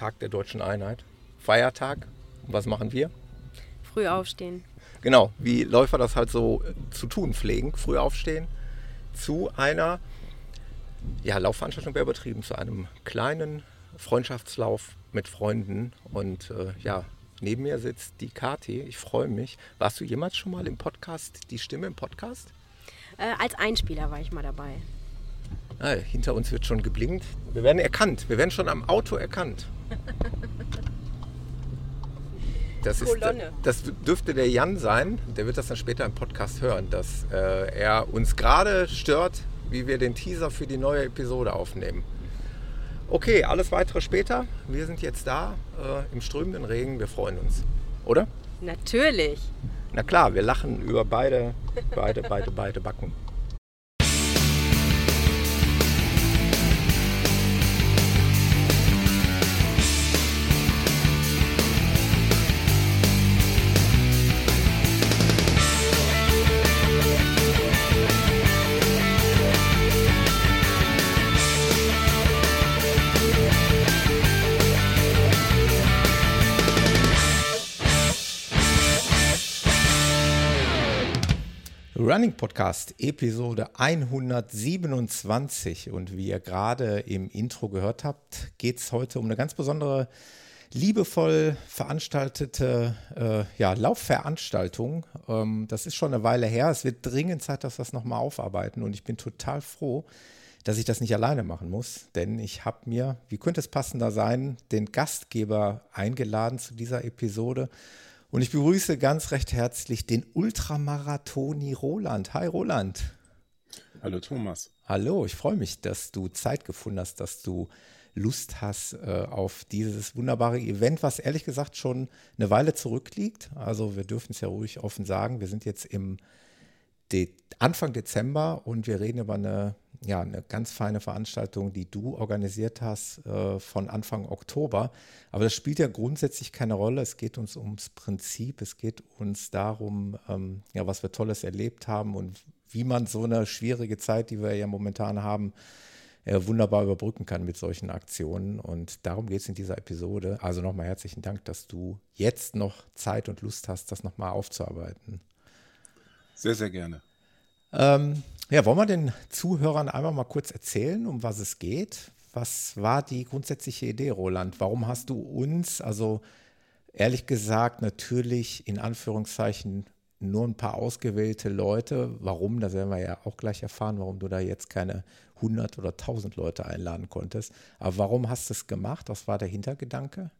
Tag der deutschen Einheit, Feiertag. Und was machen wir? Früh aufstehen. Genau, wie Läufer das halt so äh, zu tun pflegen, früh aufstehen, zu einer, ja, Laufveranstaltung wäre übertrieben, zu einem kleinen Freundschaftslauf mit Freunden. Und äh, ja, neben mir sitzt die Kati. Ich freue mich. Warst du jemals schon mal im Podcast, die Stimme im Podcast? Äh, als Einspieler war ich mal dabei. Ah, hinter uns wird schon geblinkt. Wir werden erkannt. Wir werden schon am Auto erkannt. Das, ist, das dürfte der Jan sein, der wird das dann später im Podcast hören, dass äh, er uns gerade stört, wie wir den Teaser für die neue Episode aufnehmen. Okay, alles weitere später. Wir sind jetzt da äh, im strömenden Regen. Wir freuen uns, oder? Natürlich. Na klar, wir lachen über beide, beide, beide, beide Backen. Running Podcast, Episode 127. Und wie ihr gerade im Intro gehört habt, geht es heute um eine ganz besondere, liebevoll veranstaltete äh, ja, Laufveranstaltung. Ähm, das ist schon eine Weile her. Es wird dringend Zeit, dass wir das nochmal aufarbeiten. Und ich bin total froh, dass ich das nicht alleine machen muss. Denn ich habe mir, wie könnte es passender sein, den Gastgeber eingeladen zu dieser Episode. Und ich begrüße ganz recht herzlich den Ultramarathoni Roland. Hi Roland. Hallo Thomas. Hallo, ich freue mich, dass du Zeit gefunden hast, dass du Lust hast äh, auf dieses wunderbare Event, was ehrlich gesagt schon eine Weile zurückliegt. Also wir dürfen es ja ruhig offen sagen. Wir sind jetzt im De Anfang Dezember und wir reden über eine ja, eine ganz feine Veranstaltung, die du organisiert hast äh, von Anfang Oktober. Aber das spielt ja grundsätzlich keine Rolle. Es geht uns ums Prinzip. Es geht uns darum, ähm, ja, was wir Tolles erlebt haben und wie man so eine schwierige Zeit, die wir ja momentan haben, äh, wunderbar überbrücken kann mit solchen Aktionen. Und darum geht es in dieser Episode. Also nochmal herzlichen Dank, dass du jetzt noch Zeit und Lust hast, das nochmal aufzuarbeiten. Sehr, sehr gerne. Ähm, ja, wollen wir den Zuhörern einmal mal kurz erzählen, um was es geht? Was war die grundsätzliche Idee, Roland? Warum hast du uns, also ehrlich gesagt, natürlich in Anführungszeichen nur ein paar ausgewählte Leute. Warum? Das werden wir ja auch gleich erfahren, warum du da jetzt keine 100 oder 1000 Leute einladen konntest. Aber warum hast du es gemacht? Was war der Hintergedanke?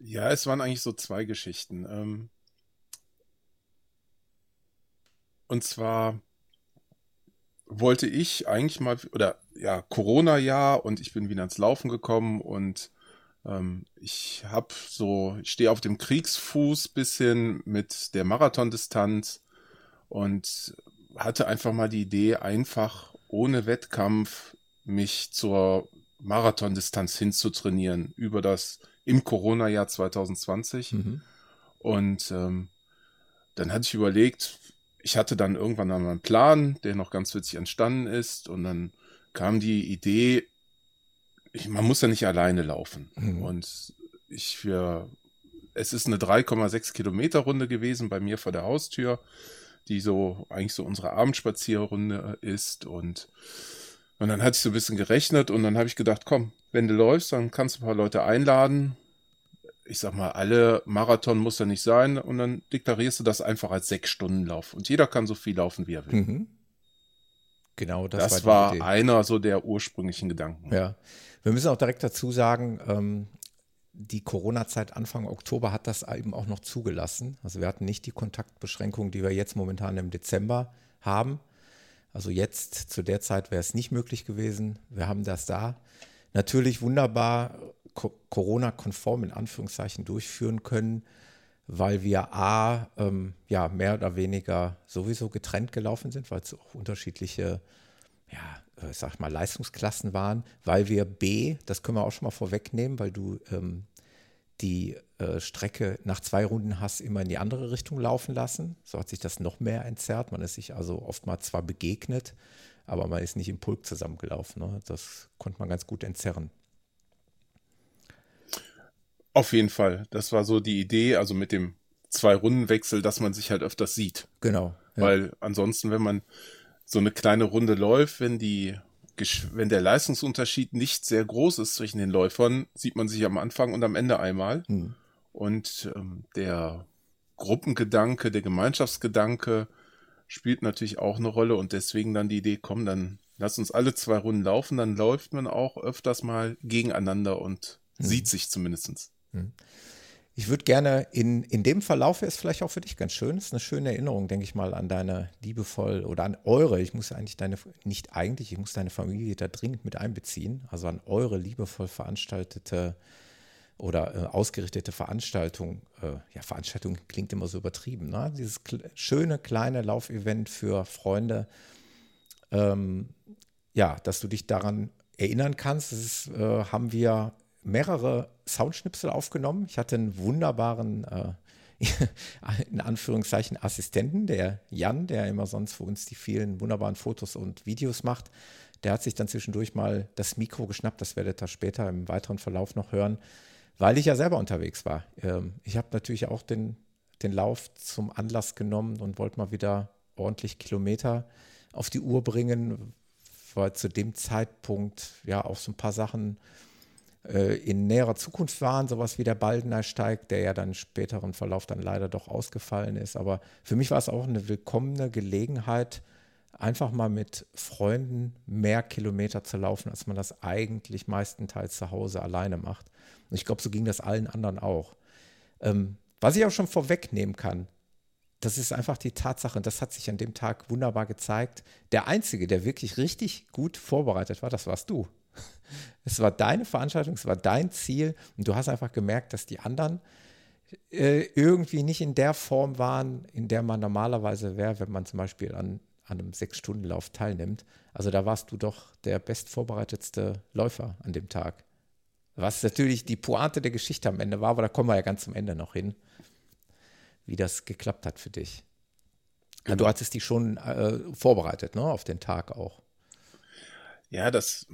Ja, es waren eigentlich so zwei Geschichten. Ähm, und zwar wollte ich eigentlich mal, oder ja, Corona-Jahr und ich bin wieder ins Laufen gekommen und ähm, ich habe so, ich stehe auf dem Kriegsfuß bisschen mit der Marathondistanz und hatte einfach mal die Idee, einfach ohne Wettkampf mich zur Marathondistanz hinzutrainieren über das im Corona-Jahr 2020. Mhm. Und ähm, dann hatte ich überlegt, ich hatte dann irgendwann einmal einen Plan, der noch ganz witzig entstanden ist. Und dann kam die Idee, ich, man muss ja nicht alleine laufen. Mhm. Und ich für, es ist eine 3,6 Kilometer Runde gewesen bei mir vor der Haustür, die so eigentlich so unsere Abendspazierrunde ist. Und, und dann hatte ich so ein bisschen gerechnet und dann habe ich gedacht, komm, wenn du läufst, dann kannst du ein paar Leute einladen ich sag mal, alle Marathon muss ja nicht sein und dann deklarierst du das einfach als sechs Stunden Lauf und jeder kann so viel laufen, wie er will. Mhm. Genau, das, das war, war einer so der ursprünglichen Gedanken. Ja, wir müssen auch direkt dazu sagen, ähm, die Corona-Zeit Anfang Oktober hat das eben auch noch zugelassen. Also wir hatten nicht die Kontaktbeschränkungen, die wir jetzt momentan im Dezember haben. Also jetzt zu der Zeit wäre es nicht möglich gewesen. Wir haben das da. Natürlich wunderbar Corona-konform in Anführungszeichen durchführen können, weil wir A, ähm, ja, mehr oder weniger sowieso getrennt gelaufen sind, weil es auch unterschiedliche, ja, äh, sag mal, Leistungsklassen waren, weil wir B, das können wir auch schon mal vorwegnehmen, weil du ähm, die äh, Strecke nach zwei Runden hast immer in die andere Richtung laufen lassen. So hat sich das noch mehr entzerrt. Man ist sich also oftmals zwar begegnet, aber man ist nicht im Pulk zusammengelaufen. Ne? Das konnte man ganz gut entzerren. Auf jeden Fall. Das war so die Idee, also mit dem Zwei-Runden-Wechsel, dass man sich halt öfters sieht. Genau. Ja. Weil ansonsten, wenn man so eine kleine Runde läuft, wenn die wenn der Leistungsunterschied nicht sehr groß ist zwischen den Läufern, sieht man sich am Anfang und am Ende einmal. Hm. Und ähm, der Gruppengedanke, der Gemeinschaftsgedanke spielt natürlich auch eine Rolle und deswegen dann die Idee, komm, dann lass uns alle zwei Runden laufen, dann läuft man auch öfters mal gegeneinander und hm. sieht sich zumindest. Hm. Ich würde gerne in, in dem Verlauf ist vielleicht auch für dich ganz schön. Ist eine schöne Erinnerung, denke ich mal, an deine liebevoll oder an eure, ich muss eigentlich deine, nicht eigentlich, ich muss deine Familie da dringend mit einbeziehen, also an eure liebevoll veranstaltete oder äh, ausgerichtete Veranstaltung. Äh, ja, Veranstaltung klingt immer so übertrieben. Ne? Dieses schöne kleine Laufevent für Freunde. Ähm, ja, dass du dich daran erinnern kannst. Das ist, äh, haben wir mehrere Soundschnipsel aufgenommen. Ich hatte einen wunderbaren, äh, in Anführungszeichen, Assistenten, der Jan, der immer sonst für uns die vielen wunderbaren Fotos und Videos macht. Der hat sich dann zwischendurch mal das Mikro geschnappt, das werdet ihr später im weiteren Verlauf noch hören, weil ich ja selber unterwegs war. Ähm, ich habe natürlich auch den, den Lauf zum Anlass genommen und wollte mal wieder ordentlich Kilometer auf die Uhr bringen, weil zu dem Zeitpunkt ja auch so ein paar Sachen in näherer Zukunft waren, sowas wie der Baldener Steig, der ja dann späteren Verlauf dann leider doch ausgefallen ist. Aber für mich war es auch eine willkommene Gelegenheit, einfach mal mit Freunden mehr Kilometer zu laufen, als man das eigentlich meistenteils zu Hause alleine macht. Und ich glaube, so ging das allen anderen auch. Ähm, was ich auch schon vorwegnehmen kann, das ist einfach die Tatsache, und das hat sich an dem Tag wunderbar gezeigt. Der Einzige, der wirklich richtig gut vorbereitet war, das warst du. Es war deine Veranstaltung, es war dein Ziel und du hast einfach gemerkt, dass die anderen äh, irgendwie nicht in der Form waren, in der man normalerweise wäre, wenn man zum Beispiel an, an einem Sechs-Stunden-Lauf teilnimmt. Also da warst du doch der bestvorbereitetste Läufer an dem Tag. Was natürlich die Pointe der Geschichte am Ende war, aber da kommen wir ja ganz zum Ende noch hin, wie das geklappt hat für dich. Genau. Du hattest die schon äh, vorbereitet, ne, auf den Tag auch. Ja, das,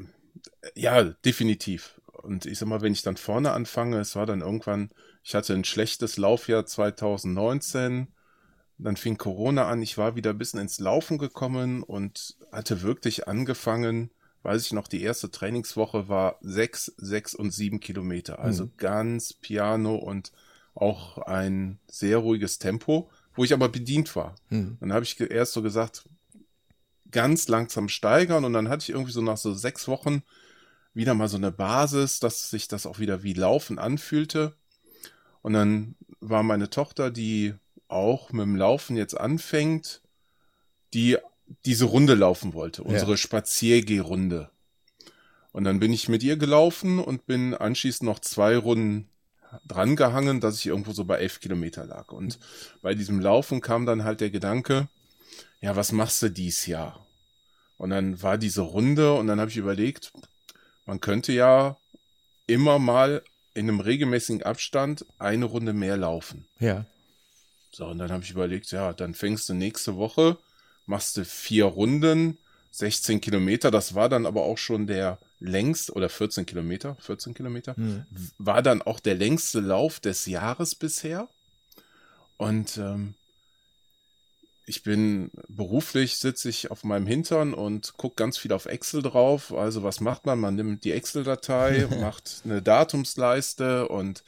ja, definitiv. Und ich sag mal, wenn ich dann vorne anfange, es war dann irgendwann, ich hatte ein schlechtes Laufjahr 2019, dann fing Corona an, ich war wieder ein bisschen ins Laufen gekommen und hatte wirklich angefangen, weiß ich noch, die erste Trainingswoche war sechs, sechs und sieben Kilometer. Also mhm. ganz piano und auch ein sehr ruhiges Tempo, wo ich aber bedient war. Mhm. Dann habe ich erst so gesagt, ganz langsam steigern und dann hatte ich irgendwie so nach so sechs Wochen wieder mal so eine Basis, dass sich das auch wieder wie Laufen anfühlte. Und dann war meine Tochter, die auch mit dem Laufen jetzt anfängt, die diese Runde laufen wollte, unsere ja. Spaziergehrunde. Und dann bin ich mit ihr gelaufen und bin anschließend noch zwei Runden drangehangen, dass ich irgendwo so bei elf Kilometer lag. Und bei diesem Laufen kam dann halt der Gedanke, ja, was machst du dies Jahr? Und dann war diese Runde und dann habe ich überlegt, man könnte ja immer mal in einem regelmäßigen Abstand eine Runde mehr laufen. Ja. So, und dann habe ich überlegt, ja, dann fängst du nächste Woche, machst du vier Runden, 16 Kilometer, das war dann aber auch schon der längst, oder 14 Kilometer, 14 Kilometer, mhm. war dann auch der längste Lauf des Jahres bisher. Und ähm, ich bin beruflich, sitze ich auf meinem Hintern und gucke ganz viel auf Excel drauf. Also was macht man? Man nimmt die Excel-Datei, macht eine Datumsleiste und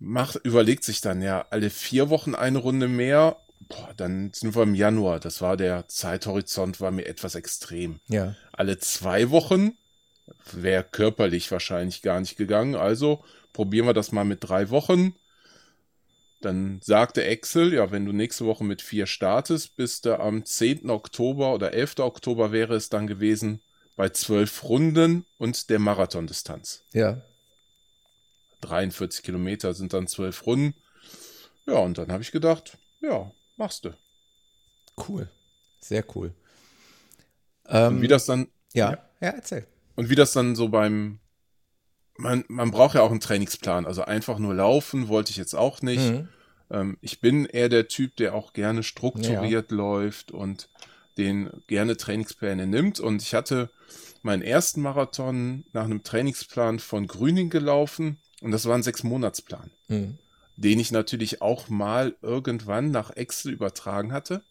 macht, überlegt sich dann ja alle vier Wochen eine Runde mehr. Boah, dann sind wir im Januar. Das war der Zeithorizont, war mir etwas extrem. Ja. Alle zwei Wochen wäre körperlich wahrscheinlich gar nicht gegangen. Also probieren wir das mal mit drei Wochen dann sagte Excel, ja, wenn du nächste Woche mit vier startest, bist du am 10. Oktober oder 11. Oktober wäre es dann gewesen bei zwölf Runden und der Marathondistanz. Ja. 43 Kilometer sind dann zwölf Runden. Ja, und dann habe ich gedacht, ja, machst du. Cool. Sehr cool. Ähm, und wie das dann. Ja, ja, ja, erzähl. Und wie das dann so beim man, man braucht ja auch einen Trainingsplan. Also einfach nur laufen wollte ich jetzt auch nicht. Mhm. Ähm, ich bin eher der Typ, der auch gerne strukturiert ja. läuft und den gerne Trainingspläne nimmt. Und ich hatte meinen ersten Marathon nach einem Trainingsplan von Grüning gelaufen. Und das war ein Sechs-Monats-Plan, Mhm. den ich natürlich auch mal irgendwann nach Excel übertragen hatte.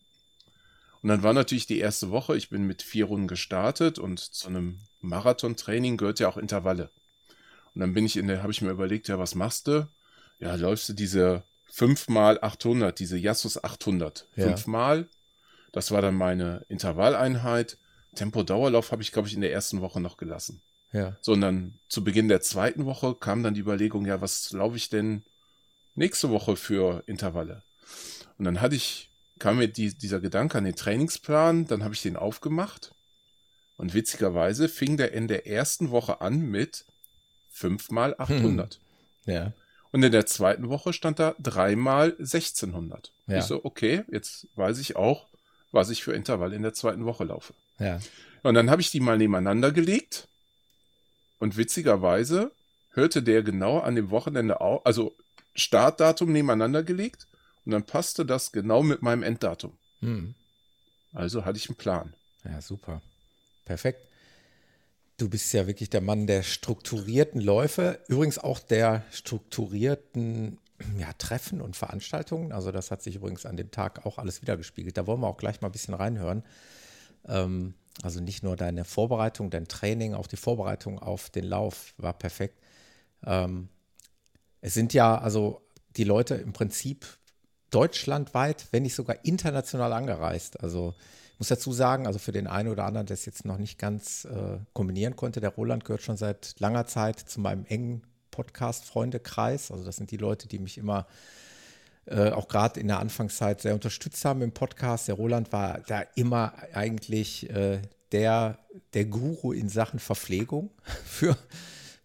Und dann war natürlich die erste Woche, ich bin mit vier Runden gestartet und zu einem Marathon-Training gehört ja auch Intervalle. Und dann bin ich in der, habe ich mir überlegt, ja, was machst du? Ja, läufst du diese 5 mal 800, diese Yassus 800. Ja. Fünfmal. Das war dann meine Intervalleinheit. Tempo-Dauerlauf habe ich, glaube ich, in der ersten Woche noch gelassen. Ja. Sondern zu Beginn der zweiten Woche kam dann die Überlegung, ja, was laufe ich denn nächste Woche für Intervalle? Und dann hatte ich, kam mir die, dieser Gedanke an den Trainingsplan, dann habe ich den aufgemacht. Und witzigerweise fing der in der ersten Woche an mit 5 mal 800. Ja. Und in der zweiten Woche stand da 3 mal 1600. Ja. Ich so, okay, jetzt weiß ich auch, was ich für Intervalle in der zweiten Woche laufe. Ja. Und dann habe ich die mal nebeneinander gelegt. Und witzigerweise hörte der genau an dem Wochenende auf, also Startdatum nebeneinander gelegt. Und dann passte das genau mit meinem Enddatum. Mhm. Also hatte ich einen Plan. Ja, super. Perfekt. Du bist ja wirklich der Mann der strukturierten Läufe, übrigens auch der strukturierten ja, Treffen und Veranstaltungen. Also das hat sich übrigens an dem Tag auch alles wiedergespiegelt. Da wollen wir auch gleich mal ein bisschen reinhören. Ähm, also nicht nur deine Vorbereitung, dein Training, auch die Vorbereitung auf den Lauf war perfekt. Ähm, es sind ja also die Leute im Prinzip deutschlandweit, wenn nicht sogar international angereist. Also muss dazu sagen, also für den einen oder anderen, der es jetzt noch nicht ganz äh, kombinieren konnte, der Roland gehört schon seit langer Zeit zu meinem engen Podcast-Freundekreis. Also das sind die Leute, die mich immer äh, auch gerade in der Anfangszeit sehr unterstützt haben im Podcast. Der Roland war da immer eigentlich äh, der, der Guru in Sachen Verpflegung für,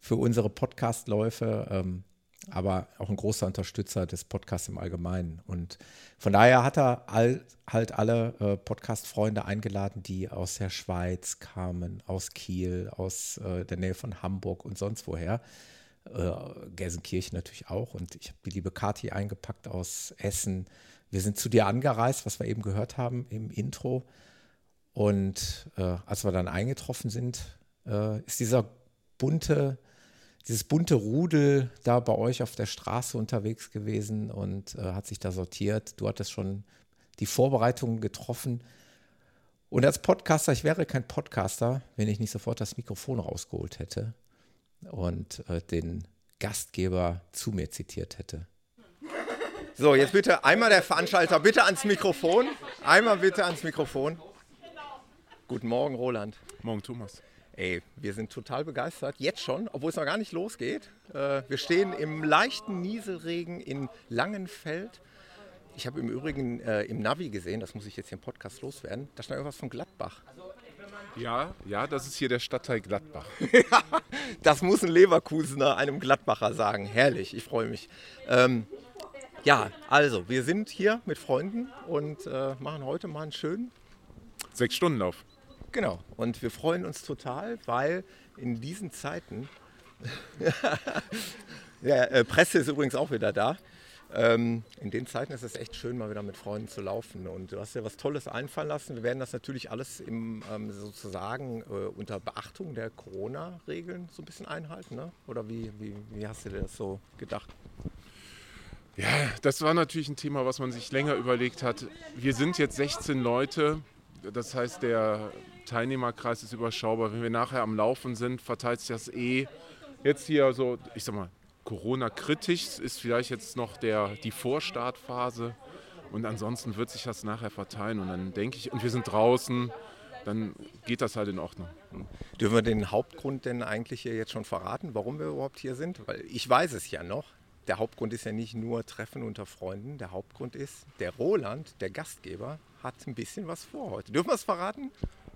für unsere Podcastläufe. Ähm, aber auch ein großer Unterstützer des Podcasts im Allgemeinen. Und von daher hat er all, halt alle äh, Podcast-Freunde eingeladen, die aus der Schweiz kamen, aus Kiel, aus äh, der Nähe von Hamburg und sonst woher. Äh, Gelsenkirchen natürlich auch. Und ich habe die liebe Kathi eingepackt aus Essen. Wir sind zu dir angereist, was wir eben gehört haben im Intro. Und äh, als wir dann eingetroffen sind, äh, ist dieser bunte dieses bunte Rudel da bei euch auf der Straße unterwegs gewesen und äh, hat sich da sortiert. Du hattest schon die Vorbereitungen getroffen. Und als Podcaster, ich wäre kein Podcaster, wenn ich nicht sofort das Mikrofon rausgeholt hätte und äh, den Gastgeber zu mir zitiert hätte. So, jetzt bitte einmal der Veranstalter, bitte ans Mikrofon. Einmal bitte ans Mikrofon. Guten Morgen, Roland. Morgen, Thomas. Ey, wir sind total begeistert, jetzt schon, obwohl es noch gar nicht losgeht. Äh, wir stehen im leichten Nieselregen in Langenfeld. Ich habe im Übrigen äh, im Navi gesehen, das muss ich jetzt hier im Podcast loswerden, da stand irgendwas von Gladbach. Ja, ja, das ist hier der Stadtteil Gladbach. Das muss ein Leverkusener einem Gladbacher sagen. Herrlich, ich freue mich. Ähm, ja, also, wir sind hier mit Freunden und äh, machen heute mal einen schönen Sechs Stunden Lauf. Genau. Und wir freuen uns total, weil in diesen Zeiten, ja, äh, Presse ist übrigens auch wieder da. Ähm, in den Zeiten ist es echt schön, mal wieder mit Freunden zu laufen. Und du hast dir was Tolles einfallen lassen. Wir werden das natürlich alles im, ähm, sozusagen äh, unter Beachtung der Corona-Regeln so ein bisschen einhalten. Ne? Oder wie, wie, wie hast du dir das so gedacht? Ja, das war natürlich ein Thema, was man sich länger überlegt hat. Wir sind jetzt 16 Leute. Das heißt, der Teilnehmerkreis ist überschaubar. Wenn wir nachher am Laufen sind, verteilt sich das eh. Jetzt hier so, ich sag mal, Corona-kritisch ist vielleicht jetzt noch der, die Vorstartphase. Und ansonsten wird sich das nachher verteilen. Und dann denke ich, und wir sind draußen, dann geht das halt in Ordnung. Dürfen wir den Hauptgrund denn eigentlich hier jetzt schon verraten, warum wir überhaupt hier sind? Weil ich weiß es ja noch. Der Hauptgrund ist ja nicht nur Treffen unter Freunden. Der Hauptgrund ist, der Roland, der Gastgeber, hat ein bisschen was vor heute. Dürfen wir es verraten?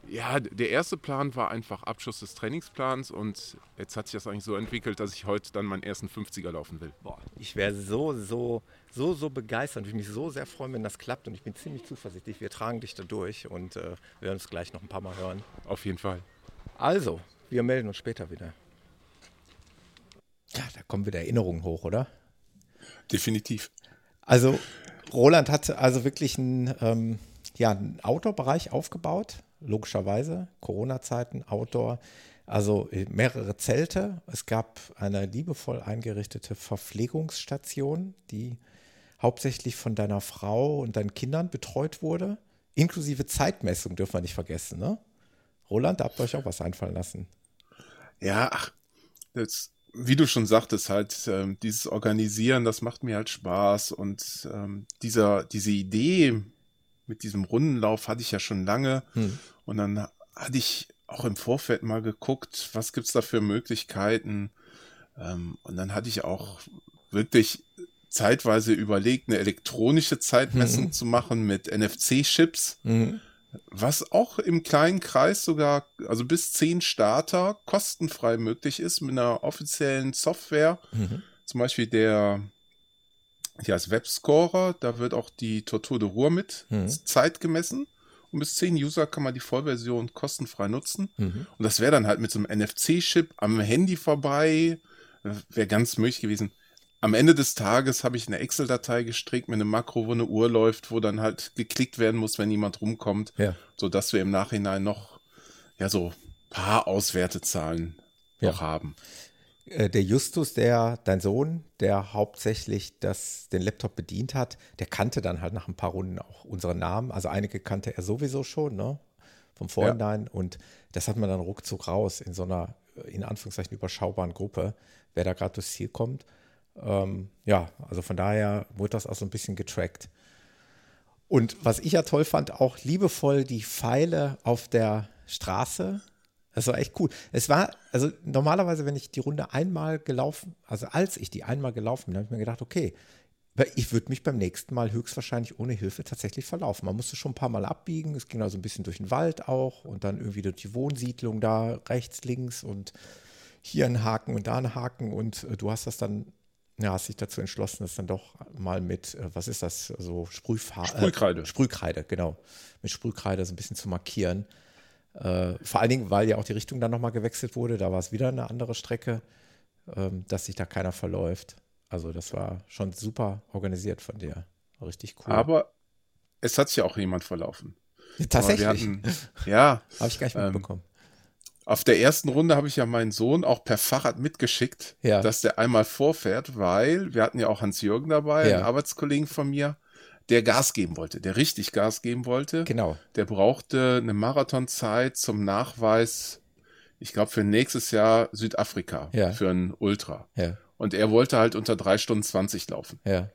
Ja, der erste Plan war einfach Abschluss des Trainingsplans und jetzt hat sich das eigentlich so entwickelt, dass ich heute dann meinen ersten 50er laufen will. Boah, ich wäre so, so, so, so begeistert. Ich würde mich so sehr freuen, wenn das klappt und ich bin ziemlich zuversichtlich. Wir tragen dich da durch und äh, wir werden uns gleich noch ein paar Mal hören. Auf jeden Fall. Also, wir melden uns später wieder. Ja, da kommen wieder Erinnerungen hoch, oder? Definitiv. Also, Roland hat also wirklich einen, ähm, ja, einen Outdoor-Bereich aufgebaut, logischerweise. Corona-Zeiten, Outdoor. Also äh, mehrere Zelte. Es gab eine liebevoll eingerichtete Verpflegungsstation, die hauptsächlich von deiner Frau und deinen Kindern betreut wurde. Inklusive Zeitmessung dürfen wir nicht vergessen, ne? Roland, da habt ihr euch auch was einfallen lassen. Ja, ach, das, wie du schon sagtest, halt, ähm, dieses Organisieren, das macht mir halt Spaß. Und ähm, dieser, diese Idee mit diesem Rundenlauf hatte ich ja schon lange. Hm. Und dann hatte ich auch im Vorfeld mal geguckt, was gibt's da für Möglichkeiten. Ähm, und dann hatte ich auch wirklich zeitweise überlegt, eine elektronische Zeitmessung mhm. zu machen mit NFC-Chips. Mhm was auch im kleinen Kreis sogar, also bis zehn Starter kostenfrei möglich ist mit einer offiziellen Software. Mhm. Zum Beispiel der, die heißt Webscorer, da wird auch die Tortur de Ruhr mit mhm. Zeit gemessen. Und bis zehn User kann man die Vollversion kostenfrei nutzen. Mhm. Und das wäre dann halt mit so einem NFC-Chip am Handy vorbei. Wäre ganz möglich gewesen am Ende des Tages habe ich eine Excel-Datei gestrickt mit einem Makro, wo eine Uhr läuft, wo dann halt geklickt werden muss, wenn jemand rumkommt, ja. sodass wir im Nachhinein noch ja so paar Auswertezahlen ja. noch haben. Äh, der Justus, der, dein Sohn, der hauptsächlich das, den Laptop bedient hat, der kannte dann halt nach ein paar Runden auch unsere Namen. Also einige kannte er sowieso schon, ne? Vom Vorhinein. Ja. Und das hat man dann ruckzuck raus in so einer, in Anführungszeichen, überschaubaren Gruppe, wer da gerade durchs Ziel kommt. Ähm, ja, also von daher wurde das auch so ein bisschen getrackt. Und was ich ja toll fand, auch liebevoll die Pfeile auf der Straße. Das war echt cool. Es war, also normalerweise, wenn ich die Runde einmal gelaufen, also als ich die einmal gelaufen bin, habe ich mir gedacht, okay, ich würde mich beim nächsten Mal höchstwahrscheinlich ohne Hilfe tatsächlich verlaufen. Man musste schon ein paar Mal abbiegen. Es ging also ein bisschen durch den Wald auch und dann irgendwie durch die Wohnsiedlung da rechts, links und hier ein Haken und da ein Haken und äh, du hast das dann ja, hast dich dazu entschlossen, das dann doch mal mit, äh, was ist das, so Sprühfarbe. Sprühkreide. Äh, Sprühkreide, genau. Mit Sprühkreide so ein bisschen zu markieren. Äh, vor allen Dingen, weil ja auch die Richtung dann nochmal gewechselt wurde, da war es wieder eine andere Strecke, ähm, dass sich da keiner verläuft. Also das war schon super organisiert von dir. Richtig cool. Aber es hat sich auch jemand verlaufen. Tatsächlich. Hatten, ja. Habe ich gar nicht mitbekommen. Ähm, auf der ersten Runde habe ich ja meinen Sohn auch per Fahrrad mitgeschickt, ja. dass der einmal vorfährt, weil wir hatten ja auch Hans-Jürgen dabei, ja. einen Arbeitskollegen von mir, der Gas geben wollte, der richtig Gas geben wollte. Genau. Der brauchte eine Marathonzeit zum Nachweis, ich glaube, für nächstes Jahr Südafrika, ja. für ein Ultra. Ja. Und er wollte halt unter drei Stunden 20 laufen. Ja.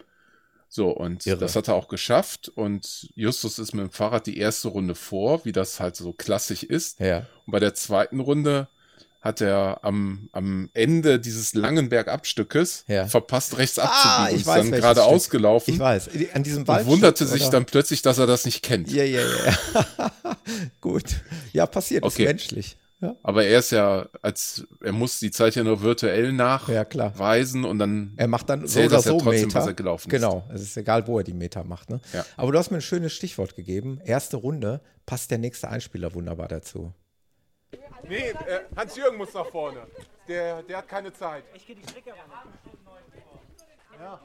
So, und Irre. das hat er auch geschafft. Und Justus ist mit dem Fahrrad die erste Runde vor, wie das halt so klassisch ist. Ja. Und bei der zweiten Runde hat er am, am Ende dieses langen Bergabstückes ja. verpasst, rechts ah, abzubiegen ich und weiß, ist dann gerade ausgelaufen. Ich weiß, an diesem Wald. Und wunderte sich oder? dann plötzlich, dass er das nicht kennt. Ja, ja, ja. Gut. Ja, passiert, okay. ist menschlich. Ja. Aber er ist ja, als er muss die Zeit ja nur virtuell nachweisen ja, und dann er macht dann so oder so trotzdem, Meter. was er gelaufen genau, ist. es ist egal, wo er die Meter macht. Ne? Ja. Aber du hast mir ein schönes Stichwort gegeben. Erste Runde passt der nächste Einspieler wunderbar dazu. Nee, äh, Hans-Jürgen muss nach vorne. Der, der hat keine Zeit. Ich gehe die Strecke Ja.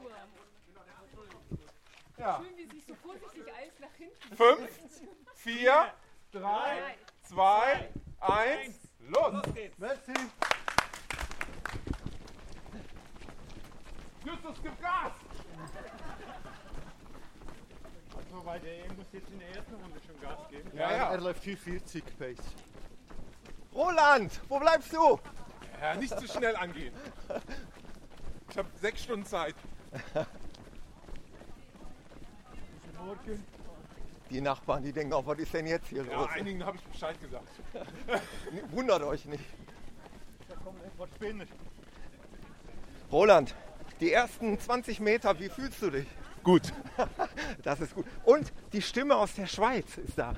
ja. Schön, wie sich so vorsichtig alles nach hinten. Fünf, vier, drei, zwei, eins, los! Los geht's! Merci! Justus, gib Gas! Also, weil der muss jetzt in der ersten Runde schon Gas geben. Ja, ja. Er läuft 440 Pace. Roland, wo bleibst du? Ja, nicht zu schnell angehen. Ich habe sechs Stunden Zeit. Die Nachbarn, die denken auch, was ist denn jetzt hier ja, los? einigen habe ich Bescheid gesagt. Wundert euch nicht. Da kommen etwas Spinnen. Roland, die ersten 20 Meter, wie fühlst du dich? Gut. Das ist gut. Und die Stimme aus der Schweiz ist da.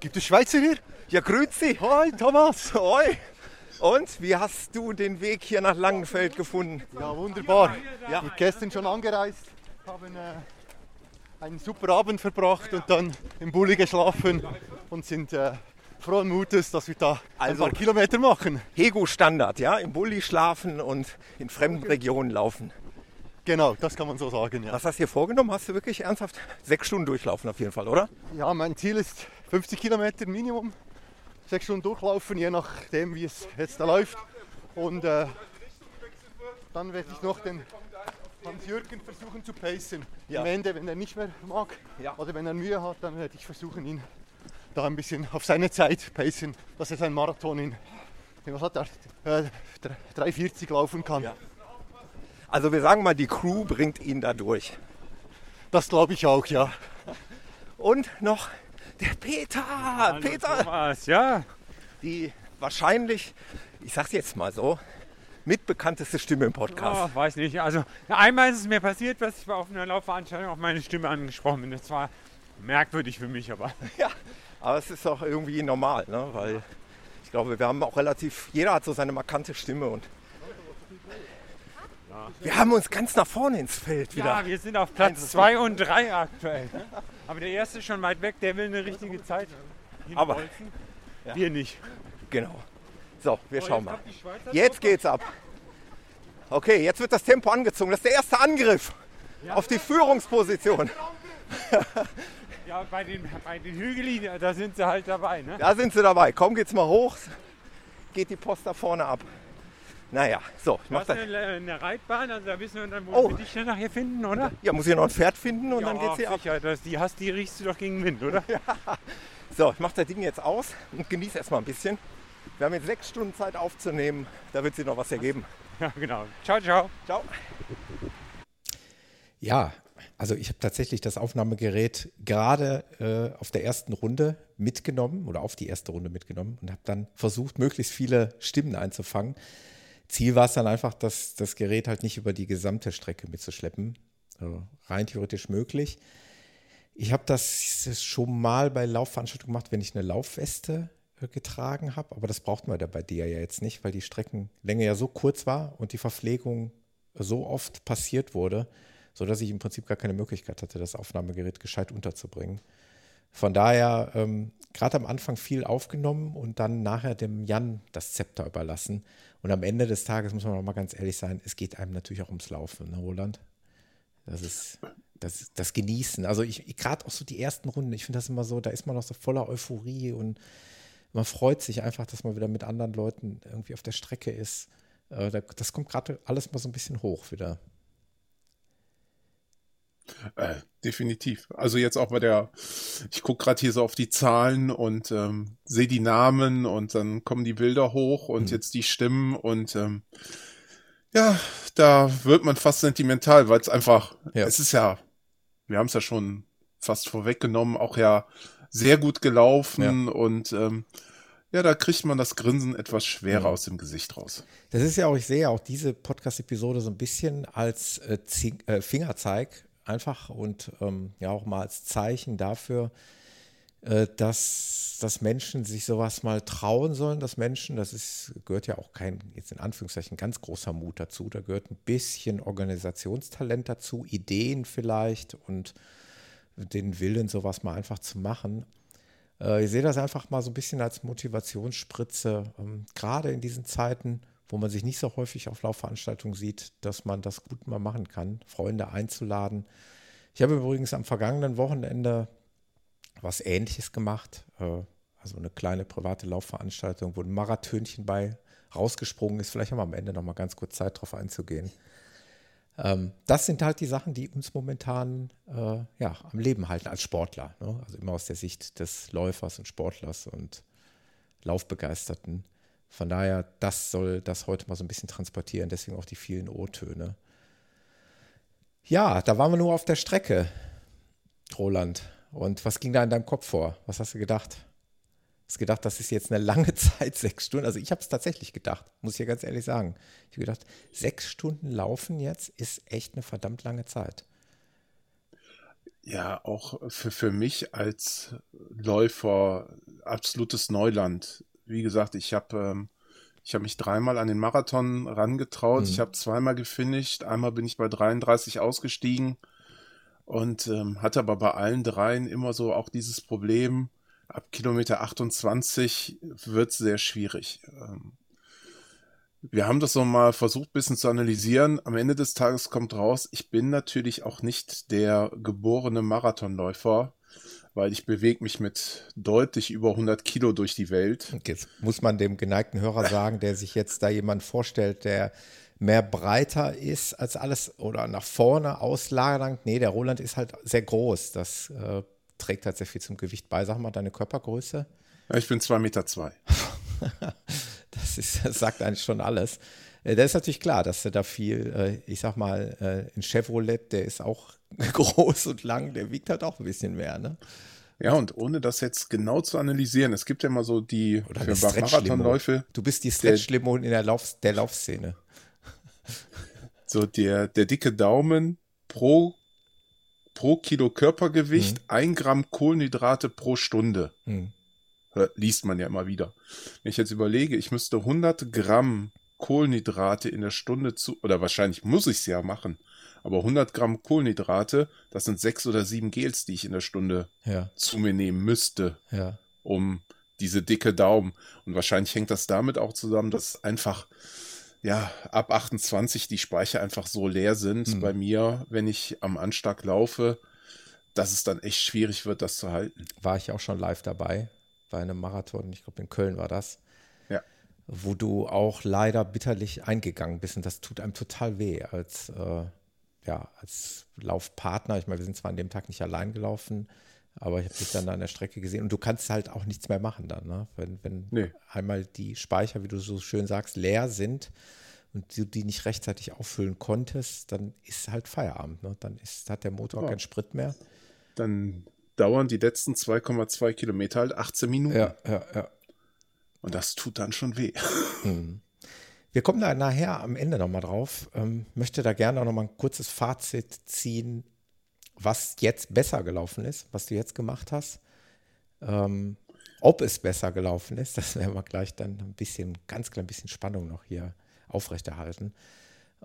Gibt es Schweizer hier? Ja, grüezi. Hoi, Thomas. Hoi. Und wie hast du den Weg hier nach Langenfeld gefunden? Ja, wunderbar. Ja. Ich gestern schon angereist, haben äh, einen super Abend verbracht und dann im Bulli geschlafen und sind äh, frohen Mutes, dass wir da also, ein paar Kilometer machen. Hego-Standard, ja? Im Bulli schlafen und in fremden Regionen laufen. Genau, das kann man so sagen, ja. Was hast du dir vorgenommen? Hast du wirklich ernsthaft sechs Stunden durchlaufen auf jeden Fall, oder? Ja, mein Ziel ist 50 Kilometer Minimum. sechs Stunden durchlaufen, je nachdem, wie es jetzt da läuft. Und äh, dann werde ich noch den Hans-Jürgen versuchen zu pacen. Ja. Am Ende, wenn er nicht mehr mag Ja. oder wenn er Mühe hat, dann werde ich versuchen, ihn da ein bisschen auf seine Zeit pacen, dass er seinen Marathon in, in was hat er, äh, 3,40 laufen kann. Ja. Also wir sagen mal, die Crew bringt ihn da durch. Das glaube ich auch, ja. Und noch der Peter. Peter, Thomas, ja. die wahrscheinlich, ich sag's jetzt mal so, mitbekannteste Stimme im Podcast. Oh, weiß nicht. Also einmal ist es mir passiert, dass ich auf einer Laufveranstaltung auf meine Stimme angesprochen bin. Das war merkwürdig für mich, aber Ja, aber es ist auch irgendwie normal, ne? weil ich glaube, wir haben auch relativ, jeder hat so seine markante Stimme und wir haben uns ganz nach vorne ins Feld wieder. ja, wir sind auf Platz 2 und 3 aktuell. Aber der erste ist schon weit weg, der will eine richtige Zeit Aber- hinbolzen. Wir nicht. Genau. So, wir schauen jetzt mal. Jetzt geht's ab. Okay, jetzt wird das Tempo angezogen. Das ist der erste Angriff auf die Führungsposition. Ja, bei den, bei den Hügeligen, da sind sie halt dabei. Ne? Da sind sie dabei. Komm, geht's mal hoch. Geht die Post da vorne ab. Naja, so, ich Du mach hast das. eine, eine Reitbahn, also da wissen wir dann, wo Oh. wir dich dann nachher finden, oder? Ja, muss hier noch ein Pferd finden und dann ja, geht's hier ab. sicher, das, die hast, die riechst du doch gegen den Wind, oder? So, ich mach das Ding jetzt aus und genieße erstmal ein bisschen. Wir haben jetzt sechs Stunden Zeit aufzunehmen. Da wird sich noch was ergeben. Ja, genau. Ciao, ciao. Ciao. Ja, also ich habe tatsächlich das Aufnahmegerät gerade äh, auf der ersten Runde mitgenommen oder auf die erste Runde mitgenommen und habe dann versucht, möglichst viele Stimmen einzufangen. Ziel war es dann einfach, dass das Gerät halt nicht über die gesamte Strecke mitzuschleppen. Also rein theoretisch möglich. Ich habe das schon mal bei Laufveranstaltungen gemacht, wenn ich eine Laufweste äh, getragen habe, aber das braucht man da bei dir ja jetzt nicht, weil die Streckenlänge ja so kurz war und die Verpflegung so oft passiert wurde, sodass ich im Prinzip gar keine Möglichkeit hatte, das Aufnahmegerät gescheit unterzubringen. Von daher ähm, gerade am Anfang viel aufgenommen und dann nachher dem Jan das Zepter überlassen. Und am Ende des Tages muss man noch mal ganz ehrlich sein, es geht einem natürlich auch ums Laufen, ne, Roland? Das ist das, das Genießen. Also ich, gerade auch so die ersten Runden, ich finde das immer so, da ist man noch so voller Euphorie und man freut sich einfach, dass man wieder mit anderen Leuten irgendwie auf der Strecke ist. Äh, da- das kommt gerade alles mal so ein bisschen hoch wieder. Äh, definitiv. Also jetzt auch bei der, ich gucke gerade hier so auf die Zahlen und ähm, sehe die Namen und dann kommen die Bilder hoch und Mhm. jetzt die Stimmen und ähm, ja, da wird man fast sentimental, weil es einfach, Ja. es ist ja, wir haben es ja schon fast vorweggenommen, auch ja sehr gut gelaufen und ähm, ja, da kriegt man das Grinsen etwas schwerer Ja. aus dem Gesicht raus. Das ist ja auch, ich sehe ja auch diese Podcast-Episode so ein bisschen als äh, äh, Fingerzeig einfach und ähm, ja auch mal als Zeichen dafür, äh, dass, dass Menschen sich sowas mal trauen sollen, dass Menschen, das ist, gehört ja auch kein, jetzt in Anführungszeichen, ganz großer Mut dazu, da gehört ein bisschen Organisationstalent dazu, Ideen vielleicht und den Willen, sowas mal einfach zu machen. Äh, ich sehe das einfach mal so ein bisschen als Motivationsspritze, ähm, gerade in diesen Zeiten, wo man sich nicht so häufig auf Laufveranstaltungen sieht, dass man das gut mal machen kann, Freunde einzuladen. Ich habe übrigens am vergangenen Wochenende was Ähnliches gemacht, äh, also eine kleine private Laufveranstaltung, wo ein Marathönchen bei rausgesprungen ist. Vielleicht haben wir am Ende noch mal ganz kurz Zeit darauf einzugehen. Ähm, das sind halt die Sachen, die uns momentan äh, ja, am Leben halten als Sportler. Ne? Also immer aus der Sicht des Läufers und Sportlers und Laufbegeisterten. Von daher, das soll das heute mal so ein bisschen transportieren, deswegen auch die vielen O-Töne. Ja, da waren wir nur auf der Strecke, Roland. Und was ging da in deinem Kopf vor? Was hast du gedacht? Hast du gedacht, das ist jetzt eine lange Zeit, sechs Stunden? Also ich habe es tatsächlich gedacht, muss ich ja ganz ehrlich sagen. Ich habe gedacht, sechs Stunden laufen jetzt ist echt eine verdammt lange Zeit. Ja, auch für, für mich als Läufer absolutes Neuland. Wie gesagt, ich habe ähm, ich mich dreimal an den Marathon rangetraut. Mhm. Ich habe zweimal gefinisht. Einmal bin ich bei 33 ausgestiegen und ähm, hatte aber bei allen dreien immer so auch dieses Problem, ab Kilometer 28 wird es sehr schwierig. Ähm, wir haben das so mal versucht, ein bisschen zu analysieren. Am Ende des Tages kommt raus, ich bin natürlich auch nicht der geborene Marathonläufer. Weil ich bewege mich mit deutlich über 100 Kilo durch die Welt. Jetzt muss man dem geneigten Hörer sagen, der sich jetzt da jemand vorstellt, der mehr breiter ist als alles oder nach vorne auslagernd. Nee, der Roland ist halt sehr groß. Das äh, trägt halt sehr viel zum Gewicht bei. Sag mal deine Körpergröße. Ja, ich bin 2,2 Meter. Zwei. das, ist, das sagt eigentlich schon alles. Äh, das ist natürlich klar, dass du da viel, äh, ich sag mal, äh, ein Chevrolet, der ist auch groß und lang, der wiegt halt auch ein bisschen mehr, ne? Ja, und ohne das jetzt genau zu analysieren, es gibt ja immer so die Oder für eine Marathonläufe. Du bist die Stretch-Limo in der, Lauf, der Laufszene. So der, der dicke Daumen pro, pro Kilo Körpergewicht, Mhm. ein Gramm Kohlenhydrate pro Stunde. Hm. Liest man ja immer wieder. Wenn ich jetzt überlege, ich müsste 100 Gramm Kohlenhydrate in der Stunde zu, oder wahrscheinlich muss ich es ja machen, aber 100 Gramm Kohlenhydrate, das sind sechs oder sieben Gels, die ich in der Stunde Ja, zu mir nehmen müsste, ja. um diese dicke Daumen. Und wahrscheinlich hängt das damit auch zusammen, dass einfach, ja, ab 28 die Speicher einfach so leer sind Mhm. bei mir, wenn ich am Anschlag laufe, dass es dann echt schwierig wird, das zu halten. War ich auch schon live dabei bei einem Marathon, ich glaube in Köln war das. Ja. Wo du auch leider bitterlich eingegangen bist und das tut einem total weh als, äh, ja, als Laufpartner. Ich meine, wir sind zwar an dem Tag nicht allein gelaufen, aber ich habe dich dann an der Strecke gesehen und du kannst halt auch nichts mehr machen dann, ne? Wenn, wenn Nee. einmal die Speicher, wie du so schön sagst, leer sind und du die nicht rechtzeitig auffüllen konntest, dann ist halt Feierabend, ne? Dann ist, hat der Motor Ja. keinen Sprit mehr. Dann dauern die letzten 2,2 Kilometer halt 18 Minuten. ja, ja. Und das tut dann schon weh. Wir kommen da nachher am Ende nochmal drauf. Ähm, möchte da gerne auch nochmal ein kurzes Fazit ziehen, was jetzt besser gelaufen ist, was du jetzt gemacht hast. Ähm, ob es besser gelaufen ist, das werden wir gleich dann ein bisschen, ganz klein bisschen Spannung noch hier aufrechterhalten.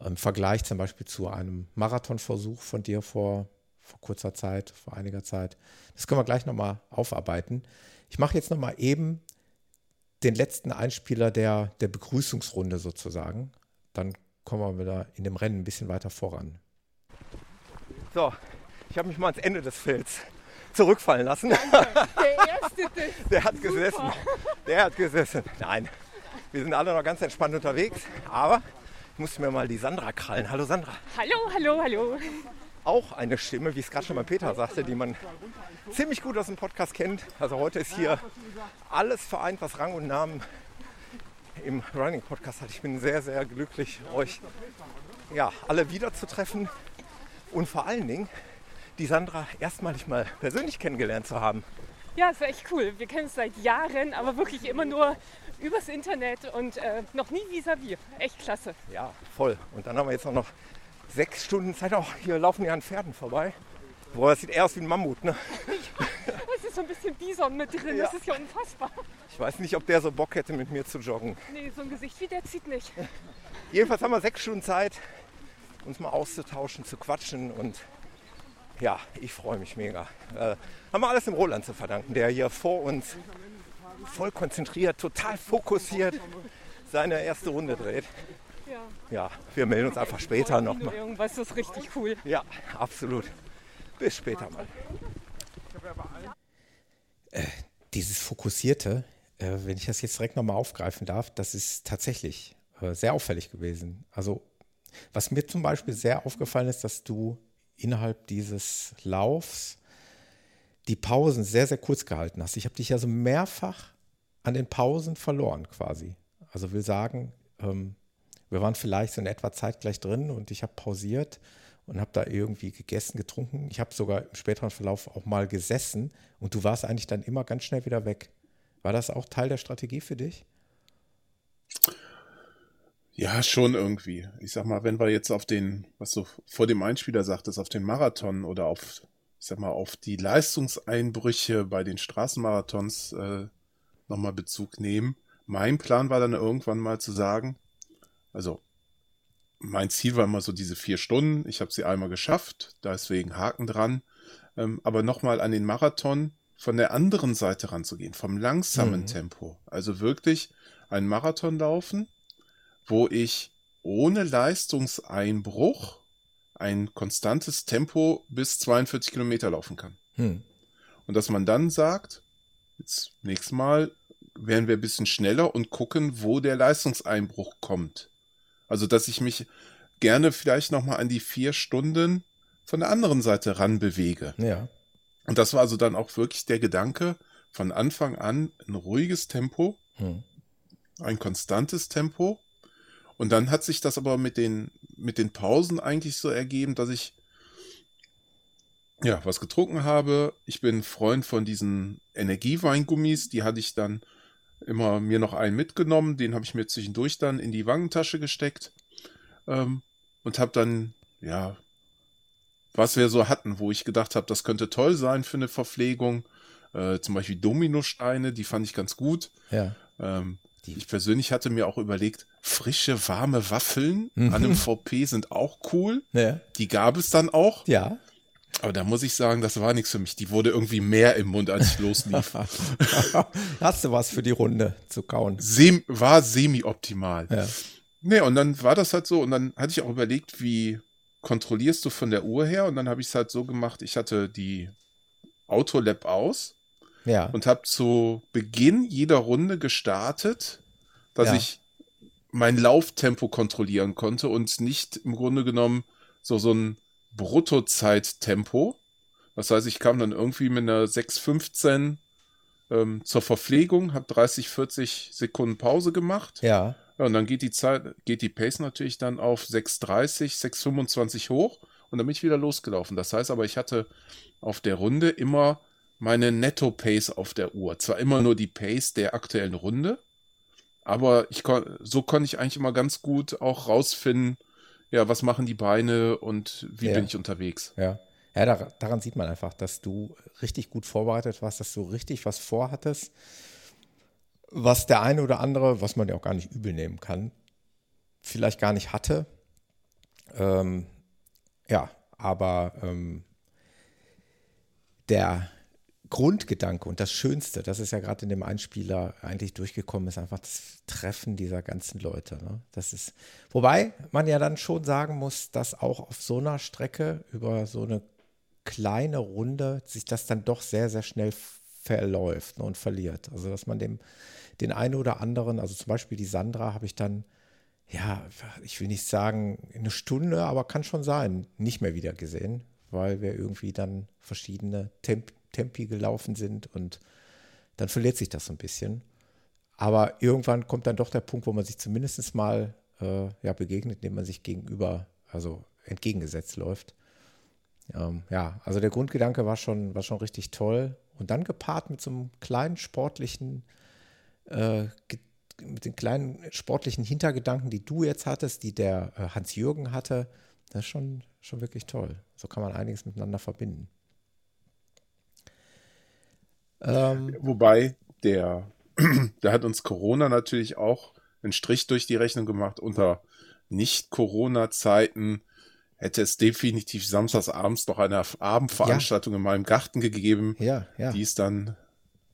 Im Vergleich zum Beispiel zu einem Marathonversuch von dir vor, vor kurzer Zeit, vor einiger Zeit. Das können wir gleich nochmal aufarbeiten. Ich mache jetzt nochmal eben den letzten Einspieler der, der Begrüßungsrunde sozusagen. Dann kommen wir wieder in dem Rennen ein bisschen weiter voran. So, ich habe mich mal ans Ende des Felds zurückfallen lassen. Der erste, Der hat gesessen. Der hat gesessen. Nein, wir sind alle noch ganz entspannt unterwegs. Aber ich musste mir mal die Sandra krallen. Hallo Sandra. Hallo, hallo, hallo. Auch eine Stimme, wie es gerade schon mal Peter sagte, die man ziemlich gut aus dem Podcast kennt. Also heute ist hier alles vereint, was Rang und Namen im Running Podcast hat. Ich bin sehr, sehr glücklich, euch ja, alle wiederzutreffen und vor allen Dingen die Sandra erstmalig mal persönlich kennengelernt zu haben. Ja, ist echt cool. Wir kennen uns seit Jahren, aber wirklich immer nur übers Internet und äh, noch nie vis-à-vis. Echt klasse. Ja, voll. Und dann haben wir jetzt auch noch sechs Stunden Zeit. Auch hier laufen ja an Pferden vorbei. Boah, das sieht eher aus wie ein Mammut, ne? Es ist so ein bisschen Bison mit drin. Das ist ja unfassbar. Ich weiß nicht, ob der so Bock hätte, mit mir zu joggen. Nee, so ein Gesicht wie der zieht nicht. Jedenfalls haben wir sechs Stunden Zeit, uns mal auszutauschen, zu quatschen und ja, ich freue mich mega. Äh, haben wir alles dem Roland zu verdanken, der hier vor uns voll konzentriert, total fokussiert seine erste Runde dreht. Ja. Wir melden uns einfach später nochmal. Irgendwas ist richtig cool. Ja, absolut. Bis später mal. Dieses Fokussierte, äh, wenn ich das jetzt direkt nochmal aufgreifen darf, das ist tatsächlich äh, sehr auffällig gewesen. Also, was mir zum Beispiel sehr aufgefallen ist, dass du innerhalb dieses Laufs die Pausen sehr, sehr kurz gehalten hast. Ich habe dich ja so mehrfach an den Pausen verloren quasi. Also will sagen, ähm, wir waren vielleicht so in etwa zeitgleich drin und ich habe pausiert und habe da irgendwie gegessen, getrunken. Ich habe sogar im späteren Verlauf auch mal gesessen und du warst eigentlich dann immer ganz schnell wieder weg. War das auch Teil der Strategie für dich? Ja, schon irgendwie. Ich sag mal, wenn wir jetzt auf den, was du vor dem Einspieler sagtest, auf den Marathon oder auf, ich sag mal, auf die Leistungseinbrüche bei den Straßenmarathons äh, nochmal Bezug nehmen. Mein Plan war dann irgendwann mal zu sagen, also mein Ziel war immer so diese vier Stunden. Ich habe sie einmal geschafft, deswegen Haken dran. Ähm, aber nochmal an den Marathon von der anderen Seite ranzugehen, vom langsamen Mhm. Tempo. Also wirklich einen Marathon laufen, wo ich ohne Leistungseinbruch ein konstantes Tempo bis 42 Kilometer laufen kann. Hm. Und dass man dann sagt, jetzt nächstes Mal werden wir ein bisschen schneller und gucken, wo der Leistungseinbruch kommt. Also, dass ich mich gerne vielleicht nochmal an die vier Stunden von der anderen Seite ranbewege. Ja. Und das war also dann auch wirklich der Gedanke, von Anfang an ein ruhiges Tempo, Hm. ein konstantes Tempo. Und dann hat sich das aber mit den, mit den Pausen eigentlich so ergeben, dass ich ja was getrunken habe. Ich bin Freund von diesen Energieweingummis, die hatte ich dann immer mir noch einen mitgenommen, den habe ich mir zwischendurch dann in die Wangentasche gesteckt ähm, und habe dann, ja, was wir so hatten, wo ich gedacht habe, das könnte toll sein für eine Verpflegung. Äh, zum Beispiel Dominosteine, die fand ich ganz gut. Ja. Ähm, ich persönlich hatte mir auch überlegt, frische, warme Waffeln an einem VP sind auch cool. Ja. Die gab es dann auch. Ja. Aber da muss ich sagen, das war nichts für mich. Die wurde irgendwie mehr im Mund, als ich loslief. Hast du was für die Runde zu kauen? Sem war semi-optimal. Ja. Nee, und dann war das halt so. Und dann hatte ich auch überlegt, wie kontrollierst du von der Uhr her? Und dann habe ich es halt so gemacht, ich hatte die Autolab aus Ja. und habe zu Beginn jeder Runde gestartet, dass Ja. ich mein Lauftempo kontrollieren konnte und nicht im Grunde genommen so so ein Bruttozeittempo. Das heißt, ich kam dann irgendwie mit einer 6,15 ähm, zur Verpflegung, habe 30, 40 Sekunden Pause gemacht. Ja. Ja, und dann geht die Zeit, geht die Pace natürlich dann auf 6,30, 6,25 hoch und dann bin ich wieder losgelaufen. Das heißt aber, ich hatte auf der Runde immer meine Netto-Pace auf der Uhr. Zwar immer nur die Pace der aktuellen Runde, aber ich kon so konnte ich eigentlich immer ganz gut auch rausfinden, ja, was machen die Beine und wie Ja. bin ich unterwegs. Ja. Ja, dar daran sieht man einfach, dass du richtig gut vorbereitet warst, dass du richtig was vorhattest, was der eine oder andere, was man ja auch gar nicht übel nehmen kann, vielleicht gar nicht hatte. Ähm, ja, aber ähm, der Grundgedanke und das Schönste, das ist ja gerade in dem Einspieler eigentlich durchgekommen, ist einfach das Treffen dieser ganzen Leute. Ne? Das ist, wobei man ja dann schon sagen muss, dass auch auf so einer Strecke über so eine kleine Runde sich das dann doch sehr, sehr schnell verläuft ne, und verliert. Also dass man dem den einen oder anderen, also zum Beispiel die Sandra habe ich dann, ja, ich will nicht sagen eine Stunde, aber kann schon sein, nicht mehr wieder gesehen, weil wir irgendwie dann verschiedene Temp Tempi gelaufen sind und dann verliert sich das so ein bisschen. Aber irgendwann kommt dann doch der Punkt, wo man sich zumindest mal äh, ja, begegnet, indem man sich gegenüber, also entgegengesetzt läuft. Ähm, ja, also der Grundgedanke war schon, war schon richtig toll. Und dann gepaart mit so einem kleinen sportlichen, äh, mit den kleinen sportlichen Hintergedanken, die du jetzt hattest, die der äh, Hans-Jürgen hatte, das ist schon, schon wirklich toll. So kann man einiges miteinander verbinden. Ähm, Wobei der, da hat uns Corona natürlich auch einen Strich durch die Rechnung gemacht. Unter Nicht-Corona-Zeiten hätte es definitiv samstags abends noch eine Abendveranstaltung in meinem Garten gegeben. ja, ja. Die ist dann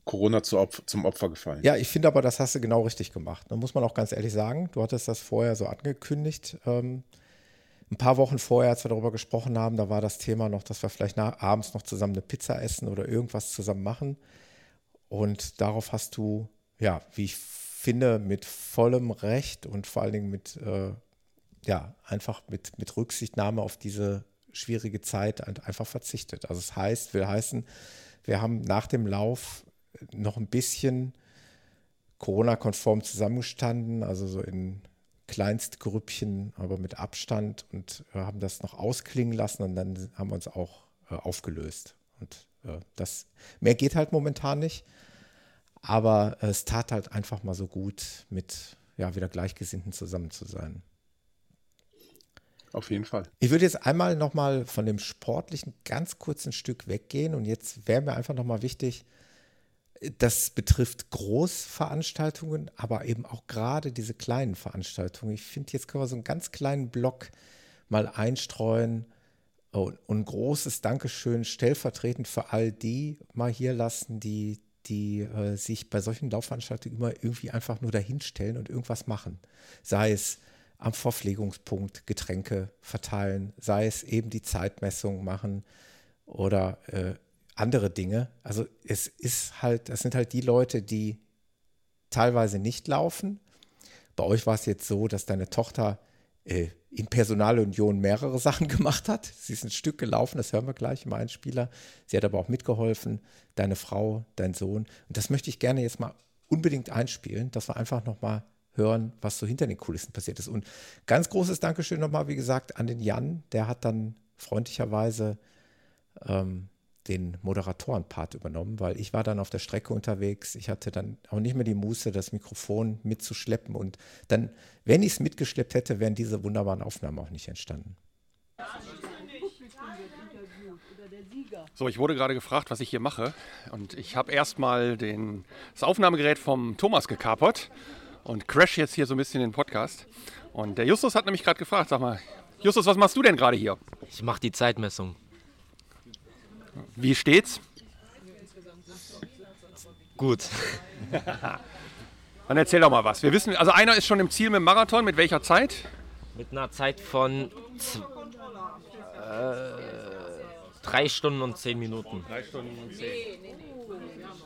Corona zu Opf zum Opfer gefallen. Ja, ich finde aber, das hast du genau richtig gemacht. Da muss man auch ganz ehrlich sagen, du hattest das vorher so angekündigt. Ähm, ein paar Wochen vorher, als wir darüber gesprochen haben, da war das Thema noch, dass wir vielleicht nach, abends noch zusammen eine Pizza essen oder irgendwas zusammen machen. Und darauf hast du, ja, wie ich finde, mit vollem Recht und vor allen Dingen mit, äh, ja, einfach mit, mit Rücksichtnahme auf diese schwierige Zeit ein- einfach verzichtet. Also es heißt, will heißen, wir haben nach dem Lauf noch ein bisschen Corona-konform zusammengestanden, also so in Kleinstgrüppchen, aber mit Abstand und äh, haben das noch ausklingen lassen und dann haben wir uns auch äh, aufgelöst. Und äh, das mehr geht halt momentan nicht. Aber äh, es tat halt einfach mal so gut, mit ja, wieder Gleichgesinnten zusammen zu sein. Auf jeden Fall. Ich würde jetzt einmal nochmal von dem Sportlichen ganz kurz ein Stück weggehen und jetzt wäre mir einfach nochmal wichtig, das betrifft Großveranstaltungen, aber eben auch gerade diese kleinen Veranstaltungen. Ich finde, jetzt können wir so einen ganz kleinen Block mal einstreuen und, und ein großes Dankeschön stellvertretend für all die mal hier lassen, die, die äh, sich bei solchen Laufveranstaltungen immer irgendwie einfach nur dahinstellen und irgendwas machen. Sei es am Verpflegungspunkt Getränke verteilen, sei es eben die Zeitmessung machen oder äh, andere Dinge. Also es ist halt, es sind halt die Leute, die teilweise nicht laufen. Bei euch war es jetzt so, dass deine Tochter äh, in Personalunion mehrere Sachen gemacht hat. Sie ist ein Stück gelaufen, das hören wir gleich im Einspieler. Sie hat aber auch mitgeholfen, deine Frau, dein Sohn. Und das möchte ich gerne jetzt mal unbedingt einspielen, dass wir einfach nochmal hören, was so hinter den Kulissen passiert ist. Und ganz großes Dankeschön nochmal, wie gesagt, an den Jan. Der hat dann freundlicherweise ähm, den Moderatorenpart übernommen, weil ich war dann auf der Strecke unterwegs. Ich hatte dann auch nicht mehr die Muße, das Mikrofon mitzuschleppen. Und dann, wenn ich es mitgeschleppt hätte, wären diese wunderbaren Aufnahmen auch nicht entstanden. So, ich wurde gerade gefragt, was ich hier mache. Und ich habe erstmal das Aufnahmegerät vom Thomas gekapert und crash jetzt hier so ein bisschen den Podcast. Und der Justus hat nämlich gerade gefragt, sag mal, Justus, was machst du denn gerade hier? Ich mache die Zeitmessung. Wie steht's? Gut. Dann erzähl doch mal was. Wir wissen, also einer ist schon im Ziel mit dem Marathon. Mit welcher Zeit? Mit einer Zeit von äh, drei Stunden und zehn Minuten. Drei Stunden und zehn.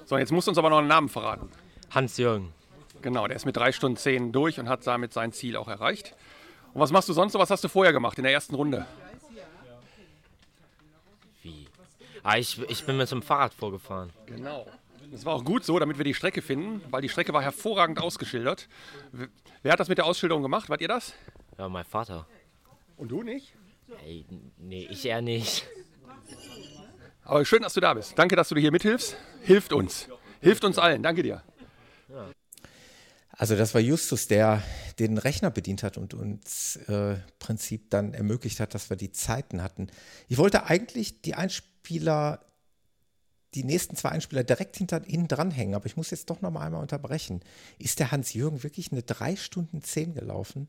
So, jetzt musst du uns aber noch einen Namen verraten. Hans-Jürgen. Genau, der ist mit drei Stunden zehn durch und hat damit sein Ziel auch erreicht. Und was machst du sonst noch? Was hast du vorher gemacht in der ersten Runde? Wie? Ah, ich, ich bin mit dem Fahrrad vorgefahren. Genau. Das war auch gut so, damit wir die Strecke finden, weil die Strecke war hervorragend ausgeschildert. Wer hat das mit der Ausschilderung gemacht? Wart ihr das? Ja, mein Vater. Und du nicht? Ey, nee, ich eher nicht. Aber schön, dass du da bist. Danke, dass du hier mithilfst. Hilft uns. Hilft uns allen. Danke dir. Ja. Also das war Justus, der den Rechner bedient hat und uns äh, Prinzip dann ermöglicht hat, dass wir die Zeiten hatten. Ich wollte eigentlich die Einspieler, die nächsten zwei Einspieler direkt hinter ihnen dranhängen, aber ich muss jetzt doch noch mal einmal unterbrechen. Ist der Hans-Jürgen wirklich eine drei Stunden zehn gelaufen?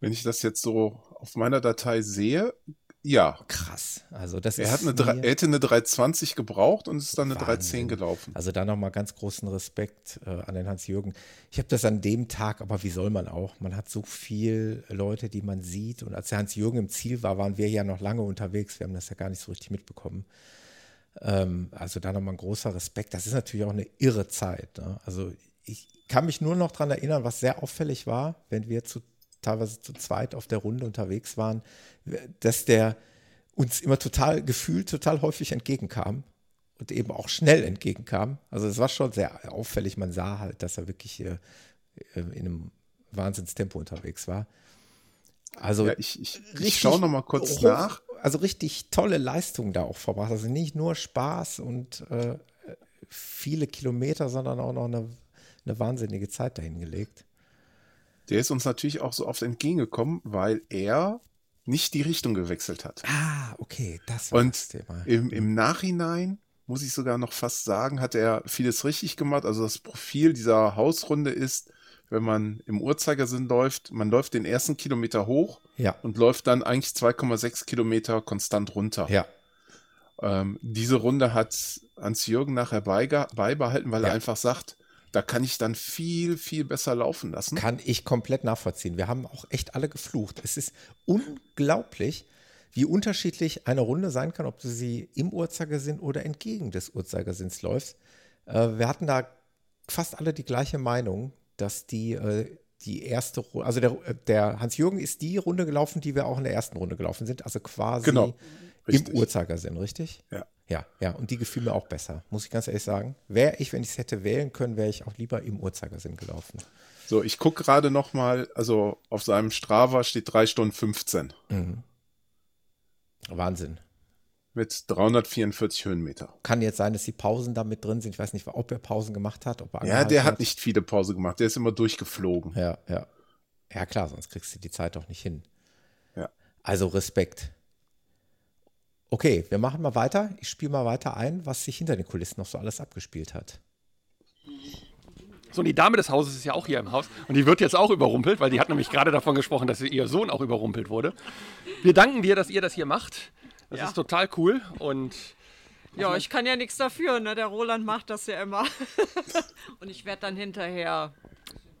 Wenn ich das jetzt so auf meiner Datei sehe, ja. Krass. Also das er, hat eine, er hätte eine 320 gebraucht und ist dann eine Wahnsinn. 310 gelaufen. Also da nochmal ganz großen Respekt äh, an den Hans-Jürgen. Ich habe das an dem Tag, aber wie soll man auch? Man hat so viele Leute, die man sieht. Und als der Hans-Jürgen im Ziel war, waren wir ja noch lange unterwegs. Wir haben das ja gar nicht so richtig mitbekommen. Ähm, also da nochmal ein großer Respekt. Das ist natürlich auch eine irre Zeit. Ne? Also ich kann mich nur noch daran erinnern, was sehr auffällig war, wenn wir zu teilweise zu zweit auf der Runde unterwegs waren, dass der uns immer total gefühlt, total häufig entgegenkam und eben auch schnell entgegenkam. Also es war schon sehr auffällig. Man sah halt, dass er wirklich hier äh, in einem Wahnsinnstempo unterwegs war. Also ja, ich, ich, ich schaue noch mal kurz hoch, nach. Also richtig tolle Leistung da auch verbracht. Also nicht nur Spaß und äh, viele Kilometer, sondern auch noch eine, eine wahnsinnige Zeit dahingelegt der ist uns natürlich auch so oft entgegengekommen, weil er nicht die Richtung gewechselt hat. Ah, okay, das war Und das Thema. Im, Im Nachhinein muss ich sogar noch fast sagen, hat er vieles richtig gemacht. Also das Profil dieser Hausrunde ist, wenn man im Uhrzeigersinn läuft, man läuft den ersten Kilometer hoch ja. und läuft dann eigentlich 2,6 Kilometer konstant runter. Ja. Ähm, diese Runde hat Hans-Jürgen nachher beibehalten, weil ja. er einfach sagt, da kann ich dann viel, viel besser laufen lassen. Kann ich komplett nachvollziehen. Wir haben auch echt alle geflucht. Es ist unglaublich, wie unterschiedlich eine Runde sein kann, ob du sie im Uhrzeigersinn oder entgegen des Uhrzeigersinns läufst. Äh, wir hatten da fast alle die gleiche Meinung, dass die, äh, die erste Runde, also der, äh, der Hans-Jürgen ist die Runde gelaufen, die wir auch in der ersten Runde gelaufen sind, also quasi genau, im Uhrzeigersinn, richtig? Ja. Ja, ja, und die gefiel mir auch besser, muss ich ganz ehrlich sagen. Wäre ich, wenn ich es hätte wählen können, wäre ich auch lieber im Uhrzeigersinn gelaufen. So, ich gucke gerade noch mal, also auf seinem Strava steht 3 Stunden 15. Mhm. Wahnsinn. Mit 344 Höhenmeter. Kann jetzt sein, dass die Pausen da mit drin sind. Ich weiß nicht, ob er Pausen gemacht hat. Ob er ja, der hat nicht viele Pause gemacht. Der ist immer durchgeflogen. Ja, ja. Ja, klar, sonst kriegst du die Zeit doch nicht hin. Ja. Also Respekt. Okay, wir machen mal weiter. Ich spiele mal weiter ein, was sich hinter den Kulissen noch so alles abgespielt hat. So, und die Dame des Hauses ist ja auch hier im Haus und die wird jetzt auch überrumpelt, weil die hat nämlich gerade davon gesprochen, dass ihr Sohn auch überrumpelt wurde. Wir danken dir, dass ihr das hier macht. Das ja. ist total cool und ja, ich kann ja nichts dafür, ne? Der Roland macht das ja immer. und ich werde dann hinterher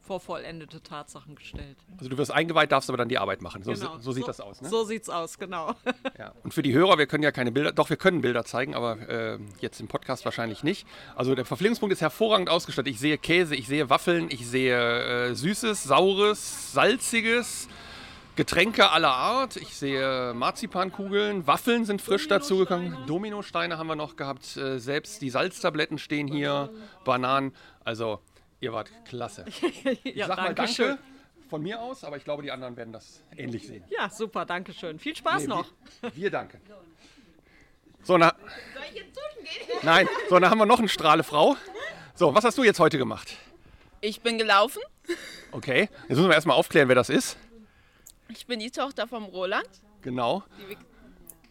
vor vollendete Tatsachen gestellt. Also du wirst eingeweiht, darfst aber dann die Arbeit machen. So, Genau. so sieht das aus, ne? So sieht's aus, genau. Ja. Und für die Hörer, wir können ja keine Bilder, doch wir können Bilder zeigen, aber äh, jetzt im Podcast wahrscheinlich nicht. Also der Verpflegungspunkt ist hervorragend ausgestattet. Ich sehe Käse, ich sehe Waffeln, ich sehe äh, Süßes, Saures, Salziges, Getränke aller Art. Ich sehe Marzipankugeln, Waffeln sind frisch dazugekommen, Dominosteine haben wir noch gehabt, äh, selbst die Salztabletten stehen hier, Bananen. Also ihr wart klasse. Ich ja, sag mal danke schön. von mir aus, aber ich glaube, die anderen werden das ähnlich sehen. Ja, super, danke schön. Viel Spaß Nee, noch. Wir, wir danken. So, na, nein, so, dann haben wir noch eine Strahlefrau. So, was hast du jetzt heute gemacht? Ich bin gelaufen. Okay, jetzt müssen wir erstmal aufklären, wer das ist. Ich bin die Tochter vom Roland, Genau, die Vic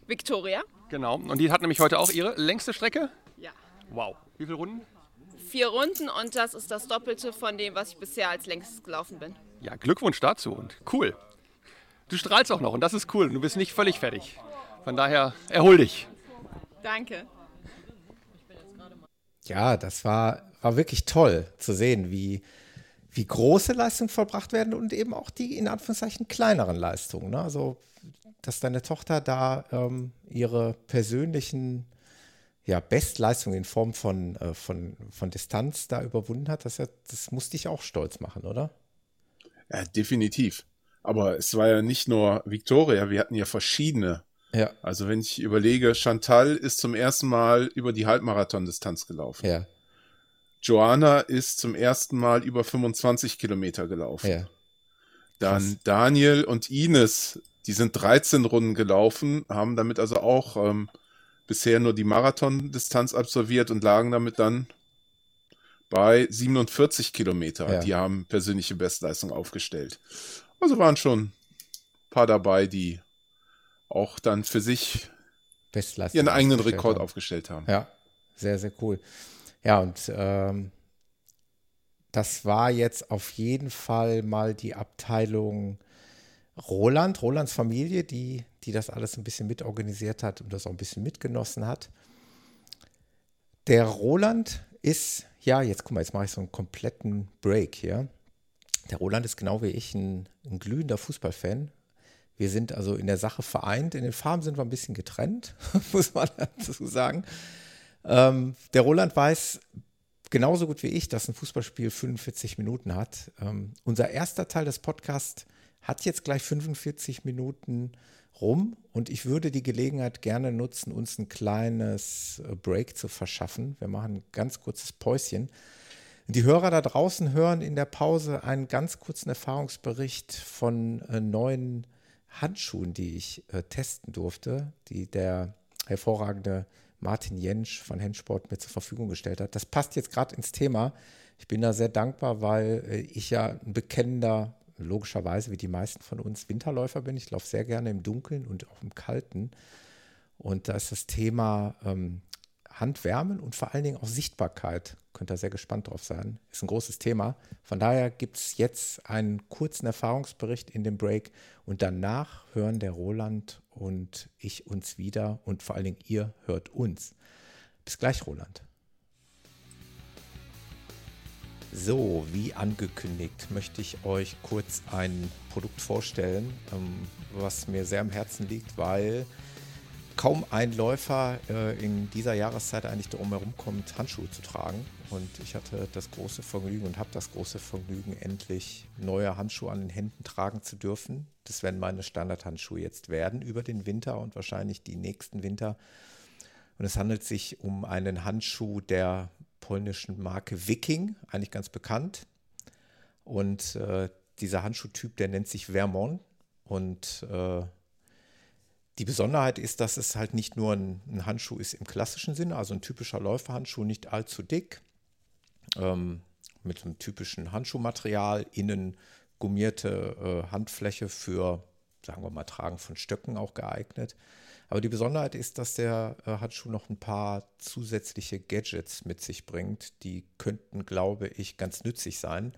Victoria. genau. Und die hat nämlich heute auch ihre längste Strecke. Ja. Wow. Wie viele Runden? Vier Runden und das ist das Doppelte von dem, was ich bisher als längstes gelaufen bin. Ja, Glückwunsch dazu und cool. Du strahlst auch noch und das ist cool. Du bist nicht völlig fertig. Von daher erhol dich. Danke. Ja, das war, war wirklich toll zu sehen, wie, wie große Leistungen vollbracht werden und eben auch die in Anführungszeichen kleineren Leistungen. Ne? Also, dass deine Tochter da ähm, ihre persönlichen ja, Bestleistungen in Form von, äh, von, von Distanz da überwunden hat, das, ja, das muss dich auch stolz machen, oder? Ja, definitiv. Aber es war ja nicht nur Victoria, wir hatten ja verschiedene. Ja. Also wenn ich überlege, Chantal ist zum ersten Mal über die Halbmarathon-Distanz gelaufen. Ja. Joanna ist zum ersten Mal über 25 Kilometer gelaufen. Ja. Dann Daniel und Ines, die sind 13 Runden gelaufen, haben damit also auch ähm, bisher nur die Marathon-Distanz absolviert und lagen damit dann bei 47 Kilometer. Ja. Die haben persönliche Bestleistung aufgestellt. Also waren schon ein paar dabei, die auch dann für sich Bestleistung ihren eigenen Rekord haben. aufgestellt haben. Ja, sehr, sehr cool. Ja, und ähm, das war jetzt auf jeden Fall mal die Abteilung Roland, Rolands Familie, die, die das alles ein bisschen mitorganisiert hat und das auch ein bisschen mitgenossen hat. Der Roland ist, ja, jetzt guck mal, jetzt mache ich so einen kompletten Break hier. Der Roland ist genau wie ich ein, ein glühender Fußballfan. Wir sind also in der Sache vereint. In den Farben sind wir ein bisschen getrennt, muss man dazu sagen. Ähm, der Roland weiß genauso gut wie ich, dass ein Fußballspiel 45 Minuten hat. Ähm, unser erster Teil des Podcasts hat jetzt gleich 45 Minuten rum und ich würde die Gelegenheit gerne nutzen, uns ein kleines äh, Break zu verschaffen. Wir machen ein ganz kurzes Päuschen. Die Hörer da draußen hören in der Pause einen ganz kurzen Erfahrungsbericht von äh, neuen Handschuhen, die ich äh, testen durfte, die der hervorragende Martin Jentsch von Handsport mir zur Verfügung gestellt hat. Das passt jetzt gerade ins Thema. Ich bin da sehr dankbar, weil ich ja ein bekennender, logischerweise wie die meisten von uns, Winterläufer bin. Ich laufe sehr gerne im Dunkeln und auch im Kalten. Und da ist das Thema ähm, Handwärmen und vor allen Dingen auch Sichtbarkeit. Könnt ihr sehr gespannt drauf sein. Ist ein großes Thema. Von daher gibt es jetzt einen kurzen Erfahrungsbericht in dem Break und danach hören der Roland und ich uns wieder und vor allen Dingen ihr hört uns. Bis gleich, Roland. So, wie angekündigt, möchte ich euch kurz ein Produkt vorstellen, ähm, was mir sehr am Herzen liegt, weil kaum ein Läufer äh, in dieser Jahreszeit eigentlich darum herumkommt, Handschuhe zu tragen. Und ich hatte das große Vergnügen und habe das große Vergnügen, endlich neue Handschuhe an den Händen tragen zu dürfen. Das werden meine Standardhandschuhe jetzt werden über den Winter und wahrscheinlich die nächsten Winter. Und es handelt sich um einen Handschuh der polnischen Marke Viking, eigentlich ganz bekannt. Und äh, dieser Handschuhtyp, der nennt sich Vermont. Und äh, die Besonderheit ist, dass es halt nicht nur ein, ein, Handschuh ist im klassischen Sinne, also ein typischer Läuferhandschuh, nicht allzu dick, ähm, mit einem typischen Handschuhmaterial, innen gummierte äh, Handfläche für, sagen wir mal, Tragen von Stöcken auch geeignet. Aber die Besonderheit ist, dass der äh, Handschuh noch ein paar zusätzliche Gadgets mit sich bringt, die könnten, glaube ich, ganz nützlich sein.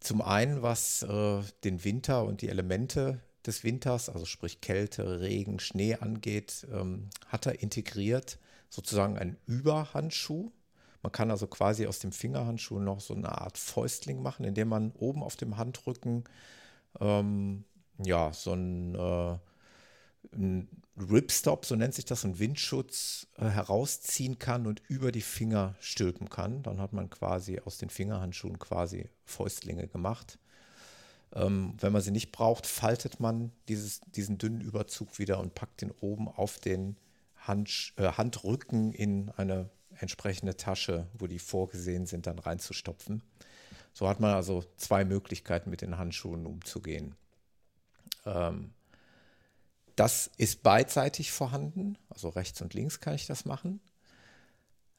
Zum einen, was äh, den Winter und die Elemente des Winters, also sprich Kälte, Regen, Schnee angeht, ähm, hat er integriert. Sozusagen einen Überhandschuh, Man kann also quasi aus dem Fingerhandschuh noch so eine Art Fäustling machen, indem man oben auf dem Handrücken ähm, ja so ein, äh, ein Ripstop, so nennt sich das, ein Windschutz äh, herausziehen kann und über die Finger stülpen kann. Dann hat man quasi aus den Fingerhandschuhen quasi Fäustlinge gemacht. Ähm, wenn man sie nicht braucht, faltet man dieses, diesen dünnen Überzug wieder und packt den oben auf den Hand, äh, Handrücken in eine entsprechende Tasche, wo die vorgesehen sind, dann reinzustopfen. So hat man also zwei Möglichkeiten, mit den Handschuhen umzugehen. Ähm, das ist beidseitig vorhanden, also rechts und links kann ich das machen.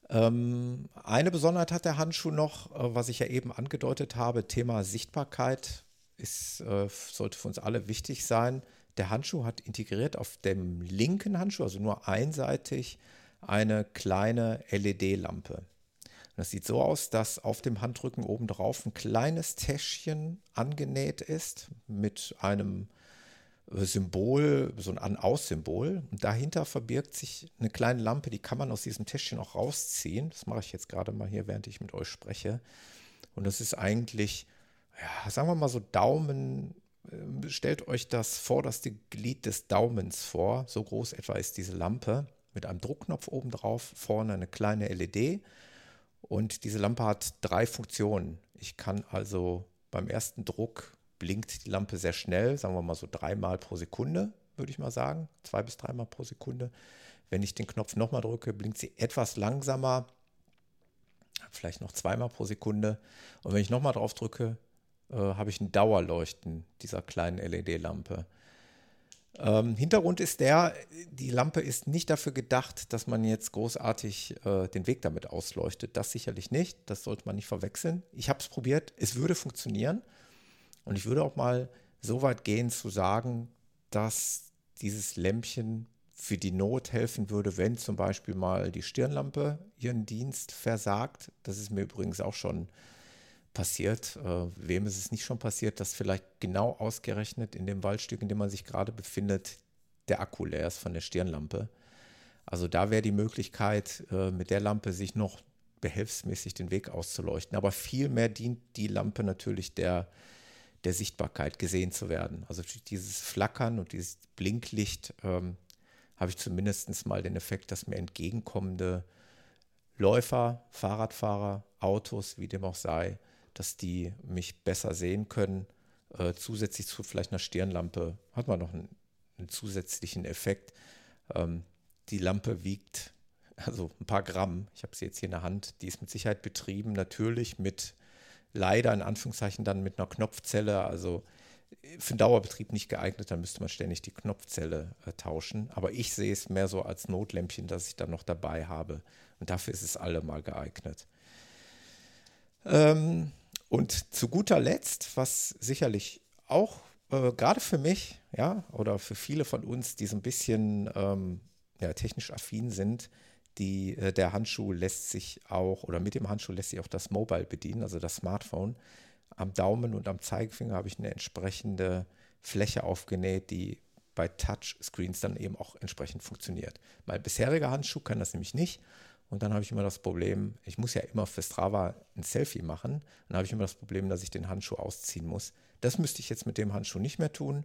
Ähm, eine Besonderheit hat der Handschuh noch, äh, was ich ja eben angedeutet habe, Thema Sichtbarkeit ist, äh, sollte für uns alle wichtig sein. Der Handschuh hat integriert auf dem linken Handschuh, also nur einseitig, eine kleine LED-Lampe. Das sieht so aus, dass auf dem Handrücken oben drauf ein kleines Täschchen angenäht ist mit einem Symbol, so ein An-Aus-Symbol. Und dahinter verbirgt sich eine kleine Lampe, die kann man aus diesem Täschchen auch rausziehen. Das mache ich jetzt gerade mal hier, während ich mit euch spreche. Und das ist eigentlich ja, sagen wir mal so Daumen, äh, stellt euch das vorderste Glied des Daumens vor. So groß etwa ist diese Lampe mit einem Druckknopf oben drauf, vorne eine kleine LED. Und diese Lampe hat drei Funktionen. Ich kann also beim ersten Druck blinkt die Lampe sehr schnell, sagen wir mal so dreimal pro Sekunde, würde ich mal sagen. Zwei bis dreimal pro Sekunde. Wenn ich den Knopf nochmal drücke, blinkt sie etwas langsamer, vielleicht noch zweimal pro Sekunde. Und wenn ich nochmal drauf drücke, äh, habe ich ein Dauerleuchten dieser kleinen LED-Lampe. Ähm, Hintergrund ist der, die Lampe ist nicht dafür gedacht, dass man jetzt großartig äh, den Weg damit ausleuchtet. Das sicherlich nicht. Das sollte man nicht verwechseln. Ich habe es probiert. Es würde funktionieren. Und ich würde auch mal so weit gehen zu sagen, dass dieses Lämpchen für die Not helfen würde, wenn zum Beispiel mal die Stirnlampe ihren Dienst versagt. Das ist mir übrigens auch schon passiert. Äh, wem ist es nicht schon passiert, dass vielleicht genau ausgerechnet in dem Waldstück, in dem man sich gerade befindet, der Akku leer ist von der Stirnlampe. Also da wäre die Möglichkeit, äh, mit der Lampe sich noch behelfsmäßig den Weg auszuleuchten. Aber vielmehr dient die Lampe natürlich der, der Sichtbarkeit, gesehen zu werden. Also dieses Flackern und dieses Blinklicht ähm, habe ich zumindest mal den Effekt, dass mir entgegenkommende Läufer, Fahrradfahrer, Autos, wie dem auch sei, dass die mich besser sehen können. Äh, zusätzlich zu vielleicht einer Stirnlampe hat man noch einen, einen zusätzlichen Effekt. Ähm, die Lampe wiegt also ein paar Gramm. Ich habe sie jetzt hier in der Hand. Die ist mit Sicherheit betrieben, natürlich mit leider in Anführungszeichen dann mit einer Knopfzelle. Also für den Dauerbetrieb nicht geeignet, dann müsste man ständig die Knopfzelle äh, tauschen. Aber ich sehe es mehr so als Notlämpchen, das ich dann noch dabei habe. Und dafür ist es allemal geeignet. Ähm, und zu guter Letzt, was sicherlich auch äh, gerade für mich, ja, oder für viele von uns, die so ein bisschen ähm, ja, technisch affin sind, die, äh, der Handschuh lässt sich auch, oder mit dem Handschuh lässt sich auch das Mobile bedienen, also das Smartphone. Am Daumen und am Zeigefinger habe ich eine entsprechende Fläche aufgenäht, die bei Touchscreens dann eben auch entsprechend funktioniert. Mein bisheriger Handschuh kann das nämlich nicht. Und dann habe ich immer das Problem, ich muss ja immer für Strava ein Selfie machen. Dann habe ich immer das Problem, dass ich den Handschuh ausziehen muss. Das müsste ich jetzt mit dem Handschuh nicht mehr tun.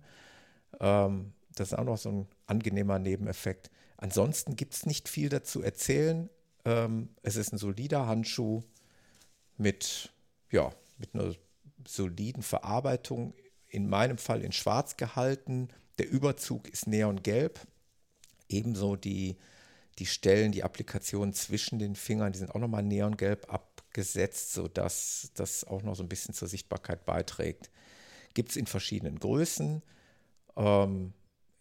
Ähm, das ist auch noch so ein angenehmer Nebeneffekt. Ansonsten gibt es nicht viel dazu erzählen. Ähm, es ist ein solider Handschuh mit, ja, mit einer soliden Verarbeitung. In meinem Fall in schwarz gehalten. Der Überzug ist neongelb. Ebenso die die Stellen, die Applikationen zwischen den Fingern, die sind auch nochmal neongelb abgesetzt, sodass das auch noch so ein bisschen zur Sichtbarkeit beiträgt. Gibt es in verschiedenen Größen, ähm,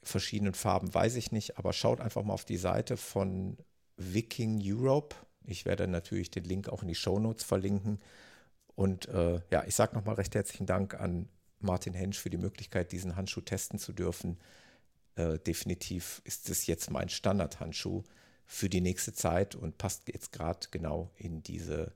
verschiedenen Farben weiß ich nicht, aber schaut einfach mal auf die Seite von Viking Europe. Ich werde natürlich den Link auch in die Show Notes verlinken. Und äh, ja, ich sage nochmal recht herzlichen Dank an Martin Hensch für die Möglichkeit, diesen Handschuh testen zu dürfen. Äh, definitiv ist es jetzt mein Standardhandschuh für die nächste Zeit und passt jetzt gerade genau in diese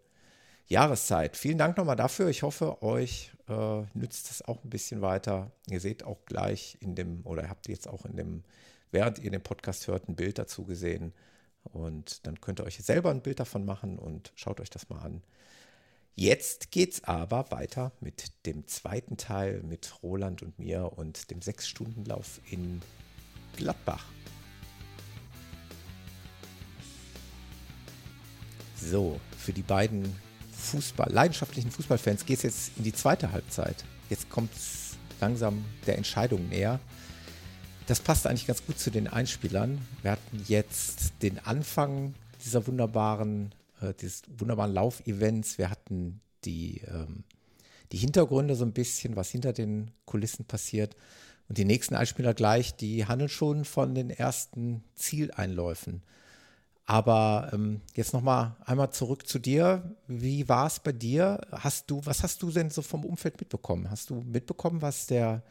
Jahreszeit. Vielen Dank nochmal dafür. Ich hoffe, euch äh, nützt es auch ein bisschen weiter. Ihr seht auch gleich in dem, oder habt jetzt auch in dem, während ihr den Podcast hört, ein Bild dazu gesehen. Und dann könnt ihr euch selber ein Bild davon machen und schaut euch das mal an. Jetzt geht's aber weiter mit dem zweiten Teil mit Roland und mir und dem Sechs-Stunden-Lauf in Gladbach. So, für die beiden Fußball, leidenschaftlichen Fußballfans geht es jetzt in die zweite Halbzeit. Jetzt kommt langsam der Entscheidung näher. Das passt eigentlich ganz gut zu den Einspielern. Wir hatten jetzt den Anfang dieser wunderbaren, äh, dieses wunderbaren Laufevents. Wir hatten die, ähm, die Hintergründe so ein bisschen, was hinter den Kulissen passiert. Und die nächsten Einspieler gleich, die handeln schon von den ersten Zieleinläufen. Aber ähm, jetzt noch mal einmal zurück zu dir. Wie war es bei dir? Hast du, was hast du denn so vom Umfeld mitbekommen? Hast du mitbekommen, was der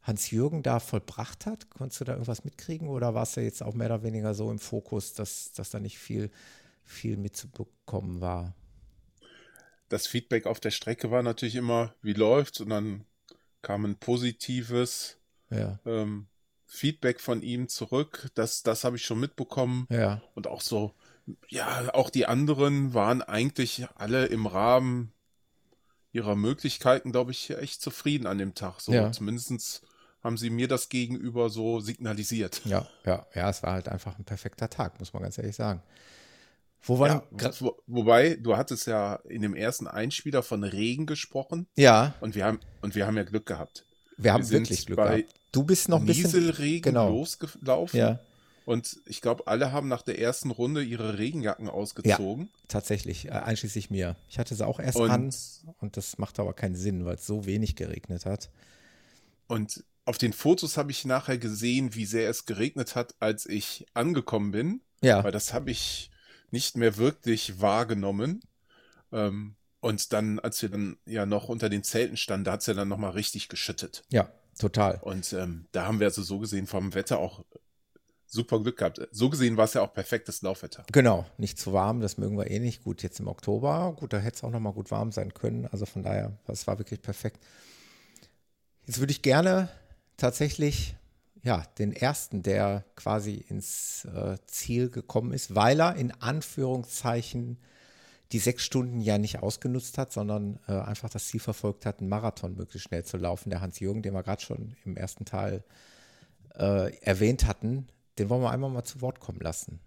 Hans-Jürgen da vollbracht hat? Konntest du da irgendwas mitkriegen oder war es ja jetzt auch mehr oder weniger so im Fokus, dass, dass da nicht viel, viel mitzubekommen war? Das Feedback auf der Strecke war natürlich immer, wie läuft's? Und dann kam ein positives ja. ähm, Feedback von ihm zurück. Das, das habe ich schon mitbekommen. Ja. Und auch so, ja, auch die anderen waren eigentlich alle im Rahmen ihrer Möglichkeiten, glaube ich, echt zufrieden an dem Tag. So, Ja. zumindest haben sie mir das gegenüber so signalisiert. Ja, ja, ja, es war halt einfach ein perfekter Tag, muss man ganz ehrlich sagen. Wo war Ja, wo, wobei, du hattest ja in dem ersten Einspieler von Regen gesprochen. Ja. Und wir haben, und wir haben ja Glück gehabt. Wir haben sind wirklich Glück bei gehabt. Du bist noch ein bisschen- Nieselregen genau. losgelaufen. Ja. Und ich glaube, alle haben nach der ersten Runde ihre Regenjacken ausgezogen. Ja, tatsächlich, äh, einschließlich mir. Ich hatte sie auch erst Und- an und das macht aber keinen Sinn, weil es so wenig geregnet hat. Und auf den Fotos habe ich nachher gesehen, wie sehr es geregnet hat, als ich angekommen bin. Ja. Weil das habe ich nicht mehr wirklich wahrgenommen. Ähm, und dann, als wir dann ja noch unter den Zelten standen, da hat es ja dann nochmal richtig geschüttet. Ja, total. Und ähm, da haben wir also so gesehen vom Wetter auch super Glück gehabt. So gesehen war es ja auch perfektes Laufwetter. Genau, nicht zu warm, das mögen wir eh nicht. Gut, jetzt im Oktober, gut, da hätte es auch noch mal gut warm sein können. Also von daher, das war wirklich perfekt. Jetzt würde ich gerne tatsächlich, ja, den ersten, der quasi ins äh, Ziel gekommen ist, weil er in Anführungszeichen die sechs Stunden ja nicht ausgenutzt hat, sondern äh, einfach das Ziel verfolgt hat, einen Marathon möglichst schnell zu laufen. Der Hans-Jürgen, den wir gerade schon im ersten Teil äh, erwähnt hatten, den wollen wir einmal mal zu Wort kommen lassen.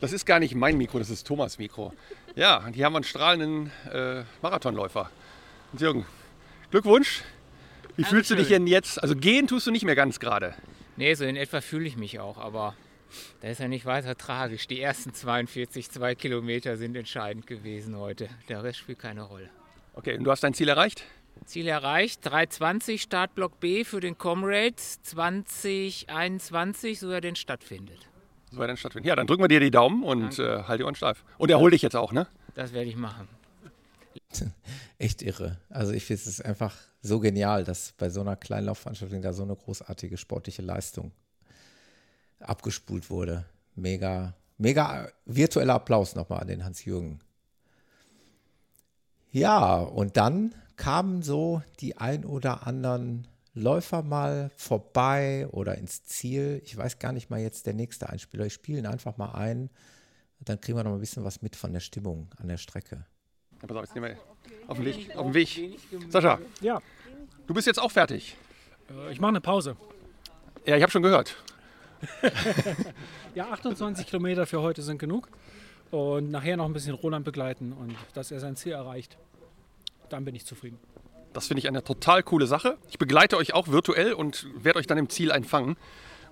Das ist gar nicht mein Mikro, das ist Thomas Mikro. Ja, und hier haben wir einen strahlenden äh, Marathonläufer. Und Jürgen, Glückwunsch. Wie fühlst du dich denn jetzt? Also gehen tust du nicht mehr ganz gerade. Nee, so in etwa fühle ich mich auch, aber das ist ja nicht weiter tragisch. Die ersten 42, zwei Kilometer sind entscheidend gewesen heute. Der Rest spielt keine Rolle. Okay, und du hast dein Ziel erreicht? Ziel erreicht, 320 Startblock B für den Comrades, 2021, so er denn stattfindet. So weit dann stattfinden. Ja, dann drücken wir dir die Daumen und äh, halt die Ohren steif. Und erhol dich jetzt auch, ne? Das werde ich machen. Echt irre. Also ich finde es einfach so genial, dass bei so einer kleinen Laufveranstaltung da so eine großartige sportliche Leistung abgespult wurde. Mega, mega virtueller Applaus nochmal an den Hans-Jürgen. Ja, und dann kamen so die ein oder anderen Läufer mal vorbei oder ins Ziel. Ich weiß gar nicht mal jetzt der nächste Einspieler. Ich spiele ihn einfach mal ein. Dann kriegen wir noch mal ein bisschen was mit von der Stimmung an der Strecke. Ja, pass auf, jetzt nehmen wir auf dem Weg. Auf dem Weg. Sascha, Ja. du bist jetzt auch fertig. Äh, Ich mache eine Pause. Ja, ich habe schon gehört. Ja, 28 Kilometer für heute sind genug. Und nachher noch ein bisschen Roland begleiten und dass er sein Ziel erreicht. Dann bin ich zufrieden. Das finde ich eine total coole Sache. Ich begleite euch auch virtuell und werde euch dann im Ziel einfangen.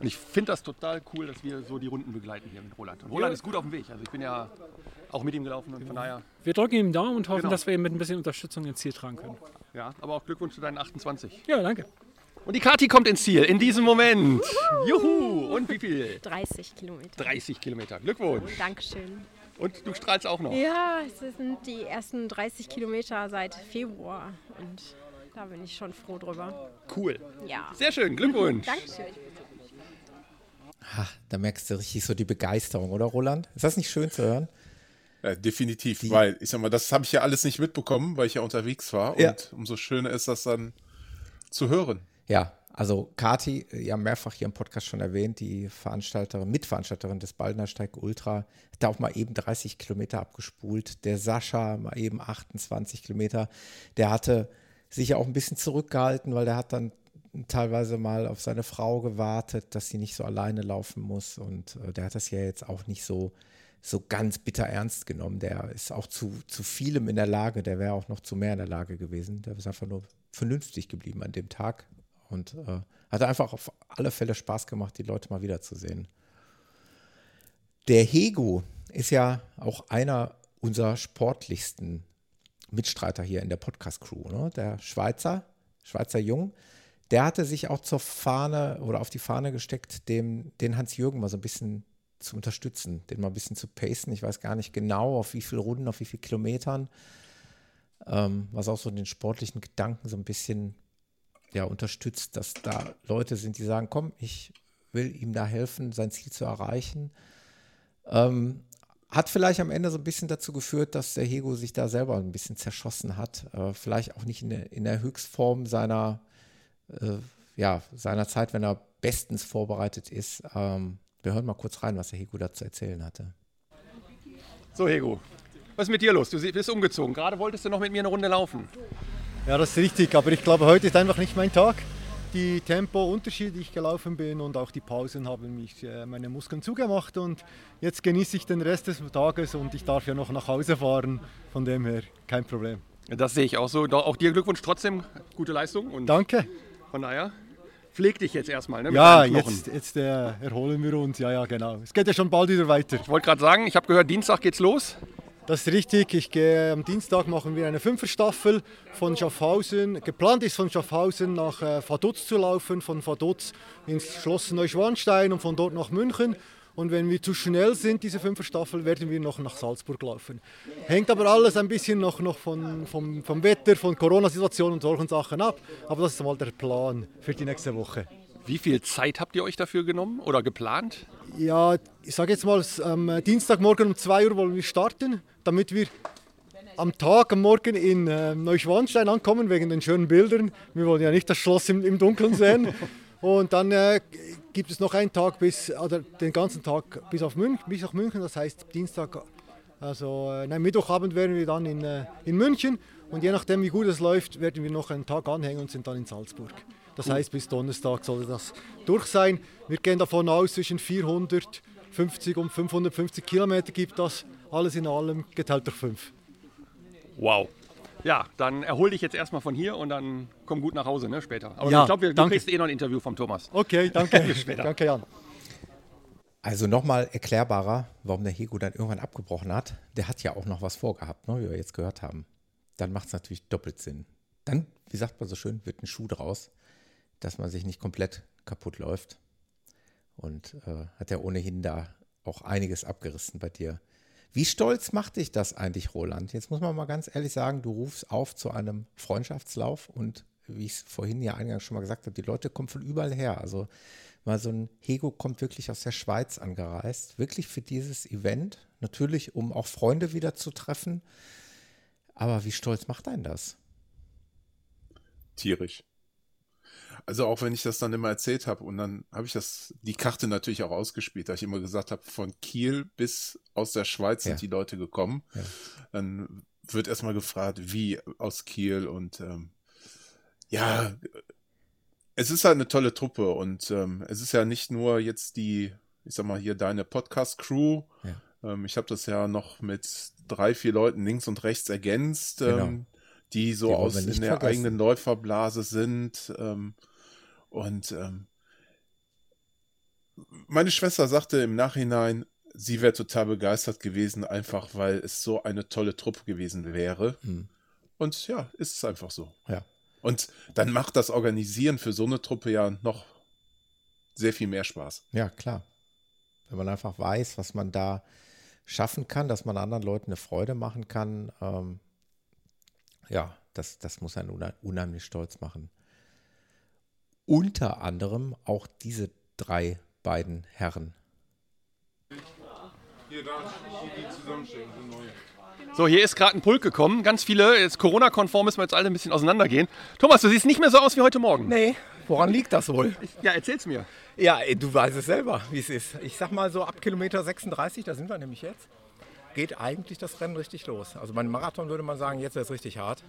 Und ich finde das total cool, dass wir so die Runden begleiten hier mit Roland. Und Roland Ja. ist gut auf dem Weg. Also ich bin ja auch mit ihm gelaufen und von daher. Wir drücken ihm den Daumen und hoffen, Genau. dass wir ihn mit ein bisschen Unterstützung ins Ziel tragen können. Ja, aber auch Glückwunsch zu deinen 28. Ja, danke. Und die Kati kommt ins Ziel in diesem Moment. Juhu! Und wie viel? 30 Kilometer. 30 Kilometer. Glückwunsch. Dankeschön. Und du strahlst auch noch. Ja, es sind die ersten 30 Kilometer seit Februar und da bin ich schon froh drüber. Cool. Ja. Sehr schön. Glückwunsch. Dankeschön. Ha, da merkst du richtig so die Begeisterung, oder Roland? Ist das nicht schön zu hören? Ja, definitiv, weil ich sag mal, das habe ich ja alles nicht mitbekommen, weil ich ja unterwegs war. Ja. Und umso schöner ist das dann zu hören. Ja, Also Kati, ja mehrfach hier im Podcast schon erwähnt, die Veranstalterin, Mitveranstalterin des Baldnersteig Ultra, hat da auch mal eben 30 Kilometer abgespult. Der Sascha mal eben 28 Kilometer. Der hatte sich ja auch ein bisschen zurückgehalten, weil der hat dann teilweise mal auf seine Frau gewartet, dass sie nicht so alleine laufen muss. Und äh, der hat das ja jetzt auch nicht so, so ganz bitter ernst genommen. Der ist auch zu, zu vielem in der Lage. Der wäre auch noch zu mehr in der Lage gewesen. Der ist einfach nur vernünftig geblieben an dem Tag und äh, hat einfach auf alle Fälle Spaß gemacht, die Leute mal wiederzusehen. Der Hego ist ja auch einer unserer sportlichsten Mitstreiter hier in der Podcast-Crew. Ne? Der Schweizer, Schweizer Jung, der hatte sich auch zur Fahne oder auf die Fahne gesteckt, dem, den Hans-Jürgen mal so ein bisschen zu unterstützen, den mal ein bisschen zu pacen. Ich weiß gar nicht genau, auf wie viele Runden, auf wie viele Kilometern, ähm, was auch so den sportlichen Gedanken so ein bisschen ja, unterstützt, dass da Leute sind, die sagen, komm, ich will ihm da helfen, sein Ziel zu erreichen. Ähm, hat vielleicht am Ende so ein bisschen dazu geführt, dass der Hego sich da selber ein bisschen zerschossen hat. Äh, vielleicht auch nicht in der, in der Höchstform seiner, äh, ja, seiner Zeit, wenn er bestens vorbereitet ist. Ähm, wir hören mal kurz rein, was der Hego dazu erzählen hatte. So, Hego, was ist mit dir los? Du bist umgezogen. Gerade wolltest du noch mit mir eine Runde laufen. Ja, das ist richtig, aber ich glaube, heute ist einfach nicht mein Tag. Die Tempounterschiede, die ich gelaufen bin und auch die Pausen haben mich äh, meine Muskeln zugemacht und jetzt genieße ich den Rest des Tages und ich darf ja noch nach Hause fahren, von dem her kein Problem. Das sehe ich auch so. Auch dir Glückwunsch trotzdem, gute Leistung. Und Danke. Von daher, pfleg dich jetzt erstmal. Ne, ja, jetzt, jetzt äh, erholen wir uns. Ja, ja, genau. Es geht ja schon bald wieder weiter. Ich wollte gerade sagen, ich habe gehört, Dienstag geht's los. Das ist richtig. Ich gehe am Dienstag machen wir eine Fünferstaffel von Schaffhausen. Geplant ist von Schaffhausen nach äh, Vaduz zu laufen, von Vaduz ins Schloss Neuschwanstein und von dort nach München. Und wenn wir zu schnell sind, diese Fünferstaffel, werden wir noch nach Salzburg laufen. Hängt aber alles ein bisschen noch, noch von, vom, vom Wetter, von Corona-Situation und solchen Sachen ab. Aber das ist mal der Plan für die nächste Woche. Wie viel Zeit habt ihr euch dafür genommen oder geplant? Ja, ich sage jetzt mal, am Dienstagmorgen um 2 Uhr wollen wir starten, damit wir am Tag, am Morgen in äh, Neuschwanstein ankommen, wegen den schönen Bildern. Wir wollen ja nicht das Schloss im, im Dunkeln sehen. Und dann äh, gibt es noch einen Tag bis, oder den ganzen Tag bis auf München, bis nach München. Das heißt Dienstag, also äh, nein, Mittwochabend wären wir dann in, äh, in München. Und je nachdem, wie gut es läuft, werden wir noch einen Tag anhängen und sind dann in Salzburg. Das heißt, bis Donnerstag sollte das durch sein. Wir gehen davon aus, zwischen 450 und 550 Kilometer gibt das alles in allem geteilt durch fünf. Wow. Ja, dann erhol dich jetzt erstmal von hier und dann komm gut nach Hause ne, später. Aber ja, ich glaube, du danke. kriegst eh noch ein Interview vom Thomas. Okay, danke. Bis später. danke, Jan. Also nochmal erklärbarer, warum der Hego dann irgendwann abgebrochen hat. Der hat ja auch noch was vorgehabt, ne, wie wir jetzt gehört haben. Dann macht es natürlich doppelt Sinn. Dann, wie sagt man so schön, wird ein Schuh draus dass man sich nicht komplett kaputt läuft. Und äh, hat ja ohnehin da auch einiges abgerissen bei dir. Wie stolz macht dich das eigentlich, Roland? Jetzt muss man mal ganz ehrlich sagen, du rufst auf zu einem Freundschaftslauf und wie ich es vorhin ja eingangs schon mal gesagt habe, die Leute kommen von überall her. Also mal so ein Hego kommt wirklich aus der Schweiz angereist, wirklich für dieses Event, natürlich um auch Freunde wieder zu treffen. Aber wie stolz macht einen das? Tierisch. Also auch wenn ich das dann immer erzählt habe und dann habe ich das, die Karte natürlich auch ausgespielt, da ich immer gesagt habe, von Kiel bis aus der Schweiz sind Ja. die Leute gekommen. Ja. Dann wird erstmal gefragt, wie aus Kiel und ähm, ja, es ist halt eine tolle Truppe und ähm, es ist ja nicht nur jetzt die, ich sag mal hier deine Podcast-Crew. Ja. Ähm, ich habe das ja noch mit drei, vier Leuten links und rechts ergänzt, Genau. Die so Die aus der vergessen. eigenen Läuferblase sind. Ähm, und ähm, meine Schwester sagte im Nachhinein, sie wäre total begeistert gewesen, einfach weil es so eine tolle Truppe gewesen wäre. Hm. Und ja, ist es einfach so. Ja. Und dann macht das Organisieren für so eine Truppe ja noch sehr viel mehr Spaß. Ja, klar. Wenn man einfach weiß, was man da schaffen kann, dass man anderen Leuten eine Freude machen kann, ähm, ja, das, das muss einen unheim- unheimlich stolz machen. Unter anderem auch diese drei beiden Herren. Hier, da, hier die zusammenstellen, so neue. So, hier ist gerade ein Pulk gekommen. Ganz viele. Jetzt Corona-konform müssen wir jetzt alle ein bisschen auseinandergehen. Thomas, du siehst nicht mehr so aus wie heute Morgen. Nee, Woran liegt das wohl? Ja, erzähl's mir. Ja, du weißt es selber, wie es ist. Ich sag mal so ab Kilometer 36, da sind wir nämlich jetzt, geht eigentlich das Rennen richtig los. Also beim Marathon würde man sagen, jetzt wird es richtig hart.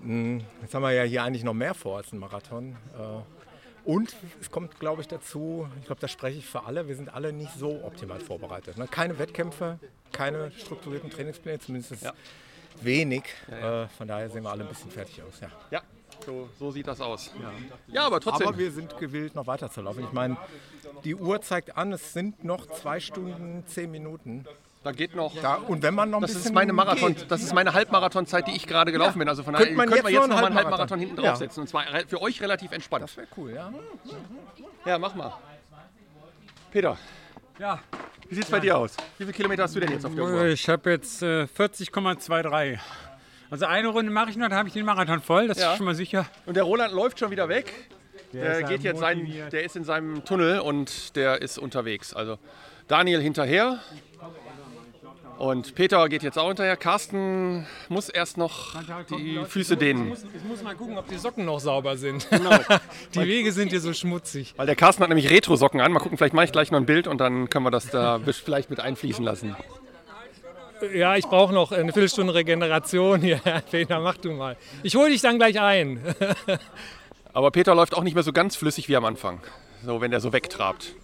Hm, Jetzt haben wir ja hier eigentlich noch mehr vor als ein Marathon. Äh, Und es kommt, glaube ich, dazu, ich glaube, da spreche ich für alle, wir sind alle nicht so optimal vorbereitet. Ne? Keine Wettkämpfe, keine strukturierten Trainingspläne, zumindest wenig. Äh, Von daher sehen wir alle ein bisschen fertig aus. Ja. Ja, so, so sieht das aus. Ja, aber trotzdem. Aber wir sind gewillt, noch weiterzulaufen. Ich meine, die Uhr zeigt an, es sind noch zwei Stunden, zehn Minuten. Da geht noch. Da, und wenn man noch ein Das bisschen ist meine Marathon, geht, das ist meine Halbmarathonzeit, die ich gerade gelaufen Ja. bin. Also von daher Könnte man könnte man jetzt jetzt noch einen mal einen Halbmarathon? Halbmarathon hinten Ja. draufsetzen. Und zwar für euch relativ entspannt. Das wäre cool, ja. Ja, mach mal. Peter, Ja. wie sieht's bei dir aus? Wie viele Kilometer hast du denn jetzt auf der Uhr? Ich habe jetzt äh, 40,23. Also eine Runde mache ich noch, dann habe ich den Marathon voll, das Ja. ist schon mal sicher. Und der Roland läuft schon wieder weg. Der Der, ist geht ja jetzt sein, der ist in seinem Tunnel und der ist unterwegs. Also Daniel hinterher. Und Peter geht jetzt auch hinterher. Carsten muss erst noch die Füße dehnen. Ich muss mal gucken, ob die Socken noch sauber sind. Genau. die Wege sind hier so schmutzig. Weil der Carsten hat nämlich Retro-Socken an. Mal gucken, vielleicht mache ich gleich noch ein Bild und dann können wir das da vielleicht mit einfließen lassen. Ja, ich brauche noch eine Viertelstunde Regeneration hier. Peter, mach du mal. Ich hole dich dann gleich ein. Aber Peter läuft auch nicht mehr so ganz flüssig wie am Anfang. So, wenn der so wegtrabt.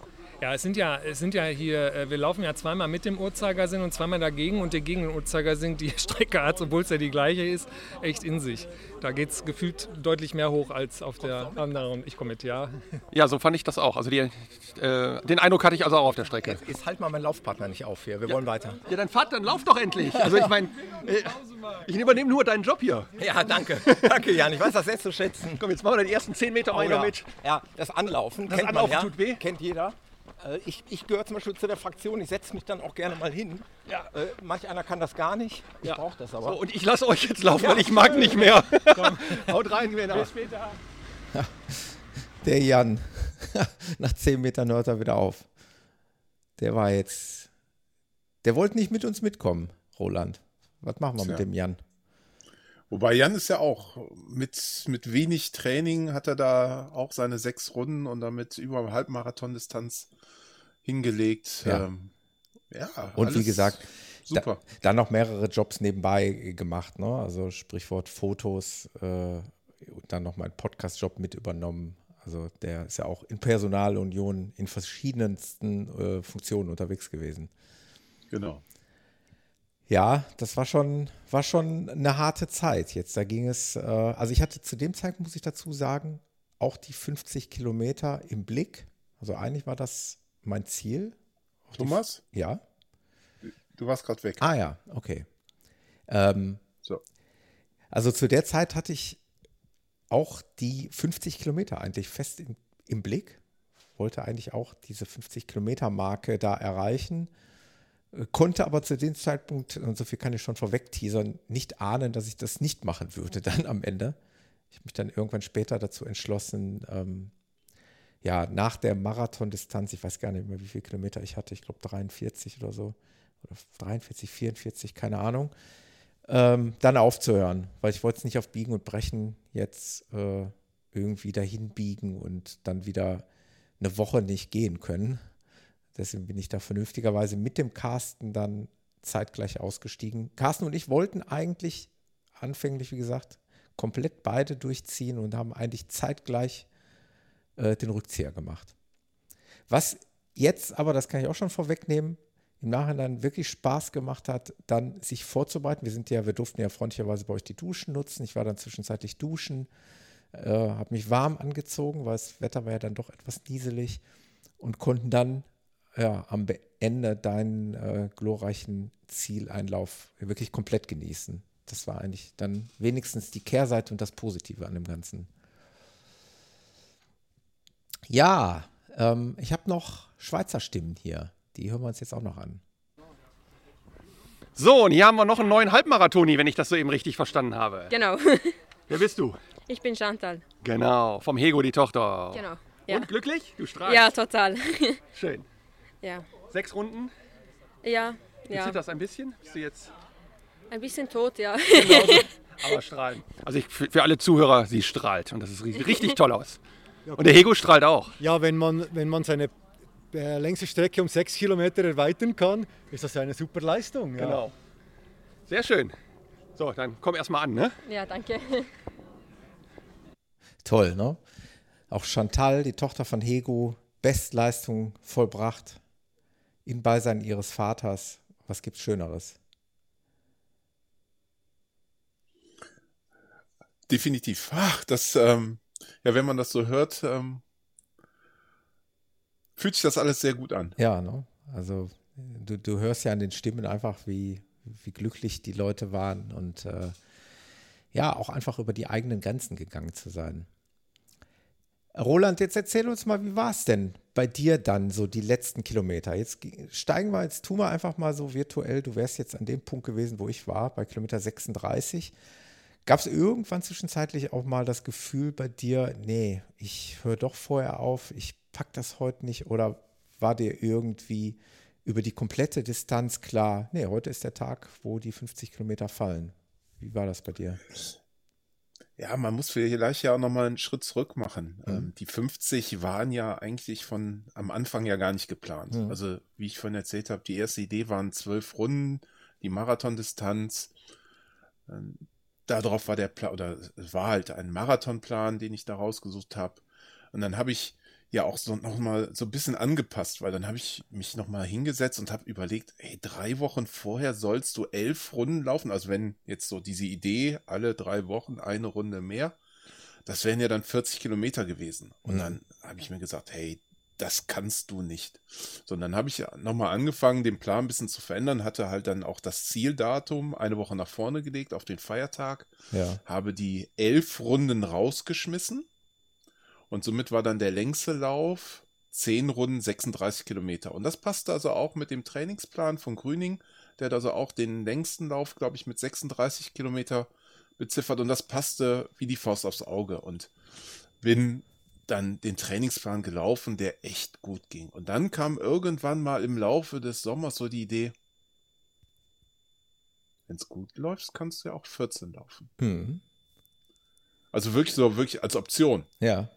Ja, es sind ja, es sind ja hier, äh, wir laufen ja zweimal mit dem Uhrzeigersinn und zweimal dagegen und der gegen den Uhrzeigersinn, die Strecke hat, obwohl es ja die gleiche ist, echt in sich. Da geht es gefühlt deutlich mehr hoch als auf der anderen. Ich komme mit, ja. Ja, so fand ich das auch. Also die, äh, den Eindruck hatte ich also auch auf der Strecke. Jetzt halt mal meinen Laufpartner nicht auf hier, wir wollen weiter. Ja, dann fahrt, dann lauf doch endlich. Also ich meine, äh, ich übernehme nur deinen Job hier. Ja, danke. Danke, Jan. Ich weiß das sehr zu schätzen. Komm, jetzt machen wir die ersten 10 Meter mal Oh, noch ja. mit. Ja, das Anlaufen Das kennt Anlaufen man, ja. tut weh. Kennt jeder. Äh, Ich, ich gehöre zum Beispiel zu der Fraktion, ich setze mich dann auch gerne mal hin. Ja. Äh, manch einer kann das gar nicht. Ich Ja. brauche das aber. So, und ich lasse euch jetzt laufen, Ja. weil ich mag nicht mehr. Haut rein, Männer. Bis später. Der Jan. Nach zehn Metern hört er wieder auf. Der war jetzt. Der wollte nicht mit uns mitkommen, Roland. Was machen wir Tja. mit dem Jan? Wobei Jan ist ja auch mit, mit wenig Training hat er da auch seine sechs Runden und damit über Halbmarathon-Distanz hingelegt. Ja. Ähm, ja Und wie gesagt, super. Da, dann noch mehrere Jobs nebenbei gemacht, ne? Also Sprichwort Fotos äh, und dann noch mal einen Podcast-Job mit übernommen. Also der ist ja auch in Personalunion in verschiedensten äh, Funktionen unterwegs gewesen. Genau. Ja, das war schon, war schon eine harte Zeit jetzt. Da ging es, äh, also ich hatte zu dem Zeitpunkt, muss ich dazu sagen, auch die 50 Kilometer im Blick. Also eigentlich war das mein Ziel. Auch die- Thomas? Ja. Du warst gerade weg. Ah ja, okay. Ähm, So. Also zu der Zeit hatte ich auch die 50 Kilometer eigentlich fest im, im Blick. Wollte eigentlich auch diese 50 Kilometer Marke da erreichen. Äh, Konnte aber zu dem Zeitpunkt, und so viel kann ich schon vorweg teasern, nicht ahnen, dass ich das nicht machen würde dann am Ende. Ich habe mich dann irgendwann später dazu entschlossen, ähm, ja, nach der Marathondistanz, ich weiß gar nicht mehr, wie viele Kilometer ich hatte, ich glaube 43 oder so, oder 43, 44, keine Ahnung, ähm, dann aufzuhören, weil ich wollte es nicht auf Biegen und Brechen jetzt äh, irgendwie dahin biegen und dann wieder eine Woche nicht gehen können. Deswegen bin ich da vernünftigerweise mit dem Carsten dann zeitgleich ausgestiegen. Carsten und ich wollten eigentlich anfänglich, wie gesagt, komplett beide durchziehen und haben eigentlich zeitgleich äh, den Rückzieher gemacht. Was jetzt aber, das kann ich auch schon vorwegnehmen, im Nachhinein wirklich Spaß gemacht hat, dann sich vorzubereiten. Wir sind ja, wir durften ja freundlicherweise bei euch die Duschen nutzen. Ich war dann zwischenzeitlich duschen, äh, habe mich warm angezogen, weil das Wetter war ja dann doch etwas nieselig und konnten dann ja, am Ende deinen äh, glorreichen Zieleinlauf wirklich komplett genießen. Das war eigentlich dann wenigstens die Kehrseite und das Positive an dem Ganzen. Ja, ähm, ich habe noch Schweizer Stimmen hier. Die hören wir uns jetzt auch noch an. So, und hier haben wir noch einen neuen Halbmarathoni, wenn ich das so eben richtig verstanden habe. Genau. Wer bist du? Ich bin Chantal. Genau, vom Hego die Tochter. Genau. Ja. Und glücklich? Du strahlst. Ja, total. Schön. Ja. Sechs Runden. Ja. Wie ja. zieht das ein bisschen? Bist du jetzt Ein bisschen tot, ja. genauso? Aber strahlen. Also ich, für, für alle Zuhörer, sie strahlt und das sieht richtig toll aus. Und der Hego strahlt auch. Ja, wenn man, wenn man seine äh, längste Strecke um sechs Kilometer erweitern kann, ist das eine super Leistung. Ja. Genau. Sehr schön. So, dann komm erstmal an, ne? Ja, danke. Toll, ne? Auch Chantal, die Tochter von Hego, Bestleistung vollbracht. In Beisein ihres Vaters. Was gibt's Schöneres? Definitiv. Ach, das, ähm, ja, wenn man das so hört, ähm, fühlt sich das alles sehr gut an. Ja, ne? Also du, du hörst ja an den Stimmen einfach, wie, wie glücklich die Leute waren und äh, ja, auch einfach über die eigenen Grenzen gegangen zu sein. Roland, jetzt erzähl uns mal, wie war es denn bei dir dann so die letzten Kilometer? Jetzt steigen wir, jetzt tun wir einfach mal so virtuell. Du wärst jetzt an dem Punkt gewesen, wo ich war, bei Kilometer 36. Gab es irgendwann zwischenzeitlich auch mal das Gefühl bei dir, nee, ich höre doch vorher auf, ich pack das heute nicht? Oder war dir irgendwie über die komplette Distanz klar, nee, heute ist der Tag, wo die 50 Kilometer fallen? Wie war das bei dir? Ja, man muss vielleicht ja auch nochmal einen Schritt zurück machen. Mhm. Ähm, die 50 waren ja eigentlich von am Anfang ja gar nicht geplant. Mhm. Also, wie ich vorhin erzählt habe, die erste Idee waren zwölf Runden, die Marathondistanz. Ähm, darauf war der Plan, oder es war halt ein Marathonplan, den ich da rausgesucht habe. Und dann habe ich ja auch so nochmal so ein bisschen angepasst, weil dann habe ich mich nochmal hingesetzt und habe überlegt, ey, drei Wochen vorher sollst du elf Runden laufen. Also wenn jetzt so diese Idee, alle drei Wochen eine Runde mehr, das wären ja dann 40 Kilometer gewesen. Und mhm. dann habe ich mir gesagt, hey, das kannst du nicht. So, und dann habe ich nochmal angefangen, den Plan ein bisschen zu verändern, hatte halt dann auch das Zieldatum eine Woche nach vorne gelegt auf den Feiertag, ja. habe die elf Runden rausgeschmissen und somit war dann der längste Lauf 10 Runden 36 Kilometer. Und das passte also auch mit dem Trainingsplan von Grüning. Der hat also auch den längsten Lauf, glaube ich, mit 36 Kilometer beziffert. Und das passte wie die Faust aufs Auge. Und bin dann den Trainingsplan gelaufen, der echt gut ging. Und dann kam irgendwann mal im Laufe des Sommers so die Idee, wenn es gut läuft, kannst du ja auch 14 laufen. Mhm. Also wirklich so, wirklich als Option. Ja.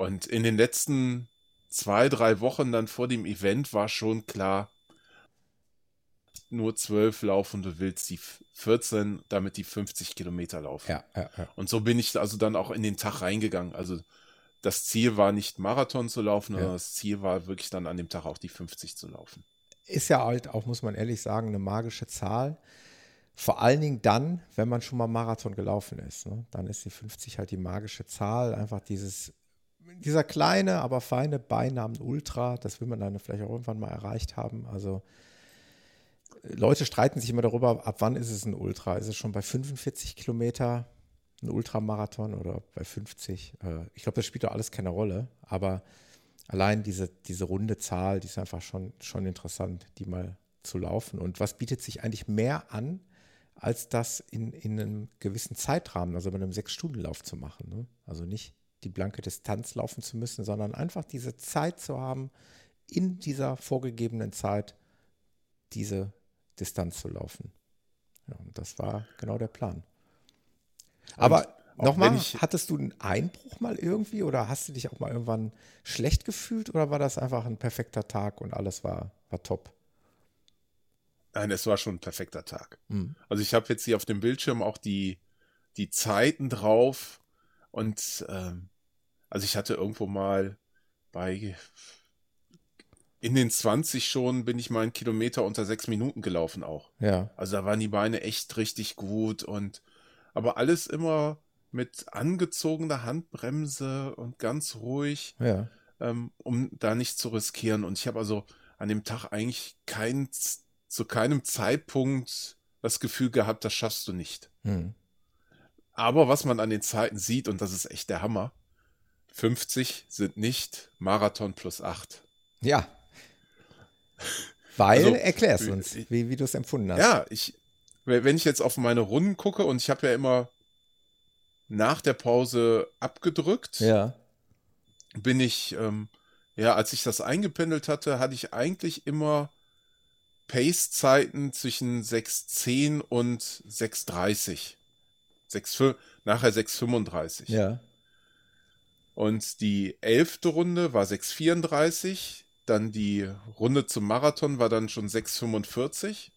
Und in den letzten zwei, drei Wochen dann vor dem Event war schon klar, nur zwölf laufen, du willst die 14, damit die 50 Kilometer laufen. Ja, ja, ja. Und so bin ich also dann auch in den Tag reingegangen. Also das Ziel war nicht Marathon zu laufen, sondern das Ziel war wirklich dann an dem Tag auch die 50 zu laufen. Ist ja halt auch, muss man ehrlich sagen, eine magische Zahl. Vor allen Dingen dann, wenn man schon mal Marathon gelaufen ist. Ne? Dann ist die 50 halt die magische Zahl. Einfach dieses dieser kleine, aber feine Beinamen Ultra, das will man dann vielleicht auch irgendwann mal erreicht haben. Also Leute streiten sich immer darüber, ab wann ist es ein Ultra? Ist es schon bei 45 Kilometer ein Ultramarathon oder bei 50? Äh, ich glaube, das spielt doch alles keine Rolle, aber allein diese, diese runde Zahl, die ist einfach schon, schon interessant, die mal zu laufen. Und was bietet sich eigentlich mehr an, als das in, in einem gewissen Zeitrahmen, also bei einem Sechs-Stunden-Lauf zu machen? Ne? Also nicht die blanke Distanz laufen zu müssen, sondern einfach diese Zeit zu haben, in dieser vorgegebenen Zeit diese Distanz zu laufen. Ja, und das war genau der Plan. Aber nochmal, hattest du einen Einbruch mal irgendwie oder hast du dich auch mal irgendwann schlecht gefühlt oder war das einfach ein perfekter Tag und alles war, war top? Nein, es war schon ein perfekter Tag. Mhm. Also ich habe jetzt hier auf dem Bildschirm auch die, die Zeiten drauf und ähm, also ich hatte irgendwo mal bei in den 20 schon bin ich mal einen Kilometer unter sechs Minuten gelaufen auch. Ja. Also da waren die Beine echt richtig gut und aber alles immer mit angezogener Handbremse und ganz ruhig, ja. ähm, um da nicht zu riskieren. Und ich habe also an dem Tag eigentlich kein, zu keinem Zeitpunkt das Gefühl gehabt, das schaffst du nicht. Hm. Aber was man an den Zeiten sieht, und das ist echt der Hammer, 50 sind nicht Marathon plus 8. Ja. Weil, Also, erklär's uns, wie, wie du es empfunden hast. Ja, ich, wenn ich jetzt auf meine Runden gucke und ich habe ja immer nach der Pause abgedrückt, Ja. bin ich, ähm, ja, als ich das eingependelt hatte, hatte ich eigentlich immer Pace-Zeiten zwischen 6,10 und 6,30. 6, nachher 6,35. Ja. Und die elfte Runde war 6,34. Dann die Runde zum Marathon war dann schon 6,45.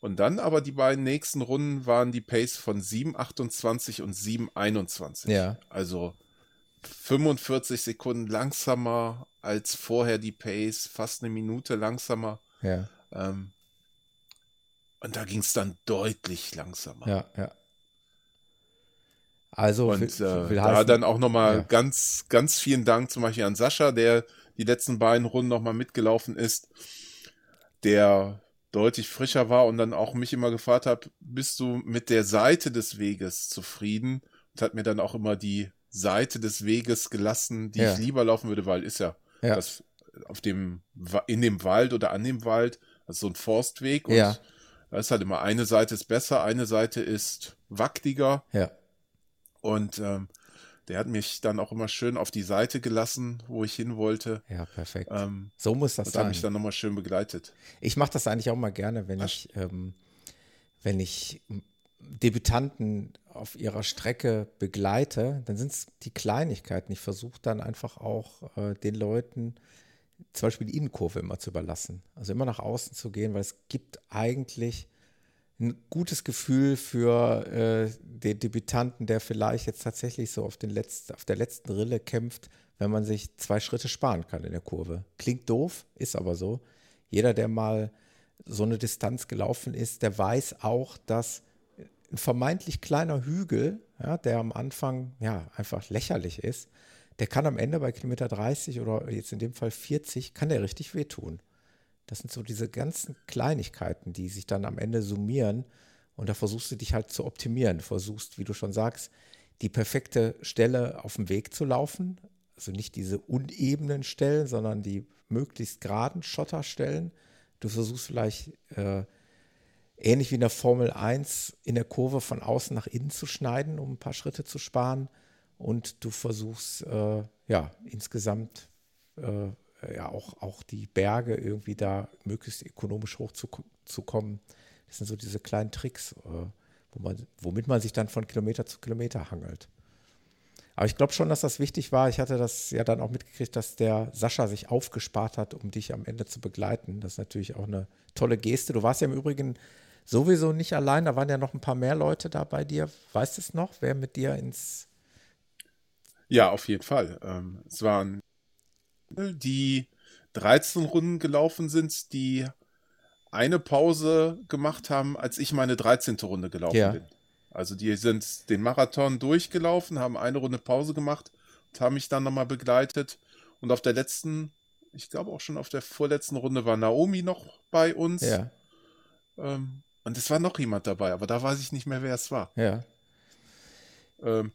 Und dann aber die beiden nächsten Runden waren die Pace von 7,28 und 7,21. Ja. Also 45 Sekunden langsamer als vorher die Pace, fast eine Minute langsamer. Ja. Ähm, und da ging es dann deutlich langsamer. Ja, ja. Also und will, äh, will da heißen, dann auch nochmal ja. ganz, ganz vielen Dank zum Beispiel an Sascha, der die letzten beiden Runden nochmal mitgelaufen ist, der deutlich frischer war und dann auch mich immer gefragt hat, bist du mit der Seite des Weges zufrieden? Und hat mir dann auch immer die Seite des Weges gelassen, die Ja. ich lieber laufen würde, weil ist ja, Ja. das auf dem in dem Wald oder an dem Wald, das ist so ein Forstweg und Ja. da ist halt immer eine Seite ist besser, eine Seite ist wackeliger. Ja. Und ähm, der hat mich dann auch immer schön auf die Seite gelassen, wo ich hin wollte. Ja, perfekt. Ähm, so muss das und sein. hat mich dann nochmal schön begleitet. Ich mache das eigentlich auch mal gerne, wenn ich, ähm, wenn ich Debütanten auf ihrer Strecke begleite, dann sind es die Kleinigkeiten. Ich versuche dann einfach auch äh, den Leuten zum Beispiel die Innenkurve immer zu überlassen. Also immer nach außen zu gehen, weil es gibt eigentlich ein gutes Gefühl für äh, den Debütanten, der vielleicht jetzt tatsächlich so auf, den letzten, auf der letzten Rille kämpft, wenn man sich zwei Schritte sparen kann in der Kurve. Klingt doof, ist aber so. Jeder, der mal so eine Distanz gelaufen ist, der weiß auch, dass ein vermeintlich kleiner Hügel, ja, der am Anfang ja einfach lächerlich ist, der kann am Ende bei Kilometer 30 oder jetzt in dem Fall 40, kann der richtig wehtun. Das sind so diese ganzen Kleinigkeiten, die sich dann am Ende summieren und da versuchst du dich halt zu optimieren. Versuchst, wie du schon sagst, die perfekte Stelle auf dem Weg zu laufen. Also nicht diese unebenen Stellen, sondern die möglichst geraden Schotterstellen. Du versuchst vielleicht äh, ähnlich wie in der Formel 1 in der Kurve von außen nach innen zu schneiden, um ein paar Schritte zu sparen. Und du versuchst äh, ja insgesamt äh, ja auch, auch die Berge irgendwie da möglichst ökonomisch hoch zu. Das sind so diese kleinen Tricks, äh, wo man, womit man sich dann von Kilometer zu Kilometer hangelt. Aber ich glaube schon, dass das wichtig war. Ich hatte das ja dann auch mitgekriegt, dass der Sascha sich aufgespart hat, um dich am Ende zu begleiten. Das ist natürlich auch eine tolle Geste. Du warst ja im Übrigen sowieso nicht allein. Da waren ja noch ein paar mehr Leute da bei dir. Weißt du es noch, wer mit dir ins. Ja, auf jeden Fall. Ähm, es waren die 13 Runden gelaufen sind, die eine Pause gemacht haben, als ich meine 13. Runde gelaufen Ja. bin. Also die sind den Marathon durchgelaufen, haben eine Runde Pause gemacht und haben mich dann nochmal begleitet. Und auf der letzten, ich glaube auch schon auf der vorletzten Runde war Naomi noch bei uns. Ja. Ähm, und es war noch jemand dabei, aber da weiß ich nicht mehr, wer es war. Ja. Ähm,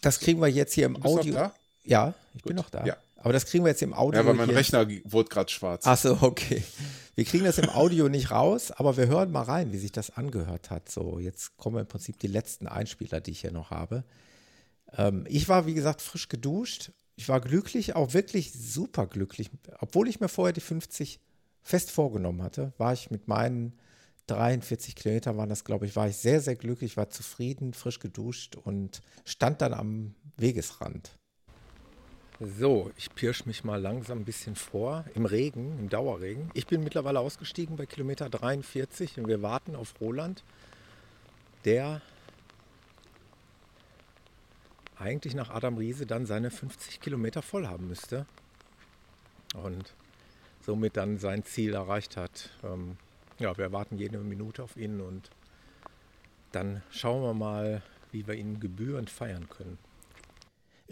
Das kriegen wir jetzt hier im Du bist noch Audio. da? Ja, ich bin Gut. noch da. Ja. Aber das kriegen wir jetzt im Audio. ja, weil mein. Rechner wurde gerade schwarz. Ach so, okay. Wir kriegen das im Audio nicht raus, aber wir hören mal rein, wie sich das angehört hat. So, jetzt kommen im Prinzip die letzten Einspieler, die ich hier noch habe. Ähm, ich war, wie gesagt, frisch geduscht. Ich war glücklich, auch wirklich super glücklich. Obwohl ich mir vorher die 50 fest vorgenommen hatte, war ich mit meinen 43 Kilometern, waren das, glaube ich, war ich sehr, sehr glücklich, war zufrieden, frisch geduscht und stand dann am Wegesrand. So, ich pirsch mich mal langsam ein bisschen vor im Regen, im Dauerregen. Ich bin mittlerweile ausgestiegen bei Kilometer 43 und wir warten auf Roland, der eigentlich nach Adam Riese dann seine 50 Kilometer voll haben müsste und somit dann sein Ziel erreicht hat. Ähm, ja, wir warten jede Minute auf ihn und dann schauen wir mal, wie wir ihn gebührend feiern können.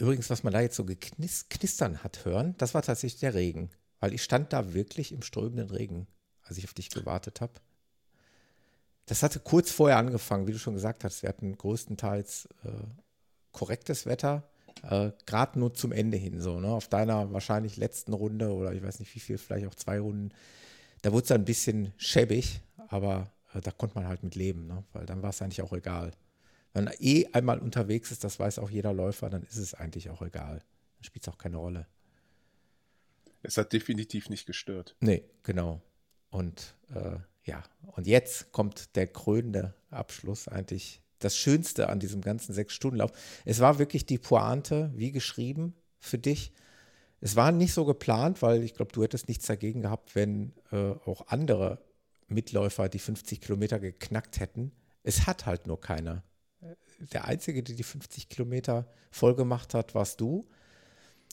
Übrigens, was man da jetzt so geknistern hat hören, das war tatsächlich der Regen. Weil ich stand da wirklich im strömenden Regen, als ich auf dich gewartet habe. Das hatte kurz vorher angefangen, wie du schon gesagt hast. Wir hatten größtenteils äh, korrektes Wetter, äh, gerade nur zum Ende hin so. Ne? Auf deiner wahrscheinlich letzten Runde oder ich weiß nicht wie viel, vielleicht auch zwei Runden, da wurde es ein bisschen schäbig, aber äh, da konnte man halt mit leben, ne? weil dann war es eigentlich auch egal. Wenn man eh einmal unterwegs ist, das weiß auch jeder Läufer, dann ist es eigentlich auch egal. Dann spielt es auch keine Rolle. Es hat definitiv nicht gestört. Nee, genau. Und äh, ja, und jetzt kommt der krönende Abschluss, eigentlich das Schönste an diesem ganzen Sechs-Stunden-Lauf. Es war wirklich die Pointe, wie geschrieben für dich. Es war nicht so geplant, weil ich glaube, du hättest nichts dagegen gehabt, wenn äh, auch andere Mitläufer die 50 Kilometer geknackt hätten. Es hat halt nur keiner. Der Einzige, der die 50 Kilometer voll gemacht hat, warst du.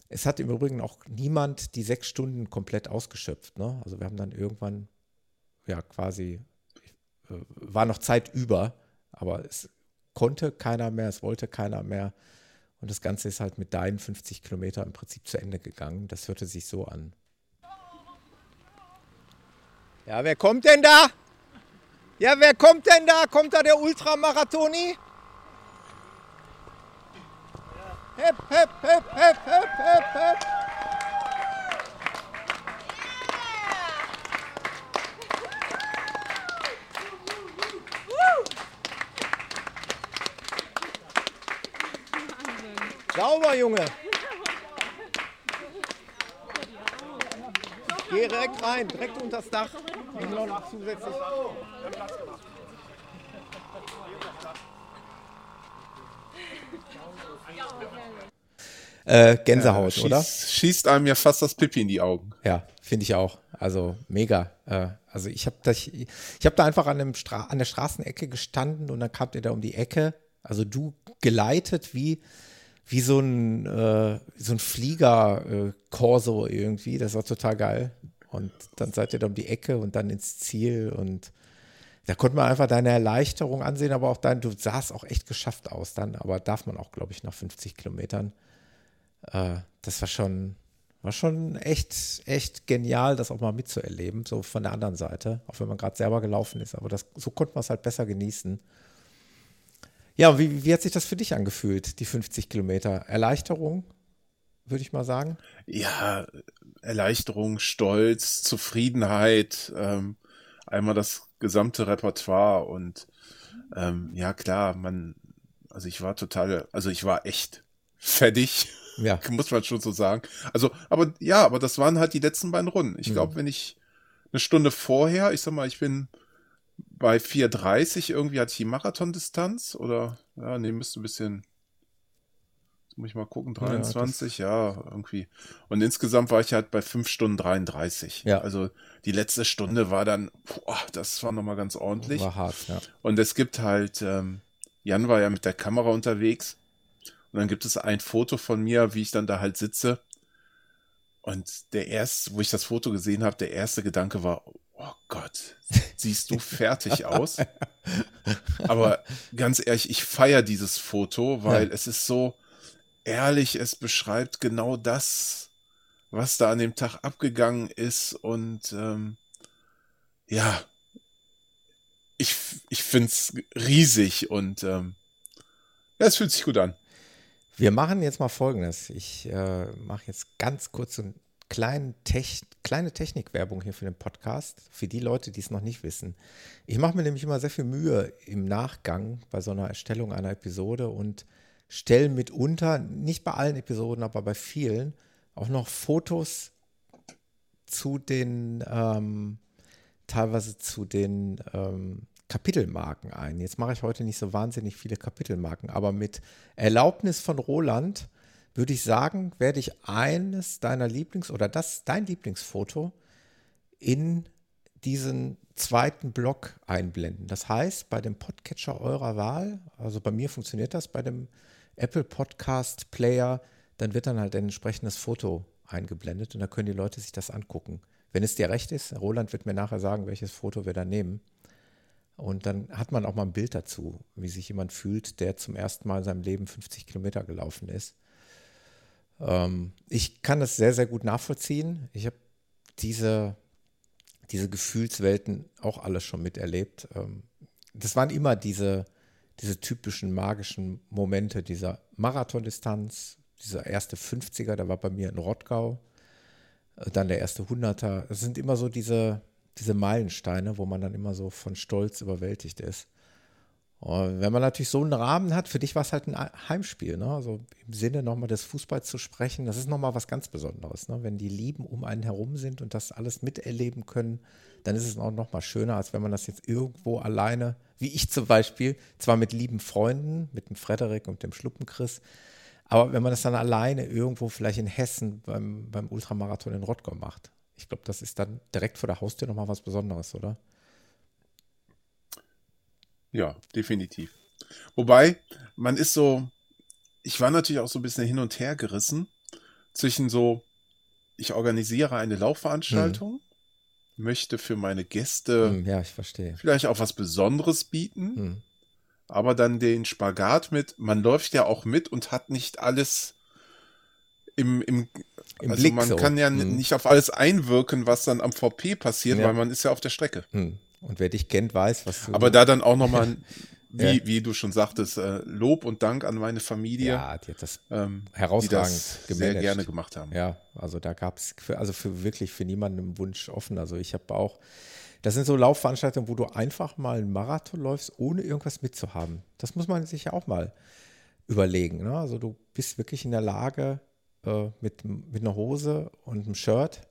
Es hat im Übrigen auch niemand die sechs Stunden komplett ausgeschöpft. Ne? Also wir haben dann irgendwann, ja, quasi, äh, war noch Zeit über, aber es konnte keiner mehr, es wollte keiner mehr. Und das Ganze ist halt mit deinen 50 Kilometer im Prinzip zu Ende gegangen. Das hörte sich so an. Ja, wer kommt denn da? Ja, wer kommt denn da? Kommt da der Ultramarathoni? Hep, hep, hep, hep, hep, hep, hep. Sauber, Junge. Geh direkt rein, direkt unter das Dach. Noch zusätzlich. Äh, Gänsehaut, Ja, oder? schießt, Schießt einem ja fast das Pipi in die Augen. Ja, finde ich auch. Also mega. Äh, also ich habe da, ich, ich hab da einfach an, an der Straßenecke gestanden und dann kamt ihr da um die Ecke. Also du geleitet wie, wie so ein, äh, so ein Flieger-Korso irgendwie. Das war total geil. Und dann seid ihr da um die Ecke und dann ins Ziel und da konnte man einfach deine Erleichterung ansehen, aber auch dein, du sahst auch echt geschafft aus dann, aber darf man auch, glaube ich, nach 50 Kilometern. Äh, das war schon, war schon echt, echt genial, das auch mal mitzuerleben, so von der anderen Seite, auch wenn man gerade selber gelaufen ist, aber das, so konnte man es halt besser genießen. Ja, wie, wie hat sich das für dich angefühlt, die 50 Kilometer? Erleichterung, würde ich mal sagen? Ja, Erleichterung, Stolz, Zufriedenheit, ähm, einmal das gesamte Repertoire und ähm, ja klar, man, also ich war total, also ich war echt fertig, ja. muss man schon so sagen. Also, aber ja, aber das waren halt die letzten beiden Runden. Ich Mhm. glaube, wenn ich eine Stunde vorher, ich sag mal, ich bin bei 4,30 irgendwie hatte ich die Marathondistanz oder ja, nee, müsste ein bisschen muss ich mal gucken, Ja, das- 23, ja, irgendwie. Und insgesamt war ich halt bei 5 Stunden 33. Ja. Also die letzte Stunde war dann, boah, das war nochmal ganz ordentlich. War hart, ja. Und es gibt halt, ähm, Jan war ja mit der Kamera unterwegs. Und dann gibt es ein Foto von mir, wie ich dann da halt sitze. Und der erste, wo ich das Foto gesehen habe, der erste Gedanke war, oh Gott, siehst du fertig aus? Aber ganz ehrlich, ich feiere dieses Foto, weil Ja. es ist so ehrlich, es beschreibt genau das, was da an dem Tag abgegangen ist. Und ähm, ja, ich, ich finde es riesig und ähm, ja, es fühlt sich gut an. Wir machen jetzt mal Folgendes. Ich äh, mache jetzt ganz kurz so eine kleine, Tech kleine Technikwerbung hier für den Podcast, für die Leute, die es noch nicht wissen. Ich mache mir nämlich immer sehr viel Mühe im Nachgang bei so einer Erstellung einer Episode und stelle mitunter, nicht bei allen Episoden, aber bei vielen, auch noch Fotos zu den, ähm, teilweise zu den ähm, Kapitelmarken ein. Jetzt mache ich heute nicht so wahnsinnig viele Kapitelmarken, aber mit Erlaubnis von Roland würde ich sagen, werde ich eines deiner Lieblings- oder das dein Lieblingsfoto in diesen zweiten Block einblenden. Das heißt, bei dem Podcatcher eurer Wahl, also bei mir funktioniert das, bei dem Apple Podcast Player, dann wird dann halt ein entsprechendes Foto eingeblendet und dann können die Leute sich das angucken. Wenn es dir recht ist, Roland wird mir nachher sagen, welches Foto wir da nehmen. Und dann hat man auch mal ein Bild dazu, wie sich jemand fühlt, der zum ersten Mal in seinem Leben 50 Kilometer gelaufen ist. Ähm, ich kann das sehr, sehr gut nachvollziehen. Ich habe diese, diese Gefühlswelten auch alle schon miterlebt. Ähm, das waren immer diese, diese typischen magischen Momente dieser Marathondistanz, dieser erste 50er, der war bei mir in Rottgau, äh, dann der erste 100er. Es sind immer so diese, diese Meilensteine, wo man dann immer so von Stolz überwältigt ist. Und wenn man natürlich so einen Rahmen hat, für dich war es halt ein Heimspiel, ne? Also im Sinne nochmal des Fußballs zu sprechen, das ist nochmal was ganz Besonderes, ne? Wenn die Lieben um einen herum sind und das alles miterleben können, dann ist es auch nochmal schöner, als wenn man das jetzt irgendwo alleine Wie ich zum Beispiel, zwar mit lieben Freunden, mit dem Frederik und dem Schluppenchris, aber wenn man das dann alleine irgendwo vielleicht in Hessen beim, beim Ultramarathon in Rottgau macht, ich glaube, das ist dann direkt vor der Haustür nochmal was Besonderes, oder? Ja, definitiv. Wobei, man ist so, ich war natürlich auch so ein bisschen hin und her gerissen zwischen so, ich organisiere eine Laufveranstaltung, hm. Möchte für meine Gäste hm, ja, ich verstehe. vielleicht auch was Besonderes bieten, hm. aber dann den Spagat mit, man läuft ja auch mit und hat nicht alles im, im, Im also Blick man so. kann ja Hm. nicht auf alles einwirken, was dann am VP passiert, Ja. weil man ist ja auf der Strecke. Hm. Und wer dich kennt, weiß, was du. Aber da dann auch nochmal, wie, Ja. wie du schon sagtest, äh, Lob und Dank an meine Familie. Ja, die hat das ähm, herausragend die das sehr gemanagt. gerne gemacht haben. Ja, also da gab es für, also für wirklich für niemanden einen Wunsch offen. Also ich habe auch, das sind so Laufveranstaltungen, wo du einfach mal einen Marathon läufst, ohne irgendwas mitzuhaben. Das muss man sich ja auch mal überlegen. Ne? Also du bist wirklich in der Lage, äh, mit, mit einer Hose und einem Shirt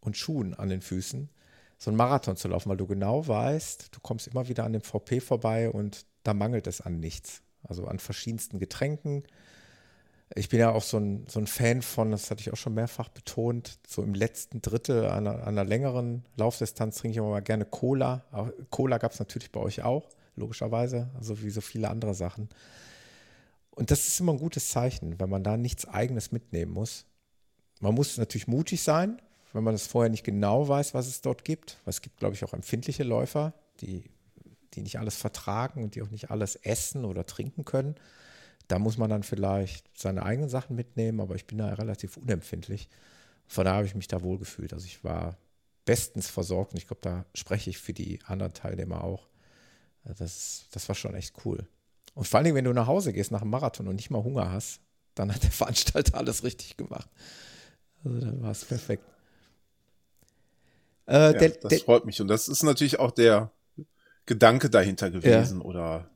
und Schuhen an den Füßen so einen Marathon zu laufen, weil du genau weißt, du kommst immer wieder an dem VP vorbei und da mangelt es an nichts. Also an verschiedensten Getränken. Ich bin ja auch so ein, so ein Fan von, das hatte ich auch schon mehrfach betont, so im letzten Drittel einer, einer längeren Laufdistanz trinke ich immer mal gerne Cola. Cola gab es natürlich bei euch auch, logischerweise, also wie so viele andere Sachen. Und das ist immer ein gutes Zeichen, wenn man da nichts Eigenes mitnehmen muss. Man muss natürlich mutig sein, wenn man das vorher nicht genau weiß, was es dort gibt. Weil es gibt, glaube ich, auch empfindliche Läufer, die, die nicht alles vertragen und die auch nicht alles essen oder trinken können. Da muss man dann vielleicht seine eigenen Sachen mitnehmen, aber ich bin da relativ unempfindlich. Von daher habe ich mich da wohl gefühlt. Also ich war bestens versorgt und ich glaube, da spreche ich für die anderen Teilnehmer auch. Das, das war schon echt cool. Und vor allen Dingen, wenn du nach Hause gehst nach dem Marathon und nicht mal Hunger hast, dann hat der Veranstalter alles richtig gemacht. Also dann war es perfekt. Äh, Ja, der, das der, freut mich. Und das ist natürlich auch der Gedanke dahinter gewesen oder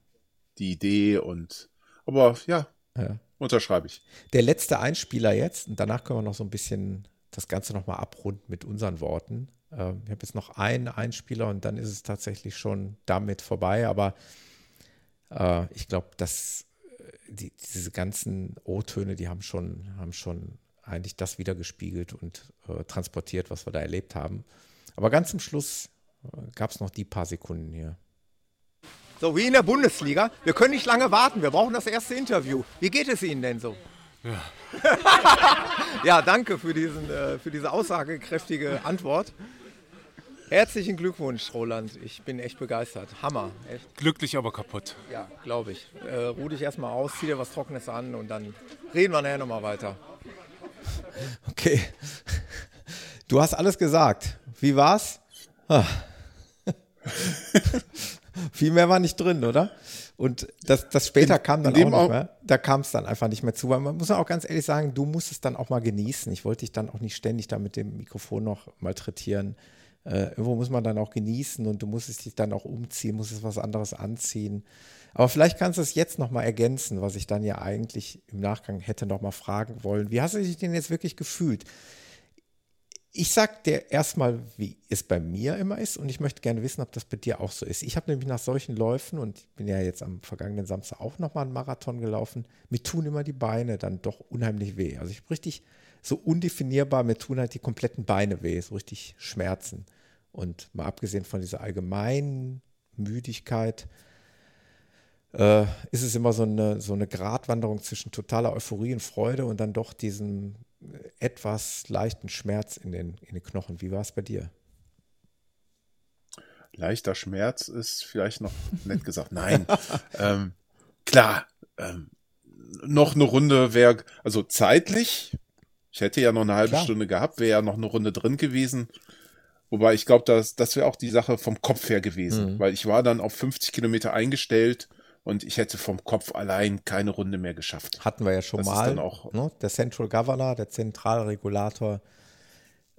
die Idee und aber ja, Ja. unterschreibe ich. der letzte Einspieler jetzt, und danach können wir noch so ein bisschen das Ganze nochmal abrunden mit unseren Worten. Ähm, ich habe jetzt noch einen Einspieler und dann ist es tatsächlich schon damit vorbei, aber äh, ich glaube, dass äh, die, diese ganzen O-Töne, die haben schon, haben schon eigentlich das wiedergespiegelt und äh, transportiert, was wir da erlebt haben. Aber ganz zum Schluss äh, gab es noch die paar Sekunden hier. So wie in der Bundesliga. Wir können nicht lange warten. Wir brauchen das erste Interview. Wie geht es Ihnen denn so? Ja. Ja, danke für, diesen, äh, für diese aussagekräftige Antwort. Herzlichen Glückwunsch, Roland. Ich bin echt begeistert. Hammer. Echt. Glücklich, aber kaputt. Ja, glaube ich. Äh, ruh dich erstmal aus, zieh dir was Trockenes an und dann reden wir nachher nochmal weiter. Okay. Du hast alles gesagt. Wie war's? Ah. Viel mehr war nicht drin, oder? Und das, das später kam dann auch nicht mehr. Da kam es dann einfach nicht mehr zu. Weil man muss auch ganz ehrlich sagen, du musst es dann auch mal genießen. Ich wollte dich dann auch nicht ständig da mit dem Mikrofon noch malträtieren. Äh, irgendwo muss man dann auch genießen und du musstest dich dann auch umziehen, musstest was anderes anziehen. Aber vielleicht kannst du es jetzt noch mal ergänzen, was ich dann ja eigentlich im Nachgang hätte noch mal fragen wollen. Wie hast du dich denn jetzt wirklich gefühlt? Ich sag dir erstmal, wie es bei mir immer ist und ich möchte gerne wissen, ob das bei dir auch so ist. Ich habe nämlich nach solchen Läufen und ich bin ja jetzt am vergangenen Samstag auch nochmal einen Marathon gelaufen, mir tun immer die Beine dann doch unheimlich weh. Also ich habe richtig so undefinierbar, mir tun halt die kompletten Beine weh, so richtig Schmerzen. Und mal abgesehen von dieser allgemeinen Müdigkeit, äh, ist es immer so eine, so eine Gratwanderung zwischen totaler Euphorie und Freude und dann doch diesem etwas leichten Schmerz in den, in den Knochen. Wie war es bei dir? Leichter Schmerz ist vielleicht noch nett gesagt. Nein. ähm, klar, ähm, noch eine Runde wäre, also zeitlich, ich hätte ja noch eine halbe Klar. Stunde gehabt, wäre ja noch eine Runde drin gewesen. Wobei ich glaube, das, das wäre auch die Sache vom Kopf her gewesen, Mhm. weil ich war dann auf 50 Kilometer eingestellt und ich hätte vom Kopf allein keine Runde mehr geschafft. Hatten wir ja schon Das mal. dann auch- ne? Der Central Governor, der Zentralregulator,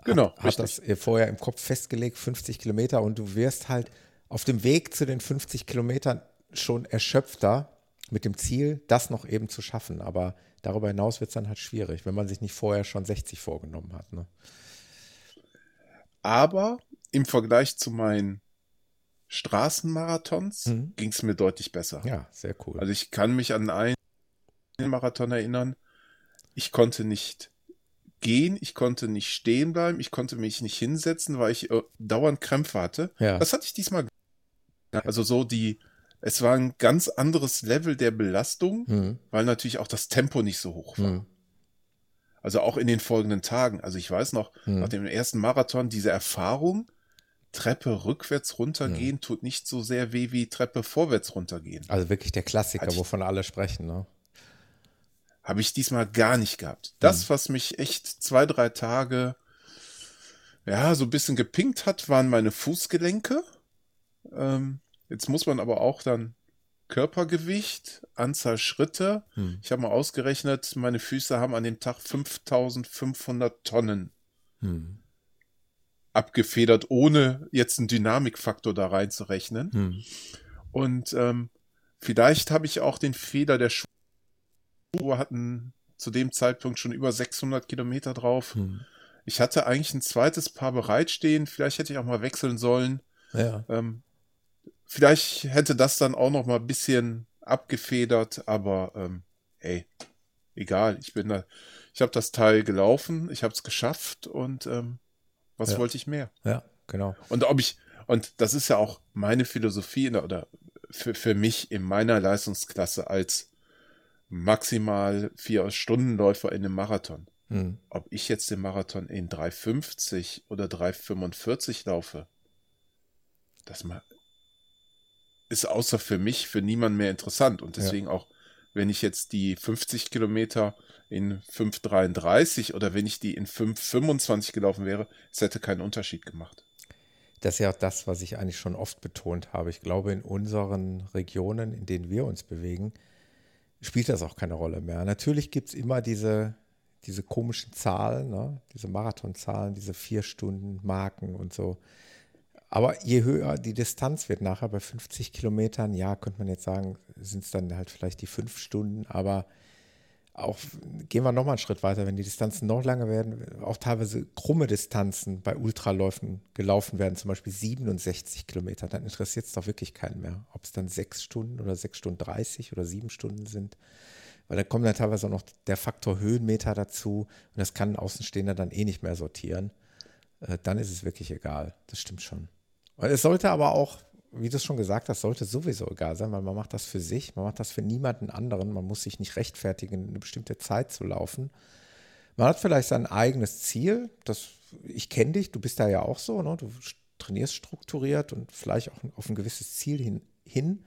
Genau, hat, hat das vorher im Kopf festgelegt, 50 Kilometer und du wirst halt auf dem Weg zu den 50 Kilometern schon erschöpfter mit dem Ziel, das noch eben zu schaffen. Aber darüber hinaus wird es dann halt schwierig, wenn man sich nicht vorher schon 60 vorgenommen hat. Ne? Aber im Vergleich zu meinen Straßenmarathons Mhm. ging es mir deutlich besser. Ja, sehr cool. Also ich kann mich an einen Marathon erinnern. Ich konnte nicht gehen, ich konnte nicht stehen bleiben, ich konnte mich nicht hinsetzen, weil ich äh, dauernd Krämpfe hatte. Ja. Das hatte ich diesmal. Also so die, es war ein ganz anderes Level der Belastung, Mhm. weil natürlich auch das Tempo nicht so hoch war. Mhm. Also auch in den folgenden Tagen. Also ich weiß noch, Mhm. nach dem ersten Marathon, diese Erfahrung, Treppe rückwärts runtergehen, tut nicht so sehr weh wie Treppe vorwärts runtergehen. Also wirklich der Klassiker, ich- wovon alle sprechen. Ne? Habe ich diesmal gar nicht gehabt. Das, was mich echt zwei, drei Tage, ja, so ein bisschen gepinkt hat, waren meine Fußgelenke. Ähm, jetzt muss man aber auch dann Körpergewicht, Anzahl Schritte. Hm. Ich habe mal ausgerechnet, meine Füße haben an dem Tag 5500 Tonnen Hm. Abgefedert, ohne jetzt einen Dynamikfaktor da reinzurechnen. Hm. Und ähm, vielleicht habe ich auch den Fehler der Schuhe hatten zu dem Zeitpunkt schon über 600 Kilometer drauf. Hm. Ich hatte eigentlich ein zweites Paar bereitstehen. Vielleicht hätte ich auch mal wechseln sollen. Ja. Ähm, vielleicht hätte das dann auch noch mal ein bisschen abgefedert, aber ähm, ey, egal. Ich bin da, ich habe das Teil gelaufen, ich habe es geschafft und ähm, was Ja. wollte ich mehr? Ja, genau. Und ob ich, und das ist ja auch meine Philosophie oder für, für mich in meiner Leistungsklasse als maximal vier Stundenläufer in einem Marathon. Hm. Ob ich jetzt den Marathon in 3,50 oder 3,45 laufe, das ist außer für mich, für niemanden mehr interessant. Und Ja. deswegen auch, wenn ich jetzt die 50 Kilometer in 5,33 oder wenn ich die in 5,25 gelaufen wäre, es hätte keinen Unterschied gemacht. Das ist ja auch das, was ich eigentlich schon oft betont habe. Ich glaube, in unseren Regionen, in denen wir uns bewegen, spielt das auch keine Rolle mehr. Natürlich gibt es immer diese, diese komischen Zahlen, ne? diese Marathonzahlen, diese vier Stunden Marken und so. Aber je höher die Distanz wird, nachher bei 50 Kilometern, ja, könnte man jetzt sagen, sind es dann halt vielleicht die fünf Stunden, aber auch gehen wir nochmal einen Schritt weiter, wenn die Distanzen noch länger werden, auch teilweise krumme Distanzen bei Ultraläufen gelaufen werden, zum Beispiel 67 Kilometer, dann interessiert es doch wirklich keinen mehr, ob es dann sechs Stunden oder sechs Stunden 30 oder sieben Stunden sind. Weil da kommt dann teilweise auch noch der Faktor Höhenmeter dazu und das kann ein Außenstehender dann eh nicht mehr sortieren. Äh, dann ist es wirklich egal. Das stimmt schon. Und es sollte aber auch, wie du es schon gesagt hast, sollte sowieso egal sein, weil man macht das für sich, man macht das für niemanden anderen, man muss sich nicht rechtfertigen, eine bestimmte Zeit zu laufen. Man hat vielleicht sein eigenes Ziel, das, ich kenne dich, du bist da ja auch so, ne? du trainierst strukturiert und vielleicht auch auf ein gewisses Ziel hin. hin.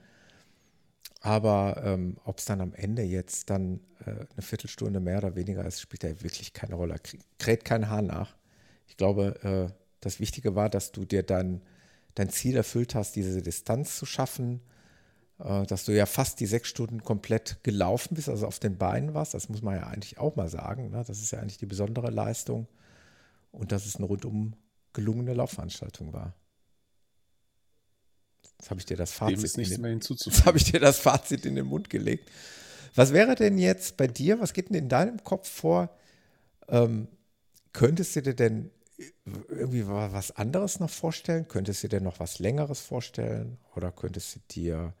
Aber ähm, ob es dann am Ende jetzt dann äh, eine Viertelstunde mehr oder weniger ist, spielt ja wirklich keine Rolle. Kr- Kräht kein Haar nach. Ich glaube, äh, das Wichtige war, dass du dir dann dein Ziel erfüllt hast, diese Distanz zu schaffen, äh, dass du ja fast die sechs Stunden komplett gelaufen bist, also auf den Beinen warst. Das muss man ja eigentlich auch mal sagen. Ne? Das ist ja eigentlich die besondere Leistung und dass es eine rundum gelungene Laufveranstaltung war. Jetzt habe ich dir das Fazit. Dem ist nichts in den, mehr hinzuzufügen. Jetzt habe ich dir das Fazit in den Mund gelegt. Was wäre denn jetzt bei dir, was geht denn in deinem Kopf vor? Ähm, könntest du dir denn irgendwie wa- was anderes noch vorstellen? Könntest du dir noch was Längeres vorstellen? Oder könntest du dir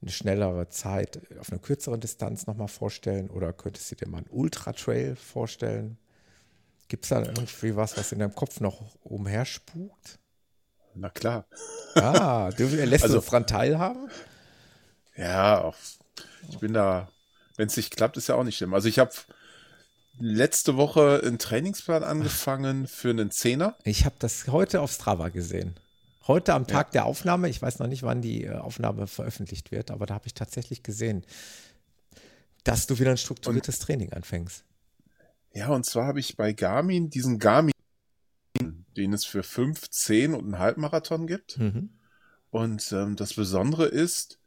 eine schnellere Zeit auf einer kürzeren Distanz nochmal vorstellen? Oder könntest du dir mal einen Ultra-Trail vorstellen? Gibt es da irgendwie was, was in deinem Kopf noch umherspukt? Na klar. Ah, du lässt Also- du daran teilhaben? Ja, ich bin da, wenn es nicht klappt, ist ja auch nicht schlimm. Also ich habe letzte Woche einen Trainingsplan angefangen für einen Zehner. Ich habe das heute auf Strava gesehen. Heute am Tag der Aufnahme, ich weiß noch nicht, wann die äh, Aufnahme veröffentlicht wird, aber da habe ich tatsächlich gesehen, dass du wieder ein strukturiertes Training anfängst. Ja, und zwar habe ich bei Garmin diesen Garmin, den es für 5, 10 und einen Halbmarathon gibt. Mhm. Und ähm, das Besondere ist,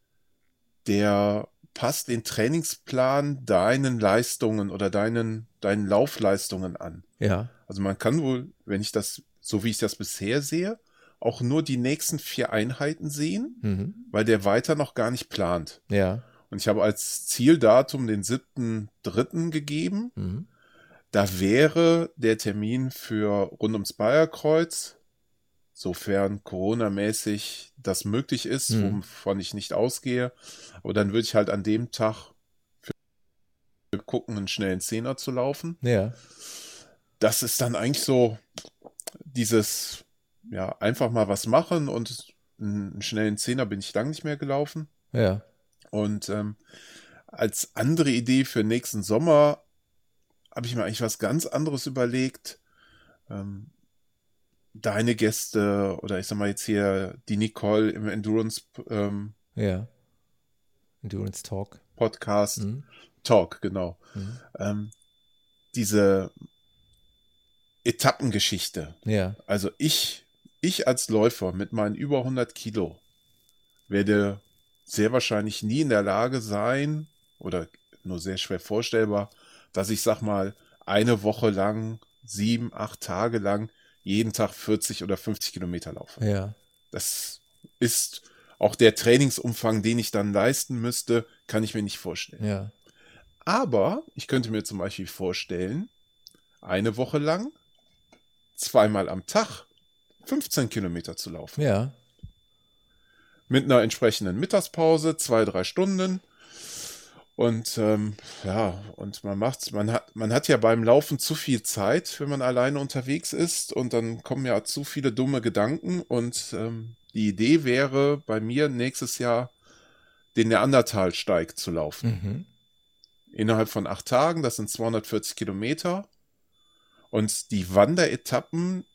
der passt den Trainingsplan deinen Leistungen oder deinen, deinen Laufleistungen an. Ja. Also man kann wohl, wenn ich das, so wie ich das bisher sehe, auch nur die nächsten vier Einheiten sehen, Mhm. weil der weiter noch gar nicht plant. Ja. Und ich habe als Zieldatum den 7.3. gegeben. Mhm. Da wäre der Termin für rund ums Bayerkreuz sofern Corona-mäßig das möglich ist, Hm. wovon ich nicht ausgehe. Aber dann würde ich halt an dem Tag gucken, einen schnellen Zehner zu laufen. Ja. Das ist dann eigentlich so dieses, ja, einfach mal was machen und einen schnellen Zehner bin ich lang nicht mehr gelaufen. Ja. Und ähm, als andere Idee für nächsten Sommer habe ich mir eigentlich was ganz anderes überlegt. Ähm, deine Gäste oder ich sag mal jetzt hier die Nicole im Endurance ähm, Ja. Endurance Talk. Podcast Mhm. Talk, genau. Mhm. Ähm, diese Etappengeschichte. Ja. Also ich, ich als Läufer mit meinen über 100 Kilo werde sehr wahrscheinlich nie in der Lage sein oder nur sehr schwer vorstellbar, dass ich sag mal eine Woche lang, sieben, acht Tage lang jeden Tag 40 oder 50 Kilometer laufe. Ja. Das ist auch der Trainingsumfang, den ich dann leisten müsste, kann ich mir nicht vorstellen. Ja. Aber ich könnte mir zum Beispiel vorstellen, eine Woche lang, zweimal am Tag, 15 Kilometer zu laufen. Ja. Mit einer entsprechenden Mittagspause, zwei, drei Stunden. Und ähm, ja, und man macht's, man hat, man hat ja beim Laufen zu viel Zeit, wenn man alleine unterwegs ist, und dann kommen ja zu viele dumme Gedanken. Und ähm, die Idee wäre bei mir nächstes Jahr den Neandertalsteig zu laufen. Mhm. Innerhalb von acht Tagen, das sind 240 Kilometer. Und die Wanderetappen,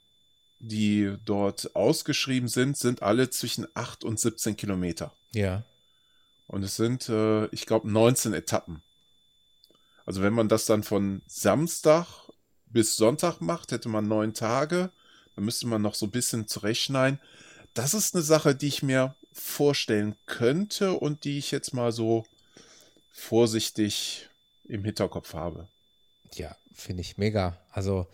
die dort ausgeschrieben sind, sind alle zwischen 8 und 17 Kilometer. Ja. Und es sind, äh, ich glaube, 19 Etappen. Also wenn man das dann von Samstag bis Sonntag macht, hätte man neun Tage. Dann müsste man noch so ein bisschen zurechtschneiden. Das ist eine Sache, die ich mir vorstellen könnte und die ich jetzt mal so vorsichtig im Hinterkopf habe. Ja, finde ich mega. Also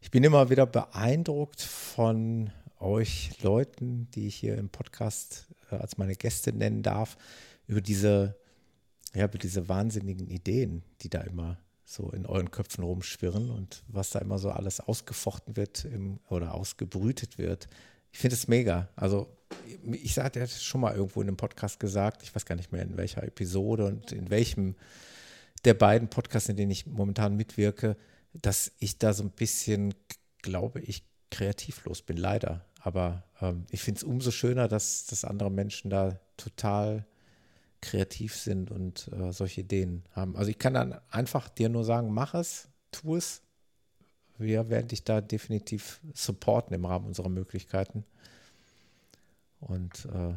ich bin immer wieder beeindruckt von euch Leuten, die ich hier im Podcast äh, als meine Gäste nennen darf, über diese, ja, über diese wahnsinnigen Ideen, die da immer so in euren Köpfen rumschwirren und was da immer so alles ausgefochten wird im, oder ausgebrütet wird. Ich finde es mega. Also ich sagte ja schon mal irgendwo in einem Podcast gesagt, ich weiß gar nicht mehr in welcher Episode und in welchem der beiden Podcasts, in denen ich momentan mitwirke, dass ich da so ein bisschen, glaube ich, kreativlos bin, leider. Aber ähm, ich finde es umso schöner, dass, dass andere Menschen da total kreativ sind und äh, solche Ideen haben. Also ich kann dann einfach dir nur sagen, mach es, tu es. Wir werden dich da definitiv supporten im Rahmen unserer Möglichkeiten. Und äh,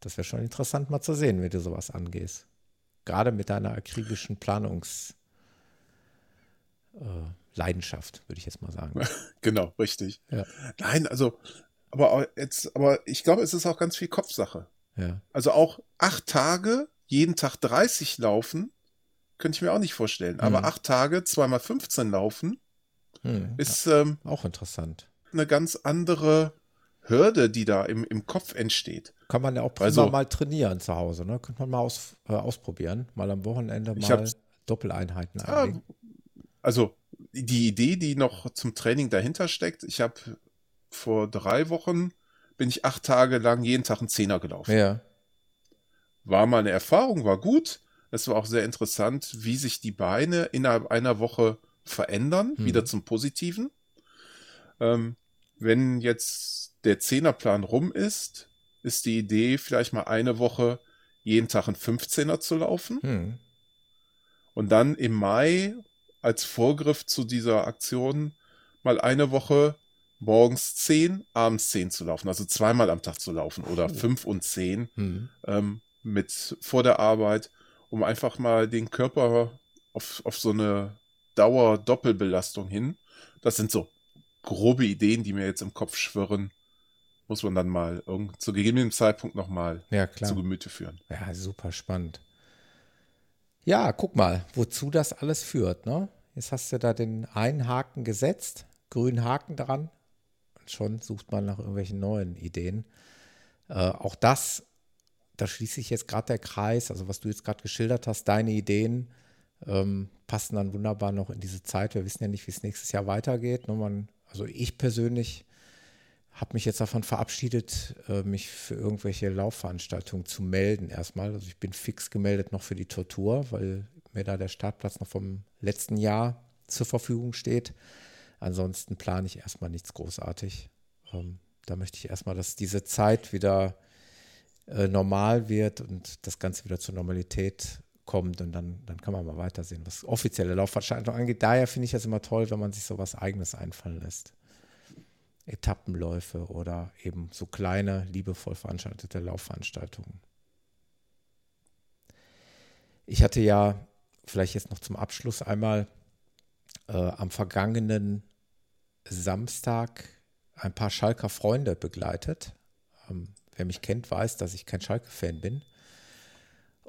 das wäre schon interessant mal zu sehen, wie du sowas angehst. Gerade mit deiner akribischen Planungs- äh, würde ich jetzt mal sagen. genau, richtig. Ja. Nein, also, aber jetzt, aber ich glaube, es ist auch ganz viel Kopfsache. Ja. Also auch acht Tage, jeden Tag 30 laufen, könnte ich mir auch nicht vorstellen. Aber Mhm. acht Tage, zweimal 15 laufen, Hm, ist ähm, auch interessant. eine ganz andere Hürde, die da im, im Kopf entsteht. Kann man ja auch prima Also- mal trainieren zu Hause, ne? Könnte man mal aus, äh, ausprobieren. Mal am Wochenende mal hab's- Doppeleinheiten einlegen. also die Idee, die noch zum Training dahinter steckt, ich habe vor drei Wochen bin ich acht Tage lang jeden Tag einen Zehner gelaufen. Ja. War mal eine Erfahrung, war gut. Es war auch sehr interessant, wie sich die Beine innerhalb einer Woche verändern, Mhm. wieder zum Positiven. Ähm, wenn jetzt der Zehnerplan rum ist, ist die Idee, vielleicht mal eine Woche jeden Tag einen 15er zu laufen. Hm. Und dann im Mai als Vorgriff zu dieser Aktion mal eine Woche morgens 10, abends 10 zu laufen. Also zweimal am Tag zu laufen oder 5 und 10 Hm. ähm, mit vor der Arbeit, um einfach mal den Körper auf, auf so eine Dauer-Doppelbelastung hin. Das sind so grobe Ideen, die mir jetzt im Kopf schwirren. Muss man dann mal irgend, zu gegebenem Zeitpunkt nochmal Ja, klar. zu Gemüte führen. Ja, super spannend. Ja, guck mal, wozu das alles führt. Ne? Jetzt hast du da den einen Haken gesetzt, grünen Haken dran. Und schon sucht man nach irgendwelchen neuen Ideen. Äh, auch das, da schließt sich jetzt gerade der Kreis, also was du jetzt gerade geschildert hast, deine Ideen ähm, passen dann wunderbar noch in diese Zeit. Wir wissen ja nicht, wie es nächstes Jahr weitergeht. Ne? Man, also ich persönlich habe mich jetzt davon verabschiedet, äh, mich für irgendwelche Laufveranstaltungen zu melden erstmal. Also ich bin fix gemeldet noch für die Tortur, weil mir da der Startplatz noch vom letzten Jahr zur Verfügung steht. Ansonsten plane ich erstmal nichts großartig. Ähm, da möchte ich erstmal, dass diese Zeit wieder äh, normal wird und das Ganze wieder zur Normalität kommt und dann, dann kann man mal weitersehen, was offizielle Laufveranstaltungen angeht. Daher finde ich es immer toll, wenn man sich so was Eigenes einfallen lässt. Etappenläufe oder eben so kleine, liebevoll veranstaltete Laufveranstaltungen. Ich hatte ja vielleicht jetzt noch zum Abschluss einmal äh, am vergangenen Samstag ein paar Schalker Freunde begleitet. Ähm, wer mich kennt, weiß, dass ich kein Schalke-Fan bin.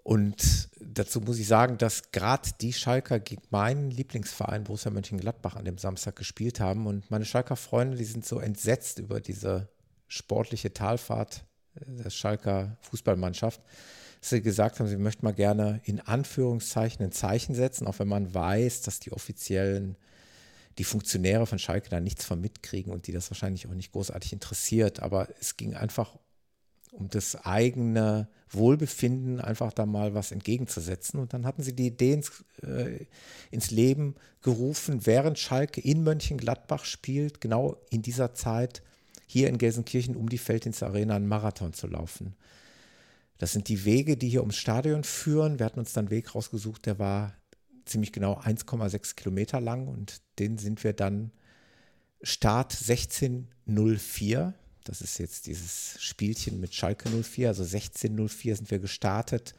Und dazu muss ich sagen, dass gerade die Schalker gegen meinen Lieblingsverein Borussia Mönchengladbach an dem Samstag gespielt haben. Und meine Schalker Freunde, die sind so entsetzt über diese sportliche Talfahrt der Schalker Fußballmannschaft, dass sie gesagt haben, sie möchten mal gerne in Anführungszeichen ein Zeichen setzen, auch wenn man weiß, dass die offiziellen, die Funktionäre von Schalke da nichts von mitkriegen und die das wahrscheinlich auch nicht großartig interessiert. Aber es ging einfach um das eigene Wohlbefinden einfach da mal was entgegenzusetzen. Und dann hatten sie die Idee ins, äh, ins Leben gerufen, während Schalke in Mönchengladbach spielt, genau in dieser Zeit hier in Gelsenkirchen um die Feldins Arena einen Marathon zu laufen. Das sind die Wege, die hier ums Stadion führen. Wir hatten uns dann einen Weg rausgesucht, der war ziemlich genau 1,6 Kilometer lang und den sind wir dann Start 1604 das ist jetzt dieses Spielchen mit Schalke 04, also 1604 sind wir gestartet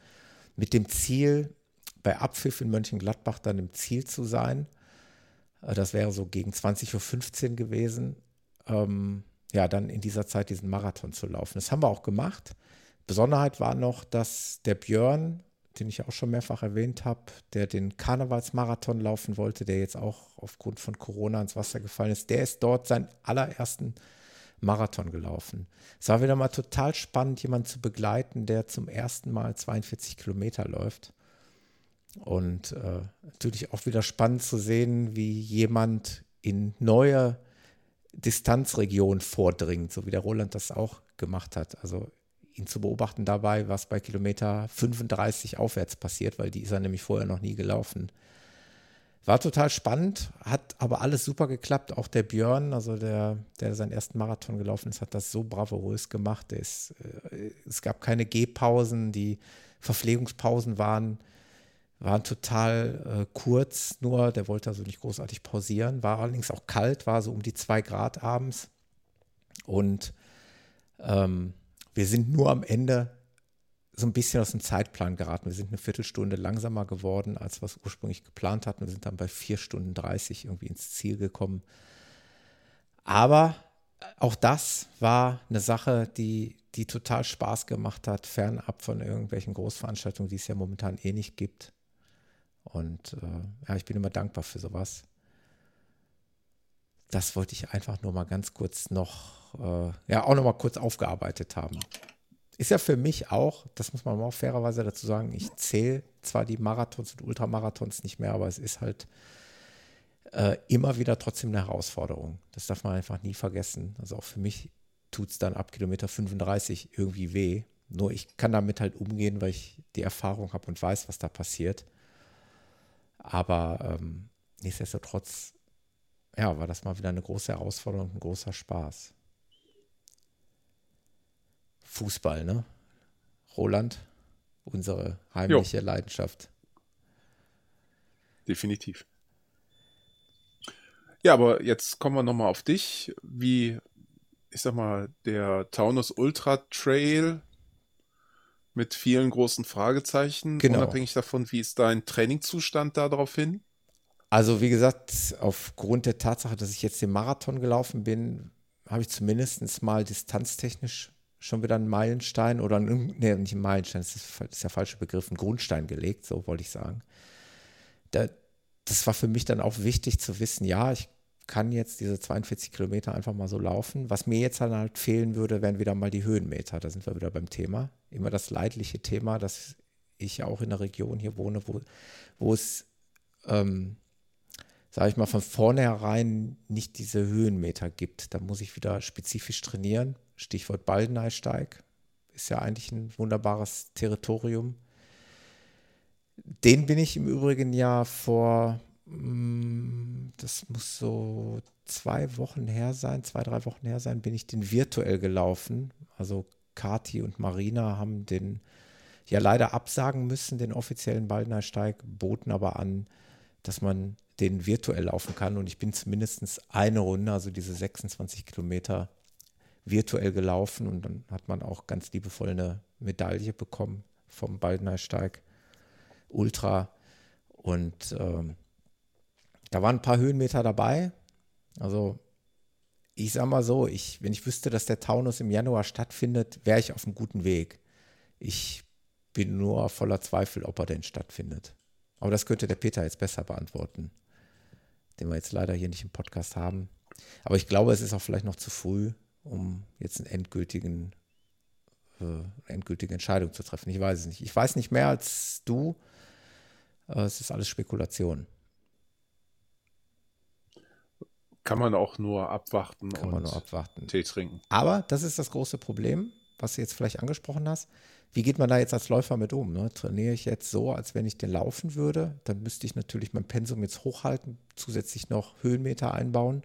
mit dem Ziel, bei Abpfiff in Mönchengladbach dann im Ziel zu sein. Äh, das wäre so gegen 20.15 Uhr gewesen. Ähm, ja, dann in dieser Zeit diesen Marathon zu laufen. Das haben wir auch gemacht. Besonderheit war noch, dass der Björn, den ich auch schon mehrfach erwähnt habe, der den Karnevalsmarathon laufen wollte, der jetzt auch aufgrund von Corona ins Wasser gefallen ist, der ist dort seinen allerersten Marathon gelaufen. Es war wieder mal total spannend, jemanden zu begleiten, der zum ersten Mal 42 Kilometer läuft. Und äh, natürlich auch wieder spannend zu sehen, wie jemand in neue Distanzregionen vordringt, so wie der Roland das auch gemacht hat. Also ihn zu beobachten dabei, was bei Kilometer 35 aufwärts passiert, weil die ist er nämlich vorher noch nie gelaufen. War total spannend, hat aber alles super geklappt. Auch der Björn, also der, der seinen ersten Marathon gelaufen ist, hat das so bravourös gemacht. Ist, äh, es gab keine Gehpausen, die Verpflegungspausen waren, waren total äh, kurz, nur der wollte also nicht großartig pausieren. War allerdings auch kalt, war so um die zwei Grad abends. Und ähm, wir sind nur am Ende so ein bisschen aus dem Zeitplan geraten. Wir sind eine Viertelstunde langsamer geworden, als es ursprünglich geplant hatten. Wir sind dann bei vier Stunden 30 irgendwie ins Ziel gekommen. Aber auch das war eine Sache, die, die total Spaß gemacht hat, fernab von irgendwelchen Großveranstaltungen, die es ja momentan eh nicht gibt. Und äh, ja, ich bin immer dankbar für sowas. Das wollte ich einfach nur mal ganz kurz noch, äh, ja, auch noch mal kurz aufgearbeitet haben. Ist ja für mich auch, das muss man auch fairerweise dazu sagen, ich zähle zwar die Marathons und Ultramarathons nicht mehr, aber es ist halt äh, immer wieder trotzdem eine Herausforderung. Das darf man einfach nie vergessen. Also auch für mich tut es dann ab Kilometer 35 irgendwie weh. Nur ich kann damit halt umgehen, weil ich die Erfahrung habe und weiß, was da passiert. Aber ähm, nichtsdestotrotz, ja, war das mal wieder eine große Herausforderung, ein großer Spaß. Fußball, ne? Roland, unsere heimliche jo. Leidenschaft. Definitiv. Ja, aber jetzt kommen wir nochmal auf dich. Wie, ich sag mal, der Taunus Ultra Trail mit vielen großen Fragezeichen. Genau. Unabhängig davon, wie ist dein Trainingszustand daraufhin? Also, wie gesagt, aufgrund der Tatsache, dass ich jetzt den Marathon gelaufen bin, habe ich zumindest mal distanztechnisch schon wieder einen Meilenstein oder ein, nee, nicht ein Meilenstein, das ist, ist der falsche Begriff, einen Grundstein gelegt, so wollte ich sagen. Da, das war für mich dann auch wichtig zu wissen, ja, ich kann jetzt diese 42 Kilometer einfach mal so laufen. Was mir jetzt dann halt fehlen würde, wären wieder mal die Höhenmeter. Da sind wir wieder beim Thema. Immer das leidliche Thema, dass ich auch in einer Region hier wohne, wo, wo es ähm, sage ich mal, von vornherein nicht diese Höhenmeter gibt. Da muss ich wieder spezifisch trainieren. Stichwort Baldeneysteig ist ja eigentlich ein wunderbares Territorium. Den bin ich im Übrigen ja vor, mm, das muss so zwei Wochen her sein, zwei, drei Wochen her sein, bin ich den virtuell gelaufen. Also Kati und Marina haben den ja leider absagen müssen, den offiziellen Baldnersteig, boten aber an, dass man den virtuell laufen kann. Und ich bin zumindest eine Runde, also diese 26 Kilometer, virtuell gelaufen. Und dann hat man auch ganz liebevoll eine Medaille bekommen vom Baldnersteig Ultra. Und ähm, da waren ein paar Höhenmeter dabei. Also ich sag mal so, ich, wenn ich wüsste, dass der Taunus im Januar stattfindet, wäre ich auf einem guten Weg. Ich bin nur voller Zweifel, ob er denn stattfindet. Aber das könnte der Peter jetzt besser beantworten, den wir jetzt leider hier nicht im Podcast haben. Aber ich glaube, es ist auch vielleicht noch zu früh, um jetzt einen endgültigen, äh, endgültige Entscheidung zu treffen. Ich weiß es nicht. Ich weiß nicht mehr als du. Äh, es ist alles Spekulation. Kann man auch nur abwarten Kann man nur abwarten. Tee trinken. Aber das ist das große Problem, was du jetzt vielleicht angesprochen hast. Wie geht man da jetzt als Läufer mit um? Ne? Trainiere ich jetzt so, als wenn ich den laufen würde? Dann müsste ich natürlich mein Pensum jetzt hochhalten, zusätzlich noch Höhenmeter einbauen.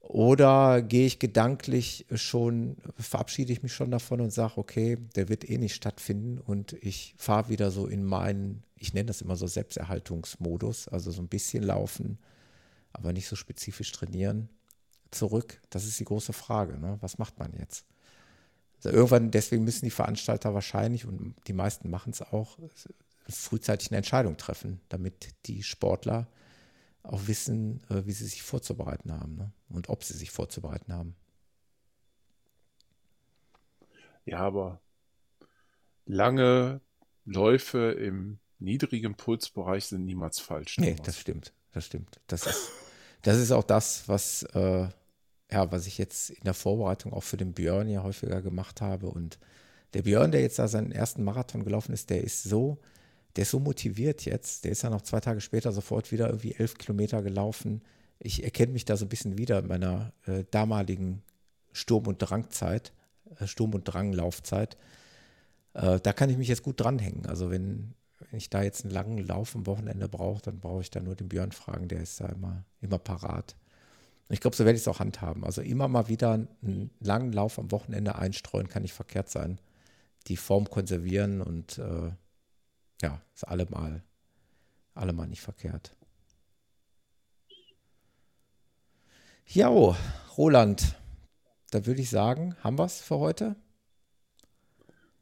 Oder gehe ich gedanklich schon, verabschiede ich mich schon davon und sage, okay, der wird eh nicht stattfinden und ich fahre wieder so in meinen, ich nenne das immer so Selbsterhaltungsmodus, also so ein bisschen laufen, aber nicht so spezifisch trainieren, zurück? Das ist die große Frage. Ne? Was macht man jetzt? Irgendwann, deswegen müssen die Veranstalter wahrscheinlich, und die meisten machen es auch, frühzeitig eine Entscheidung treffen, damit die Sportler auch wissen, äh, wie sie sich vorzubereiten haben ne? und ob sie sich vorzubereiten haben. Ja, aber lange Läufe im niedrigen Pulsbereich sind niemals falsch. Nee, das stimmt. Das stimmt. Das ist das ist auch das, was, äh, ja, was ich jetzt in der Vorbereitung auch für den Björn ja häufiger gemacht habe. Und der Björn, der jetzt da seinen ersten Marathon gelaufen ist, der ist so, der ist so motiviert jetzt. Der ist ja noch zwei Tage später sofort wieder irgendwie elf Kilometer gelaufen. Ich erkenne mich da so ein bisschen wieder in meiner äh, damaligen Sturm- und Drangzeit, äh, Sturm- und Dranglaufzeit. Äh, da kann ich mich jetzt gut dranhängen. Also wenn, wenn ich da jetzt einen langen Lauf am Wochenende brauche, dann brauche ich da nur den Björn fragen, der ist da immer, immer parat. Ich glaube, so werde ich es auch handhaben. Also immer mal wieder einen langen Lauf am Wochenende einstreuen, kann nicht verkehrt sein. Die Form konservieren und äh, ja, ist allemal, allemal nicht verkehrt. Ja, oh, Roland, da würde ich sagen, haben wir es für heute?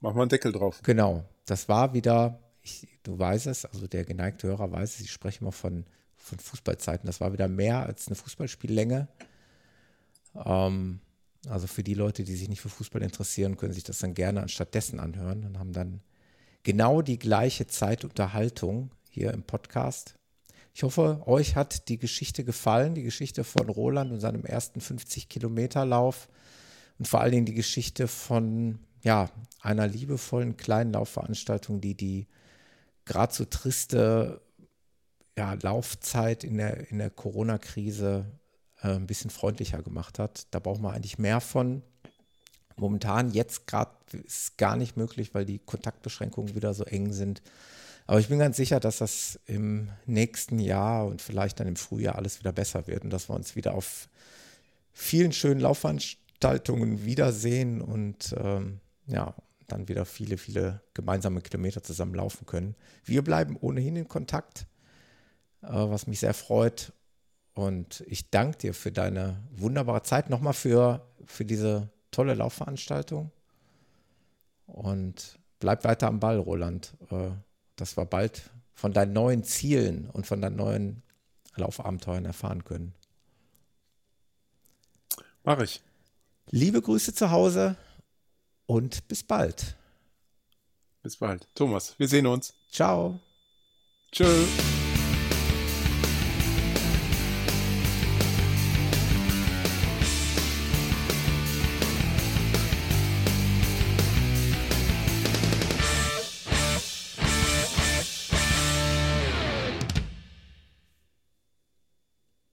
Machen wir einen Deckel drauf. Genau, das war wieder ich, du weißt es, also der geneigte Hörer weiß es, ich spreche immer von, von Fußballzeiten. Das war wieder mehr als eine Fußballspiellänge. Ähm, also für die Leute, die sich nicht für Fußball interessieren, können sich das dann gerne anstatt dessen anhören und haben dann genau die gleiche Zeitunterhaltung hier im Podcast. Ich hoffe, euch hat die Geschichte gefallen, die Geschichte von Roland und seinem ersten 50 Kilometer Lauf und vor allen Dingen die Geschichte von ja, einer liebevollen kleinen Laufveranstaltung, die die gerade so triste ja, Laufzeit in der, in der Corona-Krise äh, ein bisschen freundlicher gemacht hat. Da braucht man eigentlich mehr von. Momentan, jetzt gerade, ist gar nicht möglich, weil die Kontaktbeschränkungen wieder so eng sind. Aber ich bin ganz sicher, dass das im nächsten Jahr und vielleicht dann im Frühjahr alles wieder besser wird und dass wir uns wieder auf vielen schönen Laufveranstaltungen wiedersehen und ähm, ja, dann wieder viele, viele gemeinsame Kilometer zusammen laufen können. Wir bleiben ohnehin in Kontakt, was mich sehr freut. Und ich danke dir für deine wunderbare Zeit, nochmal für, für diese tolle Laufveranstaltung. Und bleib weiter am Ball, Roland, äh, dass wir bald von deinen neuen Zielen und von deinen neuen Laufabenteuern erfahren können. Mach ich. Liebe Grüße zu Hause und bis bald. Bis bald. Thomas, wir sehen uns. Ciao. Tschö.